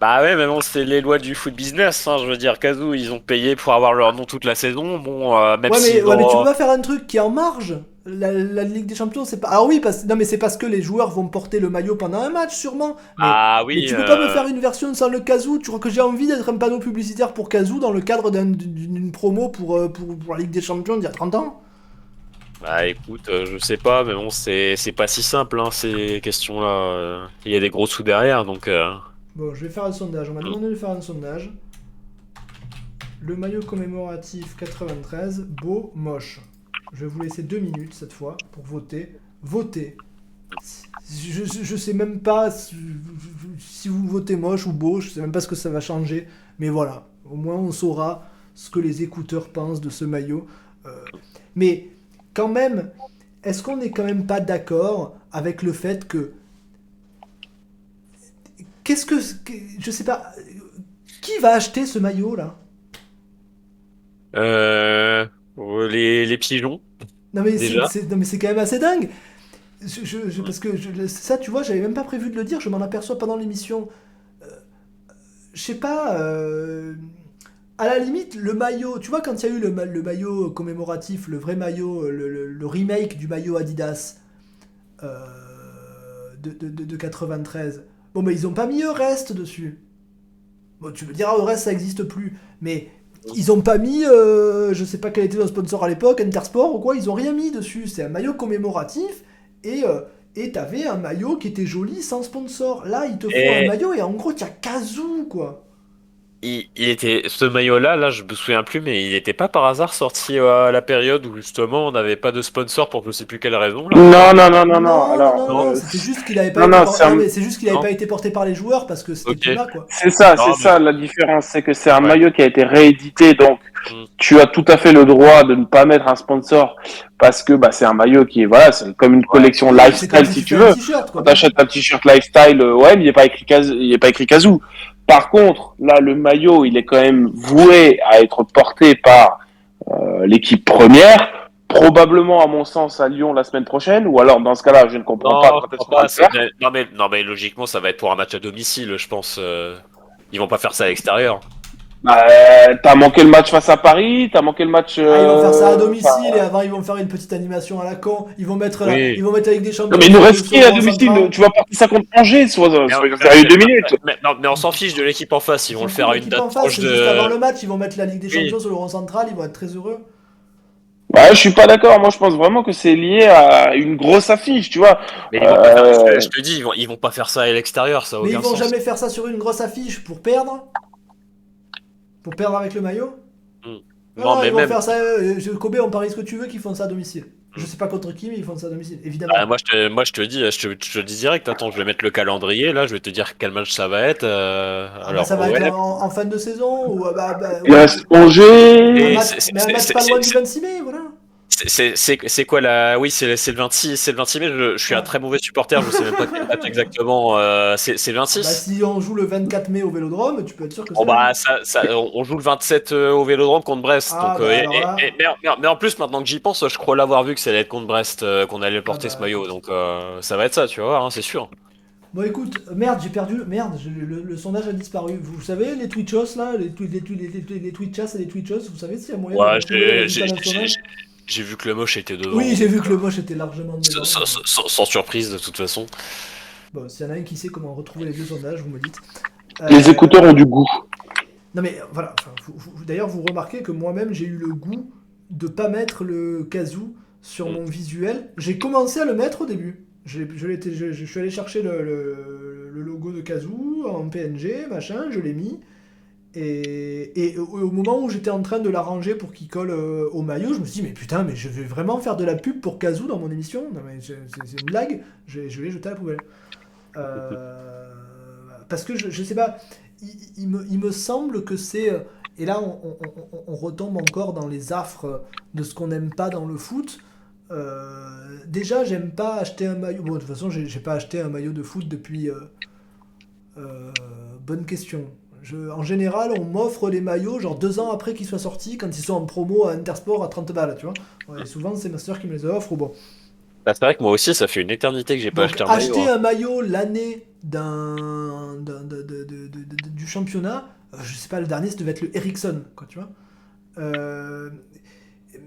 bah ouais, mais bon, c'est les lois du foot business. Hein, je veux dire, Kazoo, ils ont payé pour avoir leur nom toute la saison. Bon, euh, même ouais, si. Mais, ouais, mais tu peux pas faire un truc qui est en marge la, Ligue des Champions, c'est pas. Alors oui, parce... non, mais c'est parce que les joueurs vont porter le maillot pendant un match, sûrement. ah oui. Mais tu peux pas me euh, faire une version sans le Kazoo. Tu crois que j'ai envie d'être un panneau publicitaire pour Kazoo dans le cadre d'une promo pour, euh, pour, pour, la Ligue des Champions d'il y a 30 ans? Bah écoute, euh, je sais pas, mais bon, c'est pas si simple, hein, ces questions-là. Il y a des gros sous derrière, donc. Bon, je vais faire un sondage. On m'a demandé de faire un sondage. Le maillot commémoratif 93, beau, moche. Je vais vous laisser deux minutes cette fois pour voter. Votez. Je, je, sais même pas si, vous votez moche ou beau, je sais même pas ce que ça va changer. Mais voilà, au moins on saura ce que les écouteurs pensent de ce maillot. Euh, mais quand même, est-ce qu'on n'est quand même pas d'accord avec le fait que. Qu'est-ce que. Je sais pas. Qui va acheter ce maillot là? Euh. Euh, les, les pigeons. Non mais c'est quand même assez dingue. Je, parce que ça, tu vois, j'avais même pas prévu de le dire, je m'en aperçois pendant l'émission. Euh, je sais pas. Euh, à la limite, le maillot, tu vois, quand il y a eu le, le maillot commémoratif, le vrai maillot, le, remake du maillot Adidas, de, de, de 93. Bon, mais ils ont pas mis Eurest dessus. Bon, tu me diras, Eurest, ça existe plus. Mais ils ont pas mis, euh, je sais pas quel était le sponsor à l'époque, Intersport ou quoi, ils ont rien mis dessus. C'est un maillot commémoratif et euh, et t'avais un maillot qui était joli sans sponsor. Là, ils te font Et- un maillot et en gros, t'as Kazoo quoi. Il, il était ce maillot-là, là, je me souviens plus, mais il n'était pas par hasard sorti à la période où justement on n'avait pas de sponsor pour je sais plus quelle raison. Là. Non, non, non, non, non. Alors, non, non, euh, c'était juste qu'il avait pas, non, été, non, por- c'est un- juste qu'il avait Non. pas été porté par les joueurs parce que c'était là quoi. C'est ça, c'est mais- ça la différence, c'est que c'est un Ouais. maillot qui a été réédité, donc Mm. tu as tout à fait le droit de ne pas mettre un sponsor parce que bah, c'est un maillot qui est voilà, c'est comme une collection lifestyle si tu veux. Quand t'achètes un t-shirt lifestyle, euh, ouais, mais il est pas écrit Kaz- il est pas écrit Kazoo. Par contre, là, le maillot, il est quand même voué à être porté par euh, l'équipe première, probablement à mon sens à Lyon la semaine prochaine, ou alors dans ce cas-là, je ne comprends Non, pas va pas, non, mais, non, mais logiquement, ça va être pour un match à domicile, je pense. euh, Ils vont pas faire ça à l'extérieur. Bah, t'as manqué le match face à Paris, t'as manqué le match. Ah, ils vont faire ça à euh, domicile enfin, et avant ils vont faire une petite animation à la con. Ils vont mettre, la- ils vont mettre avec des champions. Non, mais il nous reste qui à domicile. Tu vas porter ça contre Angers, Mais on- sérieux deux minutes. Mais, non, mais on s'en fiche de l'équipe en face, ils vont le faire à une L'équipe date en face, proche juste avant de. le match, ils vont mettre la Ligue des Oui. Champions sur le rang central, ils vont être très heureux. Ouais, je suis pas d'accord. Moi, je pense vraiment que c'est lié à une grosse affiche, tu vois. Mais ils vont pas faire- Euh, je, je te dis, ils vont, ils vont pas faire ça à l'extérieur, ça a Mais ils vont sens. jamais faire ça sur une grosse affiche pour perdre Pour perdre avec le maillot Hmm. Non, Non, mais ils vont même- faire ça. euh, je- Kobe, on parie ce que tu veux qu'ils font ça à domicile. Je sais pas contre qui, mais ils font ça à domicile, évidemment. Ah, moi, je te, moi, je te dis, je te, je te dis direct. Attends, je vais mettre le calendrier. Là, je vais te dire quel match ça va être. euh, Ah, alors, ça va ouais, être en, en fin de saison ou euh, bah, bah, ouais. Angers. un match, mais un c'est- match pas loin du 26 mai, voilà. C'est- c'est c'est- c'est quoi la. Oui, c'est c'est le 26, c'est le 26 mai. Je, je suis un très mauvais supporter. Je sais même pas quelle date exactement. euh, c'est c'est le Bah, 26. si on joue le 24 mai au Vélodrome, tu peux être sûr que c'est bah ça, ça- on joue le 27 euh, au Vélodrome contre Brest. Ah, donc, bah, euh, et- alors là- et- et- mais, mais- mais en plus maintenant que j'y pense, je crois l'avoir vu que ça allait être contre Brest euh, qu'on allait porter bah, ce maillot. Donc euh, ça va être ça, tu vas voir, hein, c'est sûr. Bon écoute, merde, j'ai perdu, merde, le, le sondage a disparu. Vous savez, les Twitchos là, les, les, les, les, les Twitchas et les Twitchos, vous savez s'il y a moyen Ouais, de j'ai- vu que le moche était devant. Oui, j'ai vu que le moche était largement devant. sans- sans- sans surprise de toute façon. Bon, s'il y en a un qui sait comment retrouver les deux sondages, vous me dites. Les Euh, écouteurs ont du goût. Non mais voilà, enfin, vous- vous- d'ailleurs vous remarquez que moi-même j'ai eu le goût de pas mettre le kazoo sur Mm. mon visuel. J'ai commencé à le mettre au début. Je, l'étais- je- je suis allé chercher le, le- le logo de kazoo en PNG, machin, je l'ai mis. Et, et au, moment où j'étais en train de l'arranger pour qu'il colle euh, au maillot, je me suis dit mais putain mais je vais vraiment faire de la pub pour Kazoo dans mon émission Non mais c'est une blague, je, je l'ai jeté à la poubelle. Euh, parce que je, je sais pas, il, me, il me semble que c'est... euh, Et là on, on- on- retombe encore dans les affres de ce qu'on n'aime pas dans le foot. Euh, déjà j'aime pas acheter un maillot... Bon de toute façon j'ai pas acheté un maillot de foot depuis... bonne question. Je, en général, on m'offre les maillots genre deux ans après qu'ils soient sortis, quand ils sont en promo à Intersport à 30 balles, tu vois. Ouais, et souvent, c'est ma soeur qui me les offre ou bon. Bah, c'est vrai que moi aussi, ça fait une éternité que j'ai pas acheté un maillot. acheter hein. un maillot l'année d'un, du championnat, euh, je sais pas, le dernier, ça devait être le Ericsson, quoi, tu vois. Euh,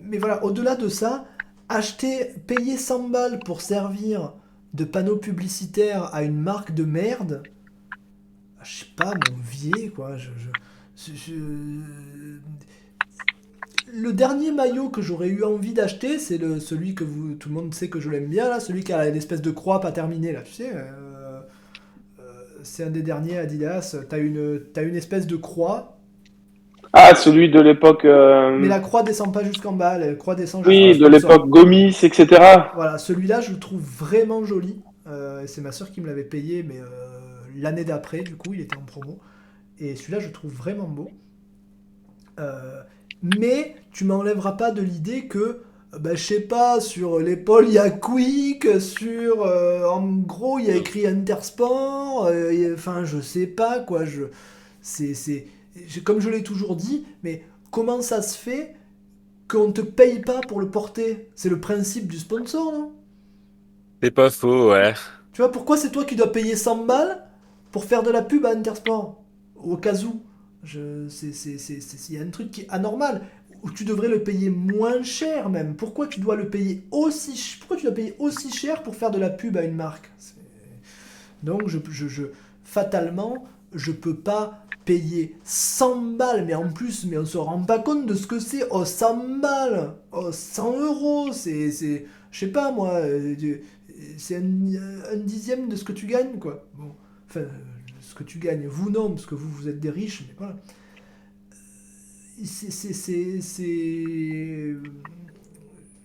mais voilà, au-delà de ça, acheter, payer 100 balles pour servir de panneau publicitaire à une marque de merde, je sais pas, mon vier, quoi. Je, je- je- je- Le dernier maillot que j'aurais eu envie d'acheter, c'est le, celui que vous, tout le monde sait que je l'aime bien, là, celui qui a une espèce de croix pas terminée, là, tu sais. euh, euh, c'est un des derniers Adidas. T'as une, t'as une espèce de croix, Ah, celui de l'époque. euh, mais la croix descend pas jusqu'en bas, la croix descend Oui, jusqu'en de dessous. l'époque Gomis, etc. Voilà, celui-là, je le trouve vraiment joli. C'est ma soeur qui me l'avait payé, mais l'année d'après, du coup, il était en promo. Et celui-là, je le trouve vraiment beau. Euh, mais tu m'enlèveras pas de l'idée que, euh, bah, je sais pas, sur l'épaule, il y a Quick, sur. euh, en gros, il y a écrit Intersport. euh, Enfin, je sais pas, quoi. Je, c'est, comme je l'ai toujours dit, mais comment ça se fait qu'on te paye pas pour le porter? C'est le principe du sponsor, non? C'est pas faux, ouais. Tu vois, pourquoi c'est toi qui dois payer 100 balles pour faire de la pub à Intersport Au cas où il y a un truc qui est anormal. Où tu devrais le payer moins cher même. Pourquoi tu dois le payer aussi Pourquoi tu cher pour faire de la pub à une marque? Donc, je, je, je, fatalement, je peux pas payer 100 balles, mais en plus, mais on se rend pas compte de ce que c'est. Oh, 100 balles Oh, 100 euros C'est, je sais pas moi, euh, c'est un, dixième de ce que tu gagnes, quoi. Enfin, ce que tu gagnes, vous non, parce que vous, vous êtes des riches, mais voilà. C'est, c'est, c'est,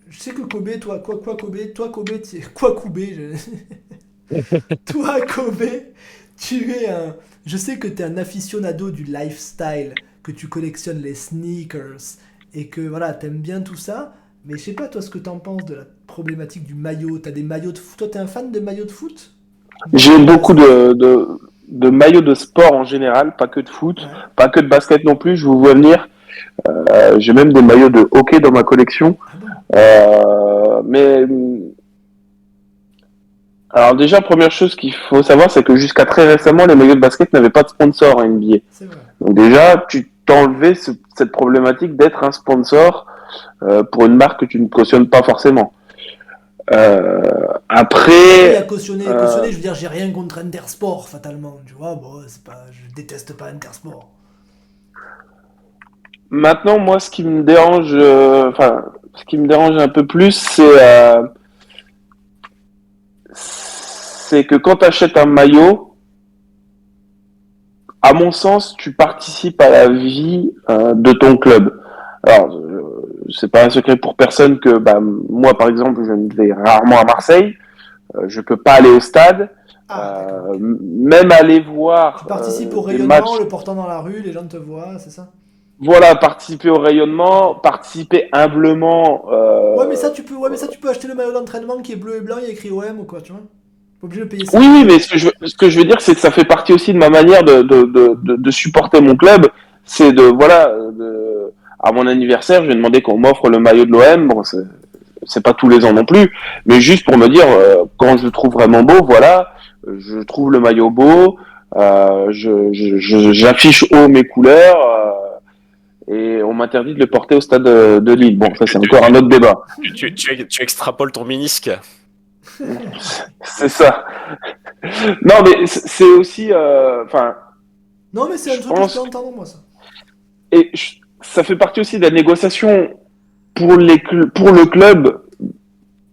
Je sais que Kobe, toi, quoi, quoi, Kobe, toi, Kobe, quoi, Kobe, toi, Kobe, tu es un. Je sais que tu es un aficionado du lifestyle, que tu collectionnes les sneakers et que voilà, t'aimes bien tout ça. Mais je sais pas, toi, ce que t'en penses de la problématique du maillot. T'as des maillots de foot. Toi, t'es un fan de maillots de foot? J'ai beaucoup de, de, maillots de sport en général, pas que de foot, pas que de basket non plus. Je vous vois venir. Euh, j'ai même des maillots de hockey dans ma collection. Ah euh, mais alors déjà, première chose qu'il faut savoir, c'est que jusqu'à très récemment, les maillots de basket n'avaient pas de sponsor en NBA. Donc déjà, tu t'enlevais cette problématique d'être un sponsor euh, pour une marque que tu ne cautionnes pas forcément. Euh, après. a cautionné, cautionné, euh, je veux dire, j'ai rien contre Intersport, fatalement. Tu vois, bon, c'est pas, je déteste pas Intersport. Maintenant, moi, ce qui me dérange, enfin, ce qui me dérange un peu plus, c'est c'est que quand tu achètes un maillot, à mon sens, tu participes à la vie euh, de ton club. Alors, euh, c'est pas un secret pour personne que bah, moi, par exemple, je ne vais rarement à Marseille. Euh, je peux pas aller au stade. Ah, même aller voir. Tu participes au rayonnement, le portant dans la rue, les gens te voient, c'est ça? Voilà, participer au rayonnement, participer humblement. Ouais, mais ça tu peux, ouais, mais ça tu peux acheter le maillot d'entraînement qui est bleu et blanc, il y a écrit OM ou quoi, tu vois? Oui, oui, mais ce que, je, ce que je veux dire, c'est que ça fait partie aussi de ma manière de, de, de, de supporter mon club. C'est de, voilà, de, à mon anniversaire, je vais demander qu'on m'offre le maillot de l'OM. Bon, c'est pas tous les ans non plus, mais juste pour me dire, euh, quand je le trouve vraiment beau, voilà, je trouve le maillot beau, euh, j'affiche haut mes couleurs. Euh, et on m'interdit de le porter au stade de, Lille. Bon, ça c'est encore un autre débat. Tu, tu, tu extrapoles ton minisque c'est ça. Non, mais c'est aussi. Euh, enfin. non, mais c'est un truc que je moi, ça. Et ça fait partie aussi de la négociation pour, les pour le club,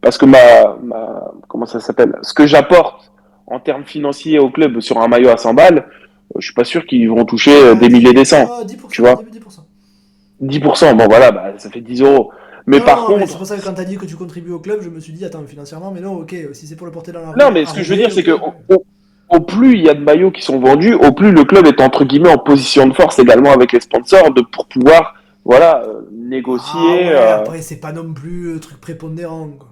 parce que ma. ma comment ça s'appelle Ce que j'apporte en termes financiers au club sur un maillot à 100 balles, je suis pas sûr qu'ils vont toucher euh, des milliers des cents. Ah, tu vois 10%. 10%, bon voilà, bah, ça fait 10 euros. Mais par contre. C'est pour ça que quand t'as dit que tu contribues au club, je me suis dit, attends, financièrement, mais non, ok, si c'est pour le porter dans la. Non, mais ce que je veux dire, c'est que au, plus il y a de maillots qui sont vendus, au plus le club est entre guillemets en position de force également avec les sponsors de, pour pouvoir voilà, euh, négocier. Ah euh. Après, c'est pas non plus le truc prépondérant. Quoi.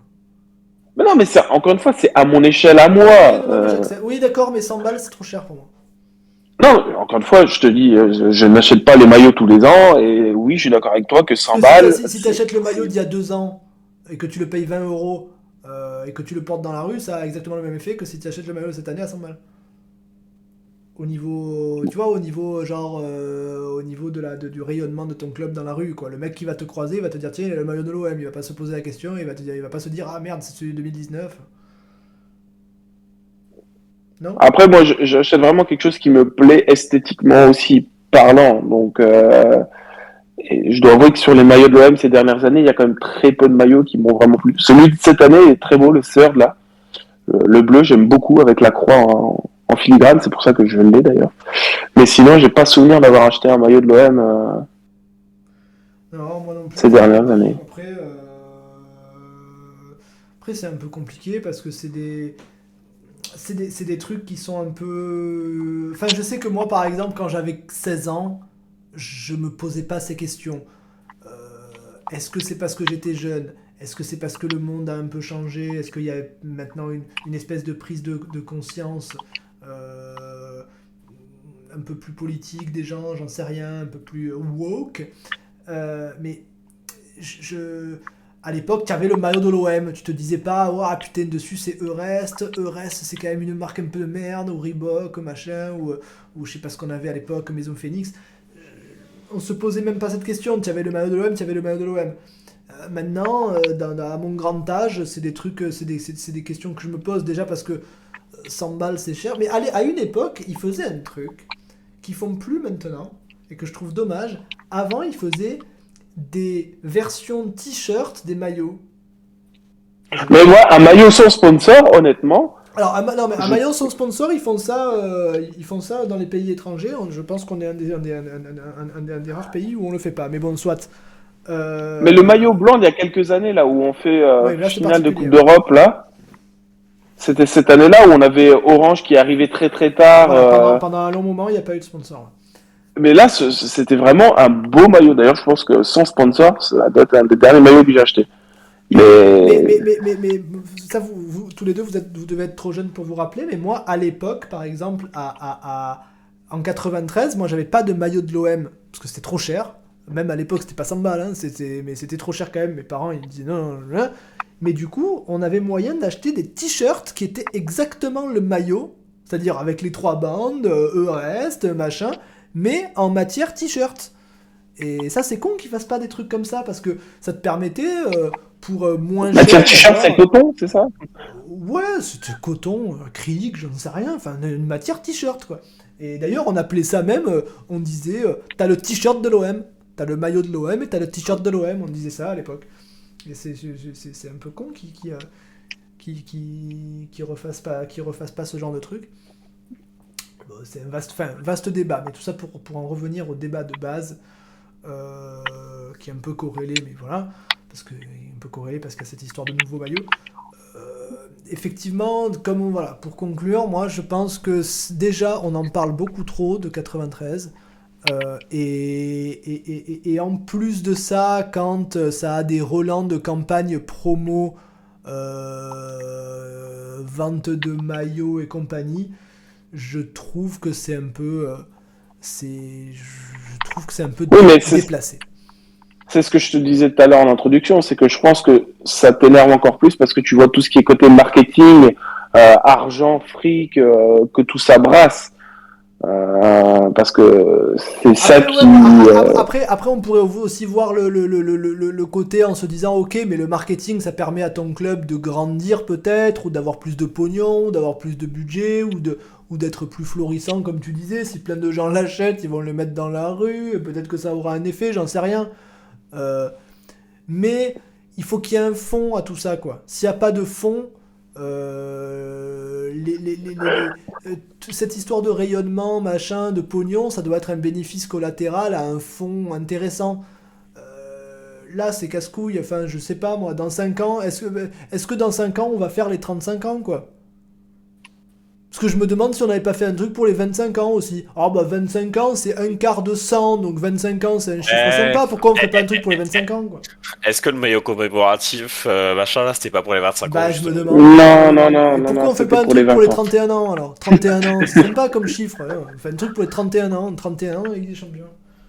Mais non, mais encore une fois, c'est à mon échelle, à moi. Oui, euh. d'accord, mais 100 balles, c'est trop cher pour moi. Non, encore une fois, je te dis, euh, je, n'achète pas les maillots tous les ans, et oui, je suis d'accord avec toi que 100 balles. Si, tu achètes le maillot d'il y a deux ans, et que tu le payes 20 euros, euh, et que tu le portes dans la rue, ça a exactement le même effet que si tu achètes le maillot cette année à 100 balles. Au niveau, tu vois, au niveau, genre, euh, au niveau du rayonnement de ton club dans la rue, quoi. Le mec qui va te croiser, il va te dire, tiens, il a le maillot de l'OM, il va pas se poser la question, il va, te il va pas se dire, ah merde, c'est celui de 2019. Après, moi, j'achète vraiment quelque chose qui me plaît esthétiquement aussi parlant. Donc, euh, je dois avouer que sur les maillots de l'OM ces dernières années, il y a quand même très peu de maillots qui m'ont vraiment plu. Celui de cette année est très beau, le third là. Le, bleu, j'aime beaucoup avec la croix en, filigrane, c'est pour ça que je l'ai d'ailleurs. Mais sinon, j'ai pas souvenir d'avoir acheté un maillot de l'OM euh, ces dernières années. Après, euh, après c'est un peu compliqué parce que c'est des c'est des, des, trucs qui sont un peu... Enfin, je sais que moi, par exemple, quand j'avais 16 ans, je me posais pas ces questions. Euh, est-ce que c'est parce que j'étais jeune? Est-ce que c'est parce que le monde a un peu changé? Est-ce qu'il y a maintenant une, une, espèce de prise de, conscience euh, un peu plus politique des gens? J'en sais rien, un peu plus woke. Euh, mais je à l'époque, tu avais le maillot de l'OM. Tu te disais pas, oh putain, dessus c'est Eurest. Eurest, c'est quand même une marque un peu de merde, ou Reebok, machin, ou, ou je sais pas ce qu'on avait à l'époque, Maison Phoenix. On se posait même pas cette question. Tu avais le maillot de l'OM, tu avais le maillot de l'OM. Euh, maintenant, euh, à mon grand âge, c'est des trucs, c'est des, des, questions que je me pose déjà parce que 100 balles c'est cher. Mais allez, à une époque, ils faisaient un truc qu'ils font plus maintenant et que je trouve dommage. Avant, ils faisaient des versions t-shirt des maillots. Mais moi, un maillot sans sponsor, honnêtement. Alors, un, non, mais un maillot sans sponsor, ils font ça, euh, ils font ça dans les pays étrangers. Je pense qu'on est un des, un, des, un, des, rares pays où on le fait pas. Mais bon, soit. Euh, mais le maillot blanc, il y a quelques années, là, où on fait euh, finale de Coupe d'Europe, là. C'était cette année-là où on avait Orange qui arrivait très très tard. pendant, pendant, un long moment, il n'y a pas eu de sponsor. Mais là, c'était vraiment un beau maillot. D'ailleurs, je pense que sans sponsor, ça doit être un des derniers maillots que j'ai acheté. Mais... Mais, mais, mais, ça, vous, tous les deux, vous, êtes, vous devez être trop jeunes pour vous rappeler. Mais moi, à l'époque, par exemple, à, à, en 93, moi, j'avais pas de maillot de l'OM parce que c'était trop cher. Même à l'époque, c'était pas 100 balles, hein, mais c'était trop cher quand même. Mes parents, ils me disaient non, non, non. Mais du coup, on avait moyen d'acheter des t-shirts qui étaient exactement le maillot, c'est-à-dire avec les trois bandes, EREST, machin mais en matière t-shirt. Et ça, c'est con qu'ils fassent pas des trucs comme ça, parce que ça te permettait, euh, pour euh, moins Matière t-shirt, c'est coton, c'est ça? Ouais, c'était coton, acrylique, je ne sais rien, enfin, une matière t-shirt, quoi. Et d'ailleurs, on appelait ça même, euh, on disait, t'as le t-shirt de l'OM, t'as le maillot de l'OM et t'as le t-shirt de l'OM, on disait ça à l'époque. Et c'est un peu con qui, qui, qui, qui, qui, refasse pas, qui refasse pas ce genre de truc c'est un vaste, vaste débat, mais tout ça pour, pour en revenir au débat de base, euh, qui est un peu corrélé, mais voilà, parce que un peu corrélé parce qu'il y a cette histoire de nouveau maillot. Euh, effectivement, comme voilà, pour conclure, moi je pense que déjà on en parle beaucoup trop de 93. Euh, et, et, et, et, en plus de ça, quand ça a des relents de campagne promo, vente de maillots et compagnie, je trouve que c'est un peu. Euh, c'est, trouve que c'est un peu déplacé. C'est ce que je te disais tout à l'heure en introduction, c'est que je pense que ça t'énerve encore plus parce que tu vois tout ce qui est côté marketing, euh, argent, fric, euh, que tout ça brasse. Euh, parce que c'est ça qui. Après, après, on pourrait aussi voir le, le, le, le, côté en se disant ok, mais le marketing ça permet à ton club de grandir peut-être, ou d'avoir plus de pognon, d'avoir plus de budget, ou de ou d'être plus florissant comme tu disais. Si plein de gens l'achètent, ils vont le mettre dans la rue, peut-être que ça aura un effet, j'en sais rien. Euh, mais il faut qu'il y ait un fond à tout ça quoi. S'il n'y a pas de fond, euh, euh, cette histoire de rayonnement, machin, de pognon, ça doit être un bénéfice collatéral à un fond intéressant. Là, c'est casse-couille. Enfin, je sais pas, moi, dans 5 ans, est-ce que, que dans 5 ans, on va faire les 35 ans, quoi? Parce que je me demande si on n'avait pas fait un truc pour les 25 ans aussi. Ah bah 25 ans c'est un quart de 100, donc 25 ans c'est un chiffre sympa, pourquoi on ferait pas un truc pour les 25 ans quoi? Est-ce que le maillot commémoratif, euh, machin là, c'était pas pour les 25 bah, ans je me demande. Non, non, non. pourquoi non, on fait pas un truc pour les 31 ans alors? 31 ans, c'est sympa comme chiffre. On fait un truc pour les 31 ans, 31 ans avec des champions.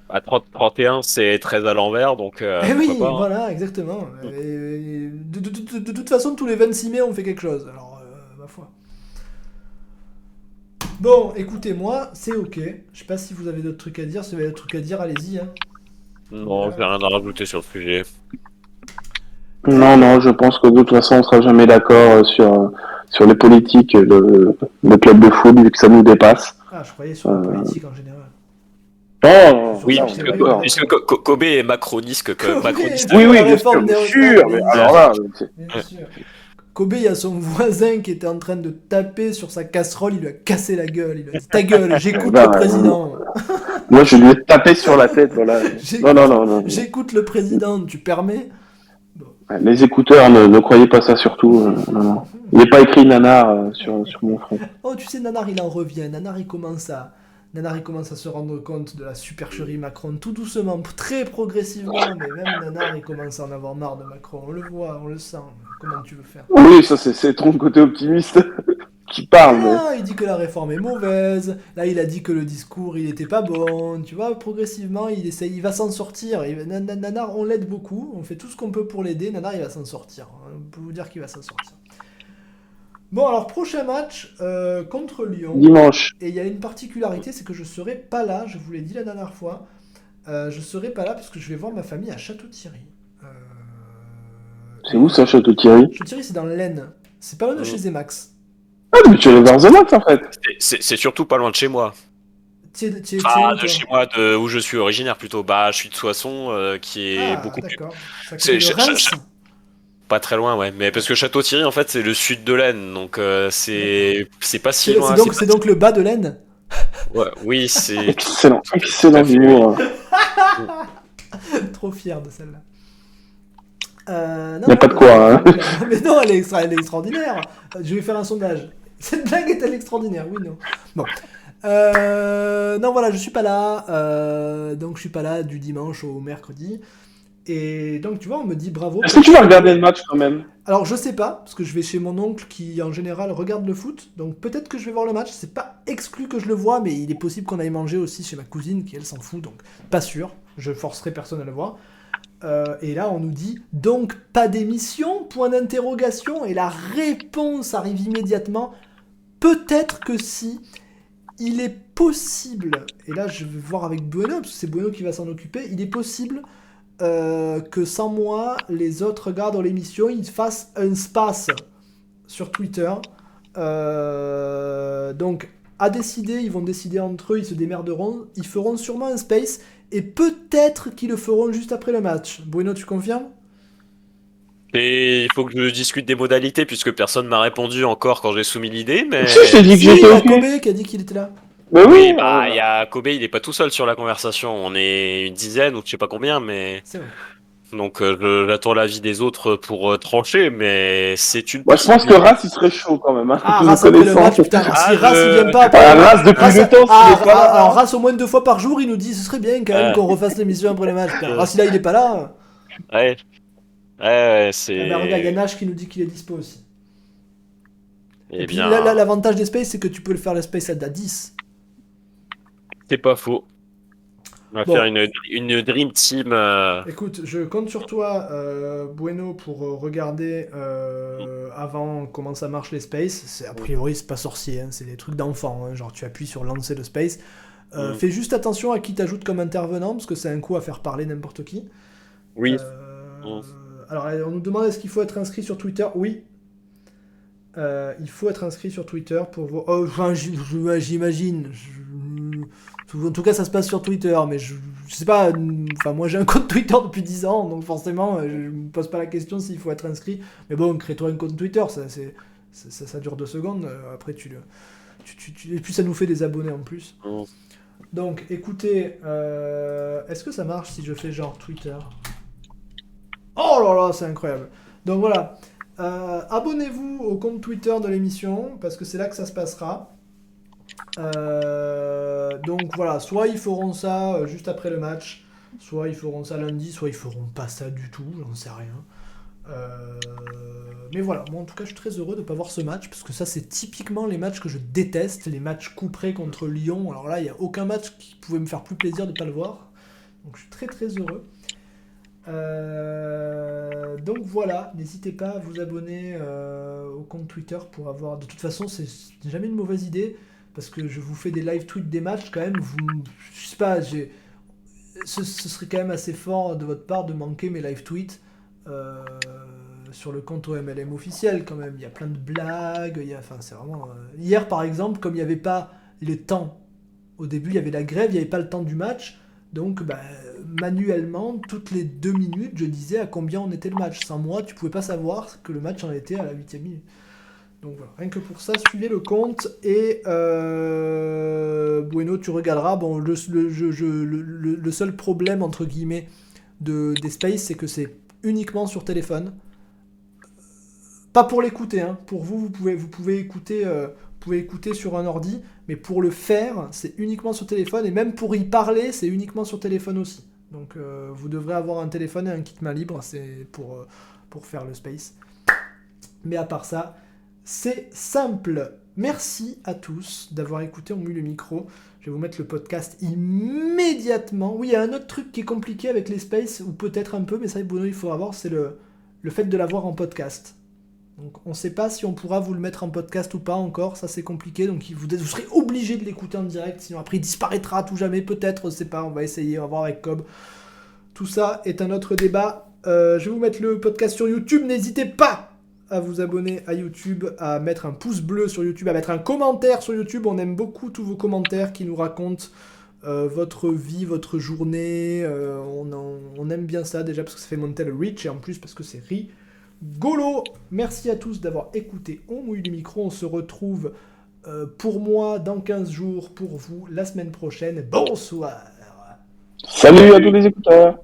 Bah, 30, 31 c'est 13 à l'envers donc. Euh, eh oui, hein. voilà, exactement. Et, de, de, de, de, toute façon, tous les 26 mai on fait quelque chose. Alors, euh, ma foi. Bon, écoutez-moi, c'est ok. Je sais pas si vous avez d'autres trucs à dire. Si vous avez d'autres trucs à dire, allez-y. Hein. Non, j'ai rien à rajouter sur le sujet. Non, non, je pense que de toute façon, on sera jamais d'accord euh, sur, euh, sur les politiques, le, le club de foot, vu que ça nous dépasse. Ah, je croyais sur la euh, politique en général. Non, oui, puisque, Kobe est macroniste que macroniste. Oui, oui, bien sûr, bien sûr, mais alors là, bien sûr. Kobe, il y a son voisin qui était en train de taper sur sa casserole, il lui a cassé la gueule. Il lui a dit Ta gueule, j'écoute bah, le président. Moi, je lui ai tapé sur la tête. Voilà. Non, non, non, non. J'écoute le président, tu permets? Les écouteurs, ne, croyez pas ça surtout. Euh, il n'est pas écrit Nanar euh, sur, sur mon front. Oh, tu sais, Nanar, il en revient. Nanar, il commence à Nanar il commence à se rendre compte de la supercherie Macron tout doucement, très progressivement, mais même Nanar il commence à en avoir marre de Macron. On le voit, on le sent. Comment tu veux faire? Oui, ça c'est ton côté optimiste qui parle. Ah, il dit que la réforme est mauvaise. Là, il a dit que le discours il était pas bon. Tu vois, progressivement, il essaye, il va s'en sortir. Nanar, on l'aide beaucoup. On fait tout ce qu'on peut pour l'aider. Nanar, il va s'en sortir. On peut vous dire qu'il va s'en sortir. Bon, alors prochain match euh, contre Lyon. Dimanche. Et il y a une particularité, c'est que je serai pas là, je vous l'ai dit la dernière fois. Euh, je serai pas là parce que je vais voir ma famille à Château-Thierry. Euh, c'est où ça, Château-Thierry? Château-Thierry, c'est dans l'Aisne. C'est pas loin de chez Zemax. Ah, mais tu allais voir The Max en fait. C'est c'est surtout pas loin de chez moi. Tu es- es- es Enfin, où, de chez moi, de où je suis originaire plutôt. Bah, je suis de Soissons, euh, qui est Ah, beaucoup plus C'est- pas très loin, ouais. Mais parce que Château-Thierry, en fait, c'est le sud de l'Aisne, donc euh, c'est c'est pas si C'est loin. c'est donc, pas- donc le bas de l'Aisne? Ouais, oui, c'est. Excellent, excellent humour. Trop fier de celle-là. Euh, non, Y a pas de quoi, hein. Mais non, elle est, extra- elle est extraordinaire. Je vais faire un sondage. Cette blague est-elle extraordinaire? Oui, non. Bon. Euh, non, voilà, je suis pas là. euh, donc, je suis pas là du dimanche au mercredi. Et donc, tu vois, on me dit bravo. Est-ce que tu vas regarder le match quand même? Alors, je sais pas, parce que je vais chez mon oncle qui, en général, regarde le foot. Donc, peut-être que je vais voir le match. C'est pas exclu que je le vois, mais il est possible qu'on aille manger aussi chez ma cousine qui, elle, s'en fout. Donc, pas sûr. Je forcerai personne à le voir. Euh, et là, on nous dit donc pas d'émission? Point d'interrogation. Et la réponse arrive immédiatement. Peut-être que si. Il est possible, et là je vais voir avec Bueno, parce que c'est Bueno qui va s'en occuper, il est possible euh, que sans moi, les autres gars dans l'émission, ils fassent un space sur Twitter. Euh, donc, à décider, ils vont décider entre eux, ils se démerderont, ils feront sûrement un space, et peut-être qu'ils le feront juste après le match. Bueno, tu confirmes? Et il faut que je discute des modalités puisque personne m'a répondu encore quand j'ai soumis l'idée, mais. Si, je t'ai dit que Si, il y j'étais a ok. Kobe qui a dit qu'il était là. Mais oui, Oui, bah, il y a Kobe, il est pas tout seul sur la conversation. On est une dizaine ou je sais pas combien, mais. C'est vrai. Donc, euh, j'attends l'avis des autres pour euh, trancher, mais c'est une. Moi, je pense que Ras, il serait chaud quand même. Hein, Ah, Ras après le match, putain, Ah, si Ras il vient pas Ah, Ras, depuis Ras- le temps, ah, s'il est pas là, ah, alors hein. Ras au moins deux fois par jour, il nous dit ce serait bien quand même Ouais. qu'on refasse l'émission après le match. Putain, Ras là il est pas là. Ouais. Ouais, ouais, c'est. Eh ben, regarde, il y a Nash qui nous dit qu'il est dispo aussi. Eh Et puis bien, là, là, l'avantage des space, c'est que tu peux le faire le space à 10. C'est pas faux. On va Bon. faire une, une Dream Team. euh, Écoute, je compte sur toi, euh, Bueno, pour euh, regarder euh, avant comment ça marche les space. C'est, a priori, c'est pas sorcier, hein, c'est des trucs d'enfant. hein, genre, tu appuies sur lancer le space. Mm. Fais juste attention à qui t'ajoute comme intervenant, parce que c'est un coup à faire parler n'importe qui. Oui. Mm. Alors, on nous demande est-ce qu'il faut être inscrit sur Twitter? Oui. Il faut être inscrit sur Twitter pour voir. Oh, j'imagine. En tout cas, ça se passe sur Twitter, mais je, je sais pas. Enfin, moi, j'ai un compte Twitter depuis 10 ans, donc forcément, euh, je me pose pas la question s'il faut être inscrit. Mais bon, crée-toi un compte Twitter, ça, c'est, ça, ça- ça dure deux secondes. euh, Après, tu le. tu- tu- tu- et puis, ça nous fait des abonnés en plus. Mm. Donc, écoutez, euh, est-ce que ça marche si je fais genre Twitter? Oh là là, c'est incroyable. Donc voilà, Euh, abonnez-vous au compte Twitter de l'émission parce que c'est là que ça se passera. Euh, donc voilà, soit ils feront ça euh, juste après le match, soit ils feront ça lundi, soit ils feront pas ça du tout, j'en sais rien. Euh, mais voilà, moi en tout cas je suis très heureux de ne pas voir ce match parce que ça c'est typiquement les matchs que je déteste, les matchs couperés contre Lyon. Alors là, il n'y a aucun match qui pouvait me faire plus plaisir de ne pas le voir. Donc je suis très très heureux. Donc voilà, n'hésitez pas à vous abonner au compte Twitter pour avoir. De toute façon, c'est jamais une mauvaise idée parce que je vous fais des live tweets des matchs quand même. Vous, je sais pas, ce serait quand même assez fort de votre part de manquer mes live tweets euh, sur le compte OMLM officiel quand même. Il y a plein de blagues. Il y a, enfin, c'est vraiment. euh, Hier par exemple, comme il n'y avait pas le temps. Au début, il y avait la grève, il n'y avait pas le temps du match. Donc, bah, manuellement, toutes les deux minutes, je disais à combien on était le match. Sans moi, tu pouvais pas savoir que le match en était à la huitième minute. Donc voilà, rien que pour ça, suivez le compte et euh, Bueno, tu regarderas. Bon, le, le, seul problème entre guillemets de des Space, c'est que c'est uniquement sur téléphone. Pas pour l'écouter, hein. Pour vous, vous pouvez, vous pouvez écouter, euh, pouvez écouter sur un ordi, mais pour le faire, c'est uniquement sur téléphone et même pour y parler, c'est uniquement sur téléphone aussi. Donc euh, vous devrez avoir un téléphone et un kit main libre, c'est pour, pour faire le space. Mais à part ça, c'est simple. Merci à tous d'avoir écouté On mue le micro. Je vais vous mettre le podcast immédiatement. Oui, il y a un autre truc qui est compliqué avec les spaces, ou peut-être un peu, mais ça, Bruno, il faut avoir, c'est le, le fait de l'avoir en podcast. Donc on ne sait pas si on pourra vous le mettre en podcast ou pas encore, ça c'est compliqué, donc vous, serez obligé de l'écouter en direct, sinon après il disparaîtra à tout jamais, peut-être, on sait pas, on va essayer, on va voir avec Cobb. Tout ça est un autre débat. Euh, je vais vous mettre le podcast sur YouTube, n'hésitez pas à vous abonner à YouTube, à mettre un pouce bleu sur YouTube, à mettre un commentaire sur YouTube. On aime beaucoup tous vos commentaires qui nous racontent euh, votre vie, votre journée. Euh, on, on, aime bien ça déjà parce que ça fait monter le reach et en plus parce que c'est rigolo. Merci à tous d'avoir écouté. On mouille le micro. On se retrouve euh, pour moi dans 15 jours, pour vous la semaine prochaine. Bonsoir. Salut à tous les écouteurs.